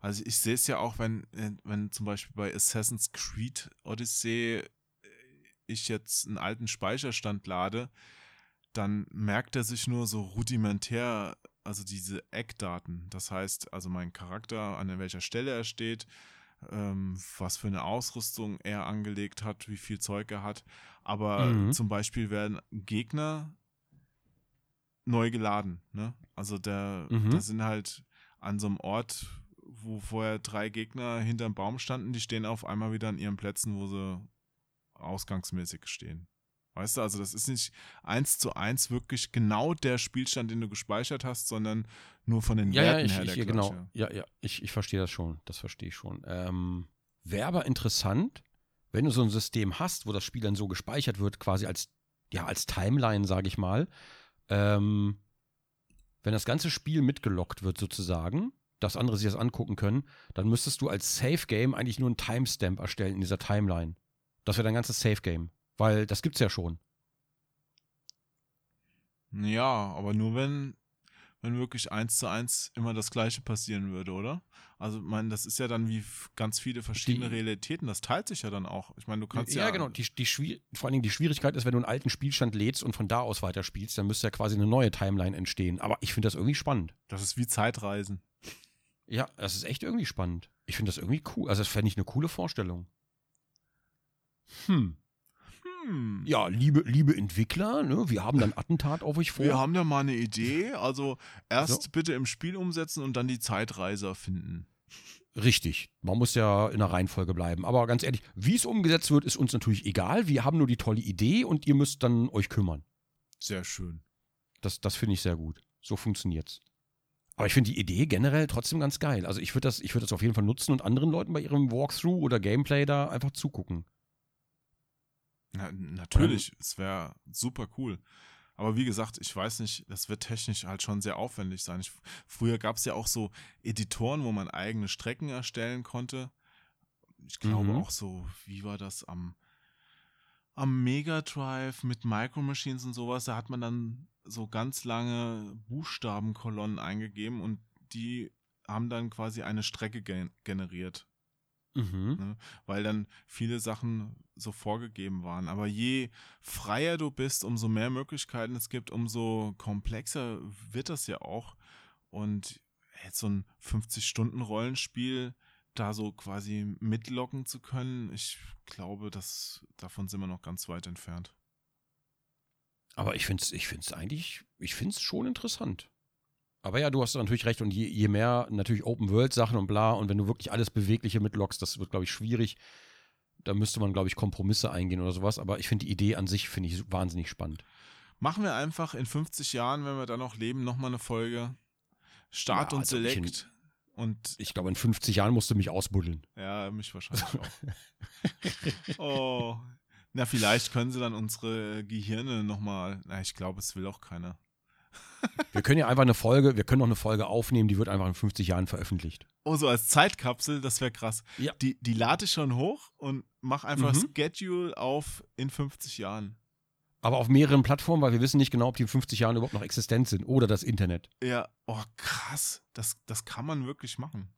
Also ich sehe es ja auch, wenn, äh, wenn zum Beispiel bei Assassin's Creed Odyssey äh, ich jetzt einen alten Speicherstand lade, dann merkt er sich nur so rudimentär, also diese Eckdaten. Das heißt, also mein Charakter, an welcher Stelle er steht, ähm, was für eine Ausrüstung er angelegt hat, wie viel Zeug er hat. Aber Mhm. zum Beispiel werden Gegner neu geladen. Ne? Also der, Mhm. da sind halt an so einem Ort, wo vorher drei Gegner hinterm Baum standen, die stehen auf einmal wieder an ihren Plätzen, wo sie ausgangsmäßig stehen. Weißt du, also das ist nicht eins zu eins wirklich genau der Spielstand, den du gespeichert hast, sondern nur von den Ja, ja, Werten ich, her ich, der genau. Ja, ja, ich, ich verstehe das schon. Das verstehe ich schon. Ähm, Wäre aber interessant, wenn du so ein System hast, wo das Spiel dann so gespeichert wird, quasi als, ja, als Timeline, sage ich mal. Ähm, wenn das ganze Spiel mitgelockt wird, sozusagen, dass andere sich das angucken können, dann müsstest du als Safe Game eigentlich nur einen Timestamp erstellen in dieser Timeline. Das wäre dein ganzes Safe Game. Weil das gibt's ja schon. Ja, aber nur wenn, wenn wirklich eins zu eins immer das Gleiche passieren würde, oder? Also, ich meine, das ist ja dann wie ganz viele verschiedene Die- Realitäten. Das teilt sich ja dann auch. Ich meine, du kannst ja. ja, genau. Die, die vor allen Dingen die Schwierigkeit ist, wenn du einen alten Spielstand lädst und von da aus weiterspielst, dann müsste ja quasi eine neue Timeline entstehen. Aber ich finde das irgendwie spannend. Das ist wie Zeitreisen. Ja, das ist echt irgendwie spannend. Ich finde das irgendwie cool. Also, das fände ich eine coole Vorstellung. Hm. Hm. Ja, liebe, liebe Entwickler, ne, wir haben dann Attentat auf euch vor. Wir haben da mal eine Idee. Also erst So. bitte im Spiel umsetzen und dann die Zeitreiser finden. Richtig. Man muss ja in der Reihenfolge bleiben. Aber ganz ehrlich, wie es umgesetzt wird, ist uns natürlich egal. Wir haben nur die tolle Idee und ihr müsst dann euch kümmern. Sehr schön. Das, das finde ich sehr gut. So funktioniert's. Aber ich finde die Idee generell trotzdem ganz geil. Also ich würde das, ich würd das auf jeden Fall nutzen und anderen Leuten bei ihrem Walkthrough oder Gameplay da einfach zugucken. Na, natürlich, es wäre super cool. Aber wie gesagt, ich weiß nicht, das wird technisch halt schon sehr aufwendig sein. Ich, früher gab es ja auch so Editoren, wo man eigene Strecken erstellen konnte. Ich glaube Mhm. auch so, wie war das am, am Mega Drive mit Micro Machines und sowas, da hat man dann so ganz lange Buchstabenkolonnen eingegeben und die haben dann quasi eine Strecke gen generiert Mhm. ne? weil dann viele Sachen so vorgegeben waren. Aber je freier du bist, umso mehr Möglichkeiten es gibt, umso komplexer wird das ja auch. Und jetzt so ein 50-Stunden-Rollenspiel da so quasi mitlocken zu können, ich glaube, dass davon sind wir noch ganz weit entfernt. Aber ich finde es ich find's eigentlich, ich finde es schon interessant. Aber ja, du hast natürlich recht. Und je, je mehr natürlich Open-World-Sachen und bla, und wenn du wirklich alles Bewegliche mitlockst, das wird, glaube ich, schwierig. Da müsste man, glaube ich, Kompromisse eingehen oder sowas. Aber ich finde die Idee an sich, finde ich wahnsinnig spannend. Machen wir einfach in 50 Jahren, wenn wir da noch leben, nochmal eine Folge. Start Ja, und ich in- Select. Und Ich glaube, in 50 Jahren musst du mich ausbuddeln. Ja, mich wahrscheinlich auch. oh. Na, vielleicht können sie dann unsere Gehirne nochmal. Na, ich glaube, es will auch keiner. Wir können ja einfach eine Folge, wir können noch eine Folge aufnehmen, die wird einfach in 50 Jahren veröffentlicht. Oh, so als Zeitkapsel, das wäre krass. Ja. Die, die lade ich schon hoch und mach einfach Mhm. Schedule auf in 50 Jahren. Aber auf mehreren Plattformen, weil wir wissen nicht genau, ob die in 50 Jahren überhaupt noch existent sind oder das Internet. Ja, oh, krass. Das, das kann man wirklich machen.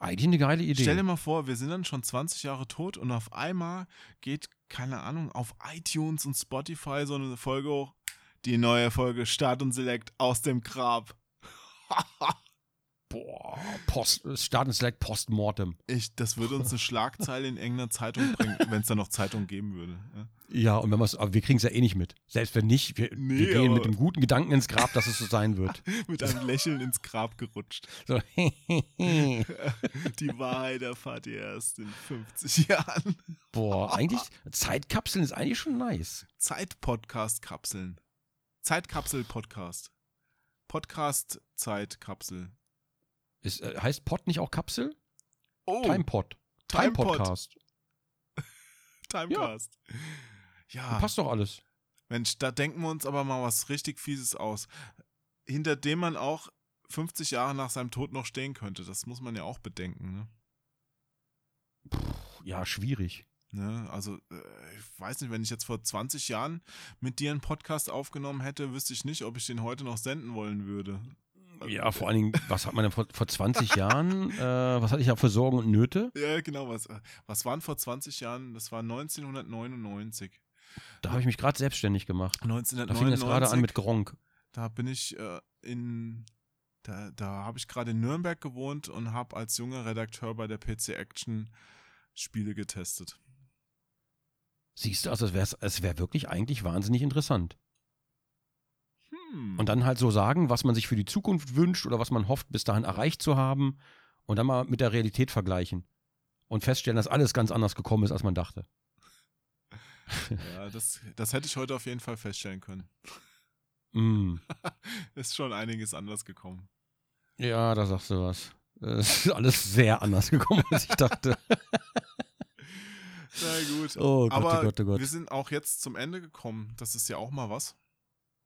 Eigentlich eine geile Idee. Stell dir mal vor, wir sind dann schon 20 Jahre tot und auf einmal geht, keine Ahnung, auf iTunes und Spotify so eine Folge hoch. Die neue Folge Start und Select aus dem Grab. Boah, Post, Start und Select Postmortem. Ich, das würde uns eine Schlagzeile in irgendeiner Zeitung bringen, wenn es da noch Zeitung geben würde. Ja. Ja, und wenn wir aber wir kriegen es ja eh nicht mit. Selbst wenn nicht, wir, Nee, wir gehen mit dem guten Gedanken ins Grab, dass es so sein wird. Mit einem Lächeln ins Grab gerutscht. So, Die Wahrheit erfahrt ihr erst in 50 Jahren. boah, eigentlich, Zeitkapseln ist eigentlich schon nice. Zeit-Podcast-Kapseln. Zeitkapsel-Podcast. Podcast-Zeitkapsel. Ist, äh, heißt Pod nicht auch Kapsel? Oh, Timepod. Time Timepod. Podcast. Timecast. Ja, Passt doch alles. Mensch, da denken wir uns aber mal was richtig Fieses aus. Hinter dem man auch 50 Jahre nach seinem Tod noch stehen könnte. Das muss man ja auch bedenken. Ne? Ja, schwierig. Ne? Also, äh, ich weiß nicht, wenn ich jetzt vor 20 Jahren mit dir einen Podcast aufgenommen hätte, wüsste ich nicht, ob ich den heute noch senden wollen würde. Ja, vor allen Dingen, was hat man denn vor, vor 20 Jahren? Äh, was hatte ich ja für Sorgen und Nöte? Ja, genau. Was, äh, was waren vor 20 Jahren? Das war 1999. Da habe ich mich gerade selbstständig gemacht. Da 1999. fing das gerade an mit Gronk. Da bin ich äh, in, da, da habe ich gerade in Nürnberg gewohnt und habe als junger Redakteur bei der PC Action Spiele getestet. Siehst du, also es wäre es wär wirklich eigentlich wahnsinnig interessant. Hm. Und dann halt so sagen, was man sich für die Zukunft wünscht oder was man hofft, bis dahin erreicht zu haben. Und dann mal mit der Realität vergleichen. Und feststellen, dass alles ganz anders gekommen ist, als man dachte. ja, das, das hätte ich heute auf jeden Fall feststellen können. Mm. Ist schon einiges anders gekommen. Ja, da sagst du was. Es ist alles sehr anders gekommen, als ich dachte. Na gut. Oh Gott, Aber oh Gott, oh Gott. wir sind auch jetzt zum Ende gekommen. Das ist ja auch mal was.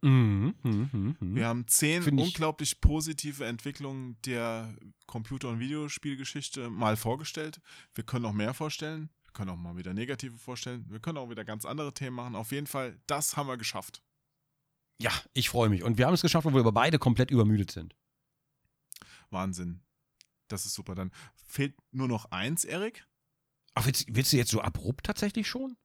Mhm, mhm, mhm, mhm. Wir haben zehn Find ich- unglaublich positive Entwicklungen der Computer- und Videospielgeschichte mal vorgestellt. Wir können noch mehr vorstellen. Wir können auch mal wieder negative vorstellen. Wir können auch wieder ganz andere Themen machen. Auf jeden Fall, das haben wir geschafft. Ja, ich freue mich. Und wir haben es geschafft, obwohl wir beide komplett übermüdet sind. Wahnsinn. Das ist super. Dann fehlt nur noch eins, Erik. Ach, willst, willst du jetzt so abrupt tatsächlich schon?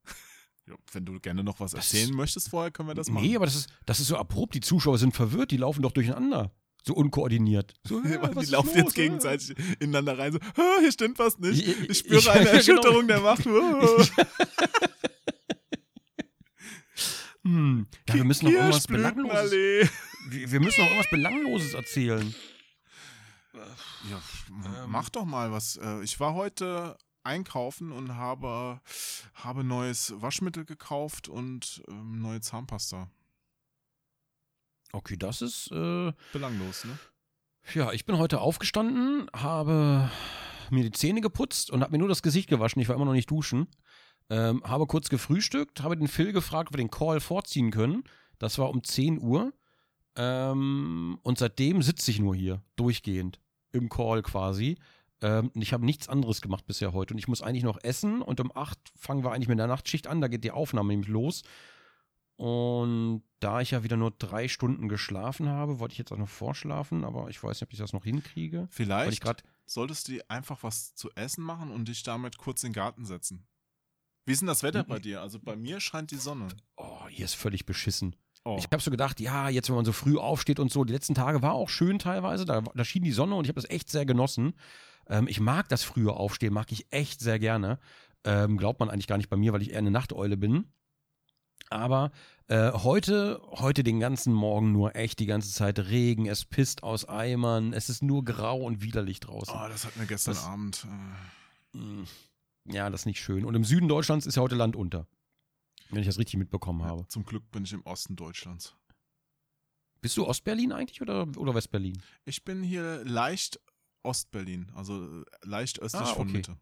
Ja, wenn du gerne noch was Das- erzählen möchtest vorher, können wir das machen. nee, aber das ist, das ist so abrupt. Die Zuschauer sind verwirrt, die laufen doch durcheinander. So unkoordiniert. So, Ja, ja, die laufen los, jetzt gegenseitig ineinander rein, so, "Ah, hier stimmt was nicht. Ich- spüre ich- eine genau. Erschütterung der Macht. Hm. Ja, wir müssen noch irgendwas Belangloses. Wir, wir müssen noch irgendwas Belangloses erzählen. Ja, mach doch mal was. Äh, Ich war heute einkaufen und habe, habe neues Waschmittel gekauft und ähm, neue Zahnpasta. Okay, das ist. Äh, Belanglos, ne? ja, ich bin heute aufgestanden, habe mir die Zähne geputzt und habe mir nur das Gesicht gewaschen. Ich war immer noch nicht duschen. Ähm, habe kurz gefrühstückt, habe den Phil gefragt, ob wir den Call vorziehen können. Das war um 10 Uhr. Ähm, und seitdem sitze ich nur hier, durchgehend, im Call quasi. Ähm, ich habe nichts anderes gemacht bisher heute. Und ich muss eigentlich noch essen. Und um 8 fangen wir eigentlich mit der Nachtschicht an. Da geht die Aufnahme nämlich los. Und da ich ja wieder nur drei Stunden geschlafen habe, wollte ich jetzt auch noch vorschlafen, aber ich weiß nicht, ob ich das noch hinkriege. Vielleicht solltest du dir einfach was zu essen machen und dich damit kurz in den Garten setzen. Wie ist denn das Wetter Mhm. bei dir? Also bei mir scheint die Sonne. Oh, hier ist völlig beschissen. Oh. Ich habe so gedacht, ja, jetzt, wenn man so früh aufsteht und so, die letzten Tage war auch schön teilweise, da, da schien die Sonne und ich habe das echt sehr genossen. Ähm, ich mag das frühe Aufstehen, mag ich echt sehr gerne. Ähm, glaubt man eigentlich gar nicht bei mir, weil ich eher eine Nachteule bin. Aber äh, heute, heute den ganzen Morgen nur echt die ganze Zeit Regen, es pisst aus Eimern, es ist nur grau und widerlich draußen. Oh, das hatten wir gestern Das- Abend. Äh, Mm, Ja, das ist nicht schön. Und im Süden Deutschlands ist ja heute Land unter. Wenn ich das richtig mitbekommen habe. Zum Glück bin ich im Osten Deutschlands. Bist du Ostberlin eigentlich oder, oder Westberlin? Ich bin hier leicht Ostberlin, also äh, leicht östlich Ah, von okay. Mitte.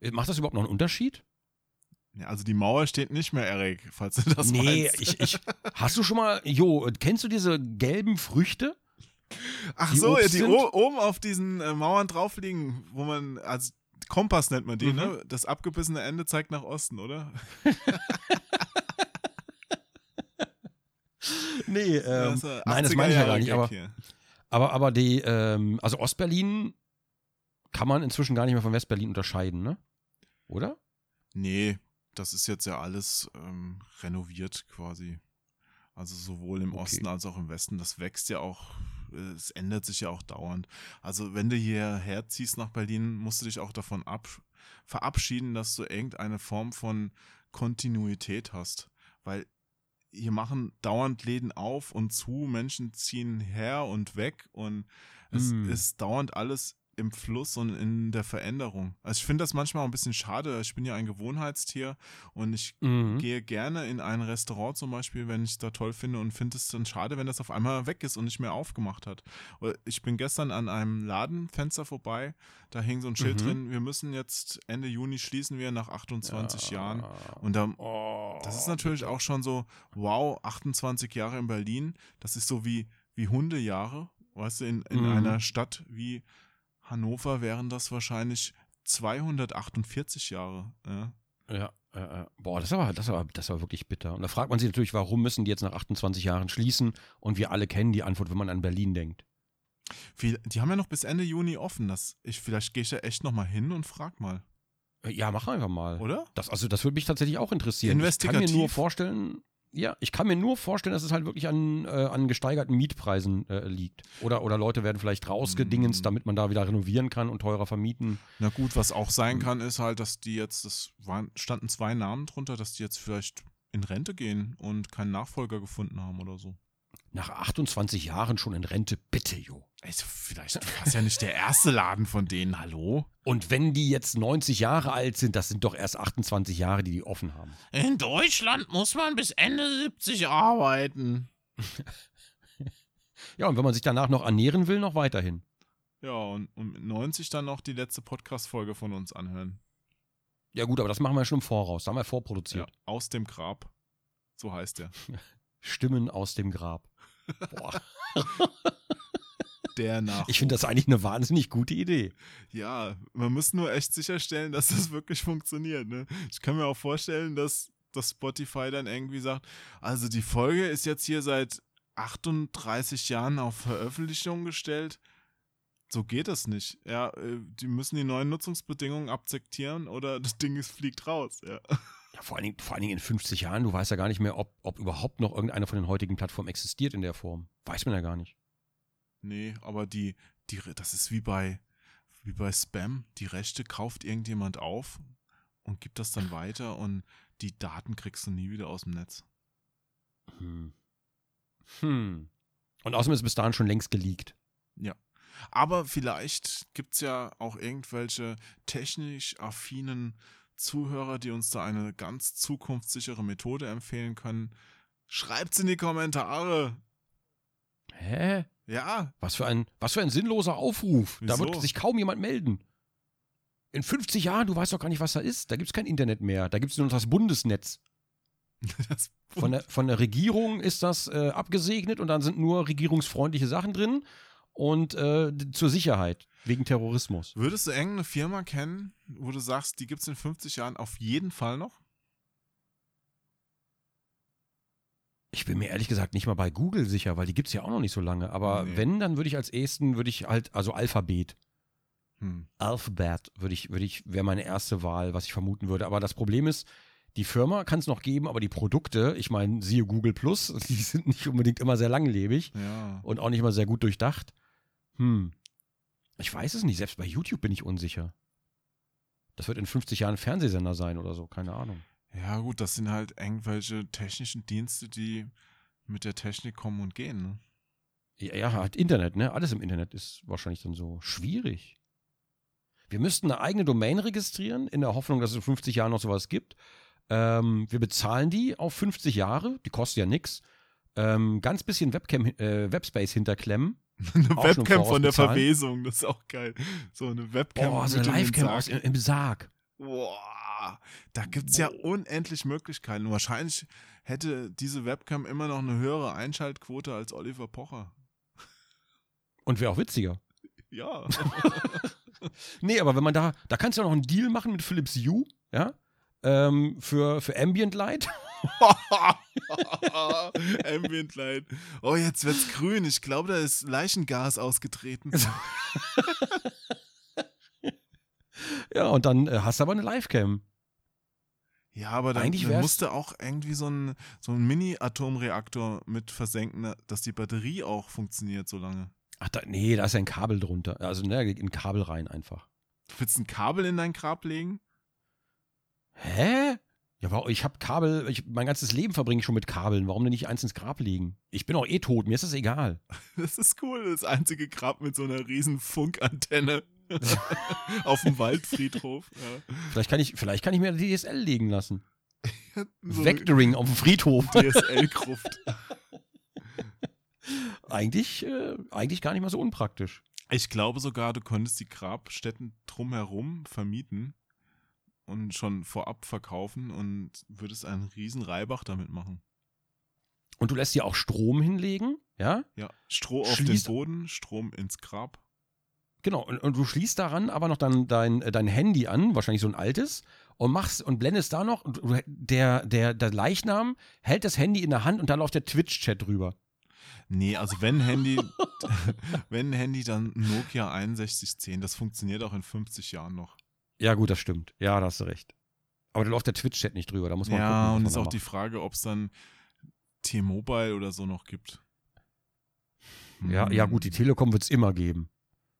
Äh, Macht das überhaupt noch einen Unterschied? Ja, also die Mauer steht nicht mehr, Erik, falls du das nee, meinst. ich, ich. Hast du schon mal. Jo, kennst du diese gelben Früchte? Ach die so, Obst die oben auf diesen äh, Mauern drauf liegen, wo man, also Kompass nennt man die, Mhm. ne? Das abgebissene Ende zeigt nach Osten, oder? Nee, ähm, Das, äh, nein, das 80er meine ich ja gar nicht. Aber, hier. Aber, aber die, ähm, also Ostberlin kann man inzwischen gar nicht mehr von Westberlin unterscheiden, ne? Oder? Nee, das ist jetzt ja alles ähm, renoviert quasi. Also sowohl im Okay. Osten als auch im Westen. Das wächst ja auch, äh, es ändert sich ja auch dauernd. Also wenn du hierher ziehst nach Berlin, musst du dich auch davon ab, verabschieden, dass du irgendeine Form von Kontinuität hast. Weil hier machen dauernd Läden auf und zu, Menschen ziehen her und weg und es Mm. ist dauernd alles im Fluss und in der Veränderung. Also ich finde das manchmal auch ein bisschen schade. Ich bin ja ein Gewohnheitstier und ich Mhm. gehe gerne in ein Restaurant zum Beispiel, wenn ich es da toll finde und finde es dann schade, wenn das auf einmal weg ist und nicht mehr aufgemacht hat. Ich bin gestern an einem Ladenfenster vorbei, da hing so ein Schild Mhm. drin, wir müssen jetzt Ende Juni schließen wir nach 28 Jahren. Ja. Und da, Oh, das ist natürlich auch schon so, wow, 28 Jahre in Berlin, das ist so wie, wie Hundejahre, weißt du, in, in Mhm. einer Stadt wie Hannover wären das wahrscheinlich 248 Jahre. Ja. Ja, äh, boah, das war, das, war, das war wirklich bitter. Und da fragt man sich natürlich, warum müssen die jetzt nach 28 Jahren schließen? Und wir alle kennen die Antwort, wenn man an Berlin denkt. Die haben ja noch bis Ende Juni offen. Das, ich, vielleicht gehe ich da echt noch mal hin und frag mal, Äh, Ja, mach einfach mal. oder? Das, also, das würde mich tatsächlich auch interessieren. Ich kann mir nur vorstellen, ja, ich kann mir nur vorstellen, dass es halt wirklich an, äh, an gesteigerten Mietpreisen äh, liegt. Oder, oder Leute werden vielleicht rausgedingenst, Mm. damit man da wieder renovieren kann und teurer vermieten. Na gut, was auch sein Mhm. kann, ist halt, dass die jetzt, das waren, standen zwei Namen drunter, dass die jetzt vielleicht in Rente gehen und keinen Nachfolger gefunden haben oder so. Nach 28 Jahren schon in Rente, bitte, jo. Also vielleicht, du warst ja nicht der erste Laden von denen, hallo? Und wenn die jetzt 90 Jahre alt sind, das sind doch erst 28 Jahre, die die offen haben. In Deutschland muss man bis Ende 70 arbeiten. Ja, und wenn man sich danach noch ernähren will, noch weiterhin. Ja, und, mit 90 dann noch die letzte Podcast-Folge von uns anhören. Ja gut, aber das machen wir schon im Voraus. Da haben wir Ja, vorproduziert. aus dem Grab. So heißt der. Stimmen aus dem Grab. Boah, Der nach. ich finde das eigentlich eine wahnsinnig gute Idee. Ja, man muss nur echt sicherstellen, dass das wirklich funktioniert. Ne? Ich kann mir auch vorstellen, dass das Spotify dann irgendwie sagt, also die Folge ist jetzt hier seit 38 Jahren auf Veröffentlichung gestellt. So geht das nicht. Ja, äh, die müssen die neuen Nutzungsbedingungen akzeptieren oder das Ding ist, fliegt raus. Ja. Ja, vor allen, Dingen, vor allen Dingen in 50 Jahren, du weißt ja gar nicht mehr, ob, ob überhaupt noch irgendeine von den heutigen Plattformen existiert in der Form. Weiß man ja gar nicht. Nee, aber die, die, das ist wie bei, wie bei Spam. Die Rechte kauft irgendjemand auf und gibt das dann weiter und die Daten kriegst du nie wieder aus dem Netz. Hm. Hm. Und außerdem ist es bis dahin schon längst geleakt. Aber vielleicht gibt es ja auch irgendwelche technisch affinen Zuhörer, die uns da eine ganz zukunftssichere Methode empfehlen können. Schreibt's in die Kommentare. Hä? Ja, Was für ein, was für ein sinnloser Aufruf. Da Wieso? wird sich kaum jemand melden. In 50 Jahren, du weißt doch gar nicht, was da ist. Da gibt es kein Internet mehr. Da gibt es nur noch das Bundesnetz. das Von der, von der Regierung ist das äh, abgesegnet und dann sind nur regierungsfreundliche Sachen drin und äh, zur Sicherheit wegen Terrorismus. Würdest du irgendeine Firma kennen, wo du sagst, die gibt es in 50 Jahren auf jeden Fall noch? Ich bin mir ehrlich gesagt nicht mal bei Google sicher, weil die gibt es ja auch noch nicht so lange. Aber Nee. wenn, dann würde ich als ersten, würde ich halt, also Alphabet. Hm. Alphabet würde ich, würde ich, wäre meine erste Wahl, was ich vermuten würde. Aber das Problem ist, die Firma kann es noch geben, aber die Produkte, ich meine, siehe Google Plus, die sind nicht unbedingt immer sehr langlebig Ja. und auch nicht immer sehr gut durchdacht. Hm. Ich weiß es nicht, selbst bei YouTube bin ich unsicher. Das wird in 50 Jahren Fernsehsender sein oder so, keine Ahnung. Ja, gut, das sind halt irgendwelche technischen Dienste, die mit der Technik kommen und gehen. Ne? Ja, ja, halt Internet, ne? Alles im Internet ist wahrscheinlich dann so schwierig. Wir müssten eine eigene Domain registrieren, in der Hoffnung, dass es in 50 Jahren noch sowas gibt. Ähm, wir bezahlen die auf 50 Jahre, die kostet ja nichts. Ähm, ganz bisschen Webcam, äh, Webspace hinterklemmen. Eine Webcam von der? Verwesung, das ist auch geil. So eine Webcam. Boah, so eine Livecam Sarg. aus, im, Sarg. Boah, da gibt es ja unendlich Möglichkeiten. Wahrscheinlich hätte diese Webcam immer noch eine höhere Einschaltquote als Oliver Pocher. Und wäre auch witziger. Ja. Nee, aber wenn man da, da kannst du ja noch einen Deal machen mit Philips Hue, ja? Ähm, für, für Ambient Light. Ambient Light. Oh, jetzt wird's grün. Ich glaube, da ist Leichengas ausgetreten. Ja, und dann äh, hast du aber eine Livecam. Ja, aber dann, dann musste auch irgendwie so ein, so ein Mini-Atomreaktor mit versenken, dass die Batterie auch funktioniert so lange. Ach, da, nee, da ist ja ein Kabel drunter. Also, ne, ein Kabel rein einfach. Du willst ein Kabel in dein Grab legen? Hä? Ja, warum? Ich habe Kabel, ich, mein ganzes Leben verbringe ich schon mit Kabeln. Warum denn nicht eins ins Grab legen? Ich bin auch eh tot, mir ist das egal. Das ist cool. Das einzige Grab mit so einer riesen Funkantenne auf dem Waldfriedhof. Ja. Vielleicht kann ich, vielleicht kann ich mir eine DSL legen lassen. So Vectoring auf dem Friedhof. DSL-Gruft. eigentlich, äh, eigentlich gar nicht mal so unpraktisch. Ich glaube sogar, du könntest die Grabstätten drumherum vermieten und schon vorab verkaufen und würdest einen riesen Reibach damit machen. Und du lässt dir auch Strom hinlegen, ja? Ja, Stroh auf Schließ- den Boden, Strom ins Grab. Genau, und, und du schließt daran aber noch dein, dein, äh, dein Handy an, wahrscheinlich so ein altes, und machst und blendest da noch, der, der, der Leichnam hält das Handy in der Hand und da läuft der Twitch-Chat drüber. Nee, also wenn Handy, wenn Handy, dann Nokia 6110. Das funktioniert auch in 50 Jahren noch. Ja, gut, das stimmt. Ja, da hast du recht. Aber da läuft der Twitch-Chat nicht drüber, da muss man Ja, gucken. was und ist auch macht. die Frage, ob es dann T-Mobile oder so noch gibt. Ja, Hm. ja, gut, die Telekom wird es immer geben.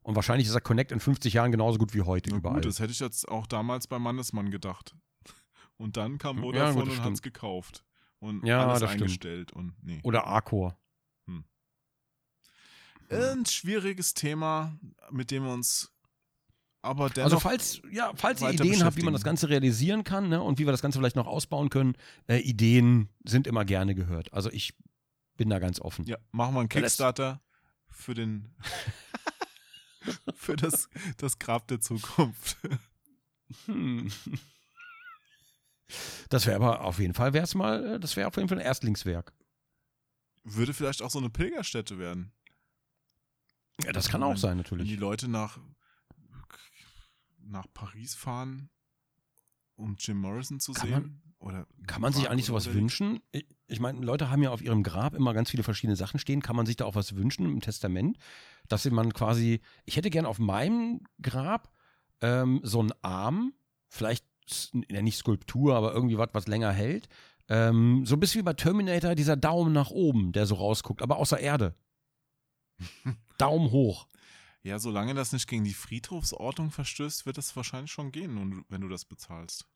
Und wahrscheinlich ist der Connect in 50 Jahren genauso gut wie heute Na überall. gut, das hätte ich jetzt auch damals bei Mannesmann gedacht. Und dann kam Ja, Vodafone gut, das und hat's stimmt. gekauft. Und Ja, alles das stimmt. eingestellt. Und nee. Oder Arcor. Ein schwieriges Thema, mit dem wir uns aber dennoch. Also falls, ja, falls ihr Ideen habt, wie man das Ganze realisieren kann ne, und wie wir das Ganze vielleicht noch ausbauen können, äh, Ideen sind immer gerne gehört. Also ich bin da ganz offen. ja, machen wir einen Kickstarter für den. für das, das Grab der Zukunft. Hm. Das wäre aber auf jeden Fall, wäre es mal, äh, das wäre auf jeden Fall ein Erstlingswerk. Würde vielleicht auch so eine Pilgerstätte werden. Ja, das kann auch sein, Wenn die natürlich. Leute nach, nach Paris fahren, um Jim Morrison zu Kann sehen. oder Kann man sich eigentlich sowas wünschen? Ich- Ich meine, Leute haben ja auf ihrem Grab immer ganz viele verschiedene Sachen stehen. Kann man sich da auch was wünschen im Testament? Dass man quasi, ich hätte gern auf meinem Grab ähm, so einen Arm, vielleicht ja, nicht Skulptur, aber irgendwie was, was länger hält. Ähm, so ein bisschen wie bei Terminator, dieser Daumen nach oben, der so rausguckt, aber außer Erde. Daumen hoch. Ja, solange das nicht gegen die Friedhofsordnung verstößt, wird das wahrscheinlich schon gehen, wenn du das bezahlst.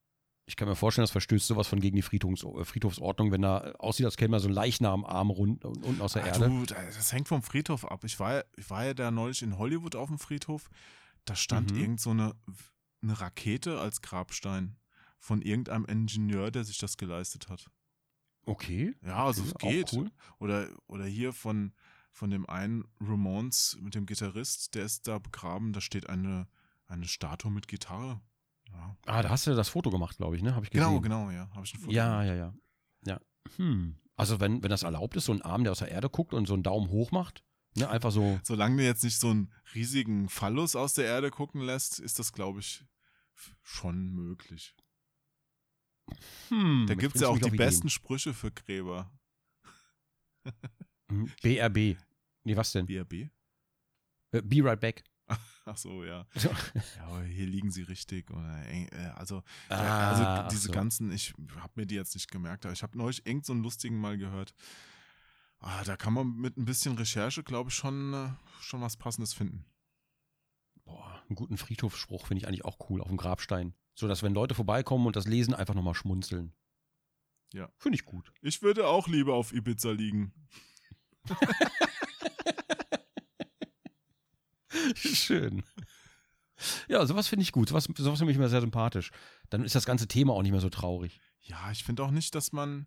Ich kann mir vorstellen, das verstößt sowas von gegen die Friedhofs äh, Friedhofsordnung, wenn da aussieht, als käme da so ein Leichnam-Arm rund, unten aus der Ah, Erde. du, das hängt vom Friedhof ab. Ich war, ja- ich war ja da neulich in Hollywood auf dem Friedhof. Da stand Mhm. irgend so eine, eine Rakete als Grabstein von irgendeinem Ingenieur, der sich das geleistet hat. Okay. Ja, also okay, es geht. cool. Oder, oder hier von, von dem einen Ramones mit dem Gitarrist, der ist da begraben. Da steht eine, eine Statue mit Gitarre. Ja. Ah, da hast du das Foto gemacht, glaube ich, ne? Habe ich gesehen. Genau, genau, ja. Habe ich ein Foto Ja, gemacht. ja, ja. Ja. Hm. Also wenn, wenn das erlaubt ist, so ein Arm, der aus der Erde guckt und so einen Daumen hoch macht, ne, einfach so. Solange du jetzt nicht so einen riesigen Phallus aus der Erde gucken lässt, ist das, glaube ich, schon möglich. Hm, Da gibt es ja auch die besten Sprüche für Gräber. Hm, BRB. Nee, was denn? BRB? Äh, Be right back. Ach so, ja. Ja, aber hier liegen sie richtig. Oder, eng- äh, also, Ah, also diese so. ganzen, ich habe mir die jetzt nicht gemerkt, aber ich habe neulich irgend so einen lustigen mal gehört. Ah, da kann man mit ein bisschen Recherche, glaube ich, schon, äh, schon was Passendes finden. Boah, einen guten Friedhofsspruch finde ich eigentlich auch cool auf dem Grabstein. So dass wenn Leute vorbeikommen und das lesen, einfach nochmal schmunzeln. Ja. Finde ich gut. Ich würde auch lieber auf Ibiza liegen. Schön. Ja, sowas finde ich gut. Sowas, sowas finde ich immer sehr sympathisch. Dann ist das ganze Thema auch nicht mehr so traurig. Ja, ich finde auch nicht, dass man.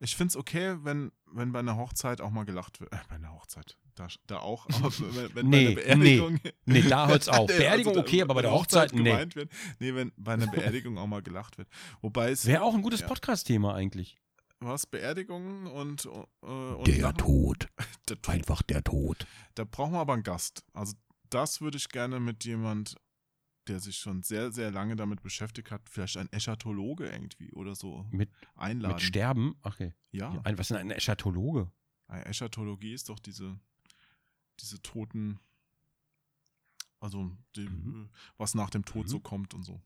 Ich finde es okay, wenn, wenn bei einer Hochzeit auch mal gelacht wird. Äh, bei einer Hochzeit. Da, da auch. Aber wenn, wenn Nee, bei einer Beerdigung. Nee, da hört's auf. Nee, Beerdigung also da- okay, aber bei der Hochzeit, nee. geweint Wird. Nee, wenn bei einer Beerdigung auch mal gelacht wird. Wobei es. Wäre auch ein gutes Ja. Podcast-Thema eigentlich. Was? Beerdigung und. äh, und Der Lachen? Tod. Der Tod. Einfach der Tod. Da brauchen wir aber einen Gast. Also, das würde ich gerne mit jemand, der sich schon sehr, sehr lange damit beschäftigt hat, vielleicht ein Eschatologe irgendwie oder so Mit, einladen. mit Sterben. Okay. ja. Ein, was ist denn ein Eschatologe? Eine Eschatologie ist doch diese, diese Toten, also die, Mhm. was nach dem Tod Mhm. so kommt und so.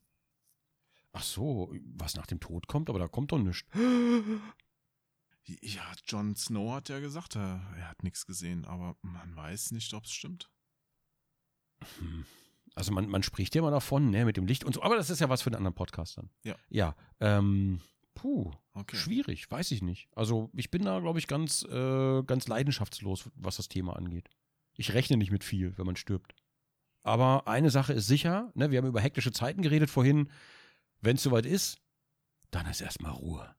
Ach so, was nach dem Tod kommt, aber da kommt doch nichts. Ja, Jon Snow hat ja gesagt, er, er hat nichts gesehen, aber man weiß nicht, ob es stimmt. Hm. Also man, man spricht ja immer davon, ne, mit dem Licht und so, aber das ist ja was für einen anderen Podcast dann. Ja. Ja. Ähm, puh, Okay. schwierig, weiß ich nicht. Also ich bin da, glaube ich, ganz, äh, ganz leidenschaftslos, was das Thema angeht. Ich rechne nicht mit viel, wenn man stirbt. Aber eine Sache ist sicher, ne, wir haben über hektische Zeiten geredet vorhin. Wenn es soweit ist, dann ist erstmal Ruhe.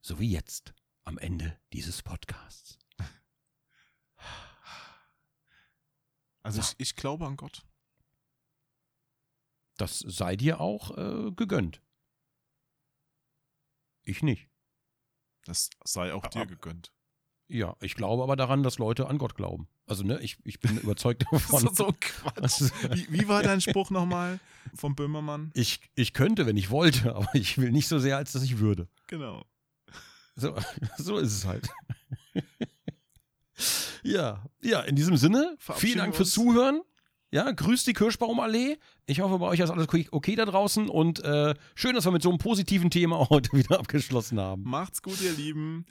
So wie jetzt, am Ende dieses Podcasts. Also So. ich, ich glaube an Gott. Das sei dir auch äh, gegönnt. Ich nicht. Das sei auch dir Aber- gegönnt. Ja, ich glaube aber daran, dass Leute an Gott glauben. Also, ne, ich, ich bin überzeugt davon. so, so Quatsch. Wie, wie war dein Spruch nochmal vom Böhmermann? ich, ich könnte, wenn ich wollte, aber ich will nicht so sehr, als dass ich würde. Genau. So, so ist es halt. ja, ja, in diesem Sinne, vielen Dank fürs. Zuhören. Ja, grüßt die Kirschbaumallee. Ich hoffe, bei euch ist alles okay- da draußen und äh, schön, dass wir mit so einem positiven Thema heute wieder abgeschlossen haben. Macht's gut, ihr Lieben.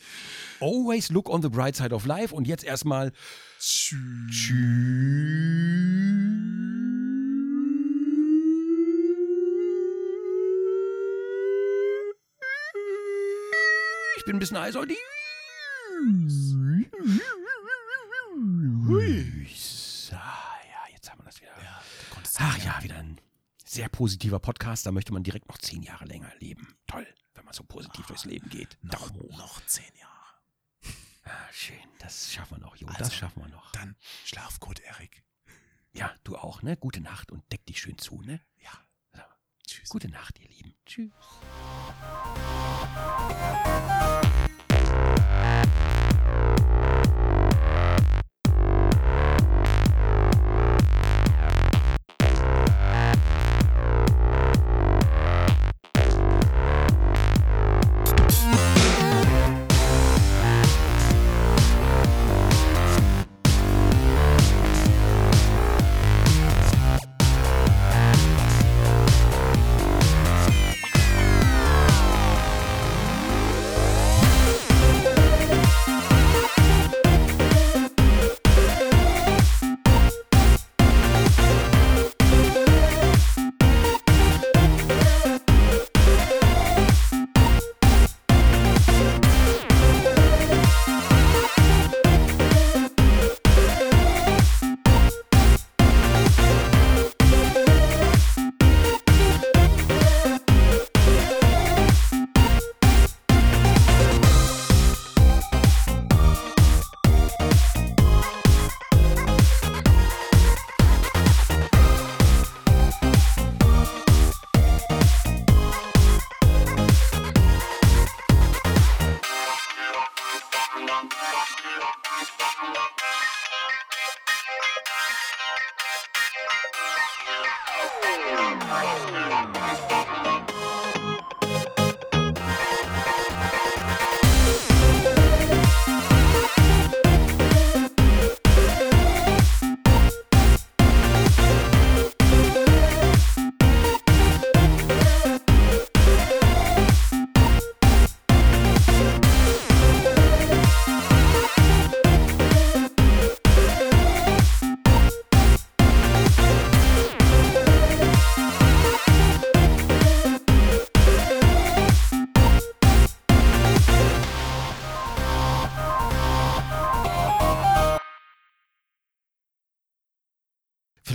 Always look on the bright side of life und jetzt erstmal Tschüss. Ich bin ein bisschen eisig. Hui. Ah, ja, jetzt haben wir das wieder. Ach ja, wieder ein sehr positiver Podcast. Da möchte man direkt noch zehn Jahre länger leben. Toll, wenn man so positiv durchs Leben geht. Noch, noch zehn Jahre. Ah, schön, das schaffen wir noch, Jo. Also, das schaffen wir noch. Dann schlaf gut, Erik. Ja, du auch, ne? Gute Nacht und deck dich schön zu, ne? Ja. Tschüss. Gute Nacht, ihr Lieben. Tschüss.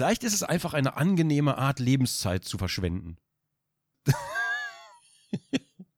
Vielleicht ist es einfach eine angenehme Art, Lebenszeit zu verschwenden.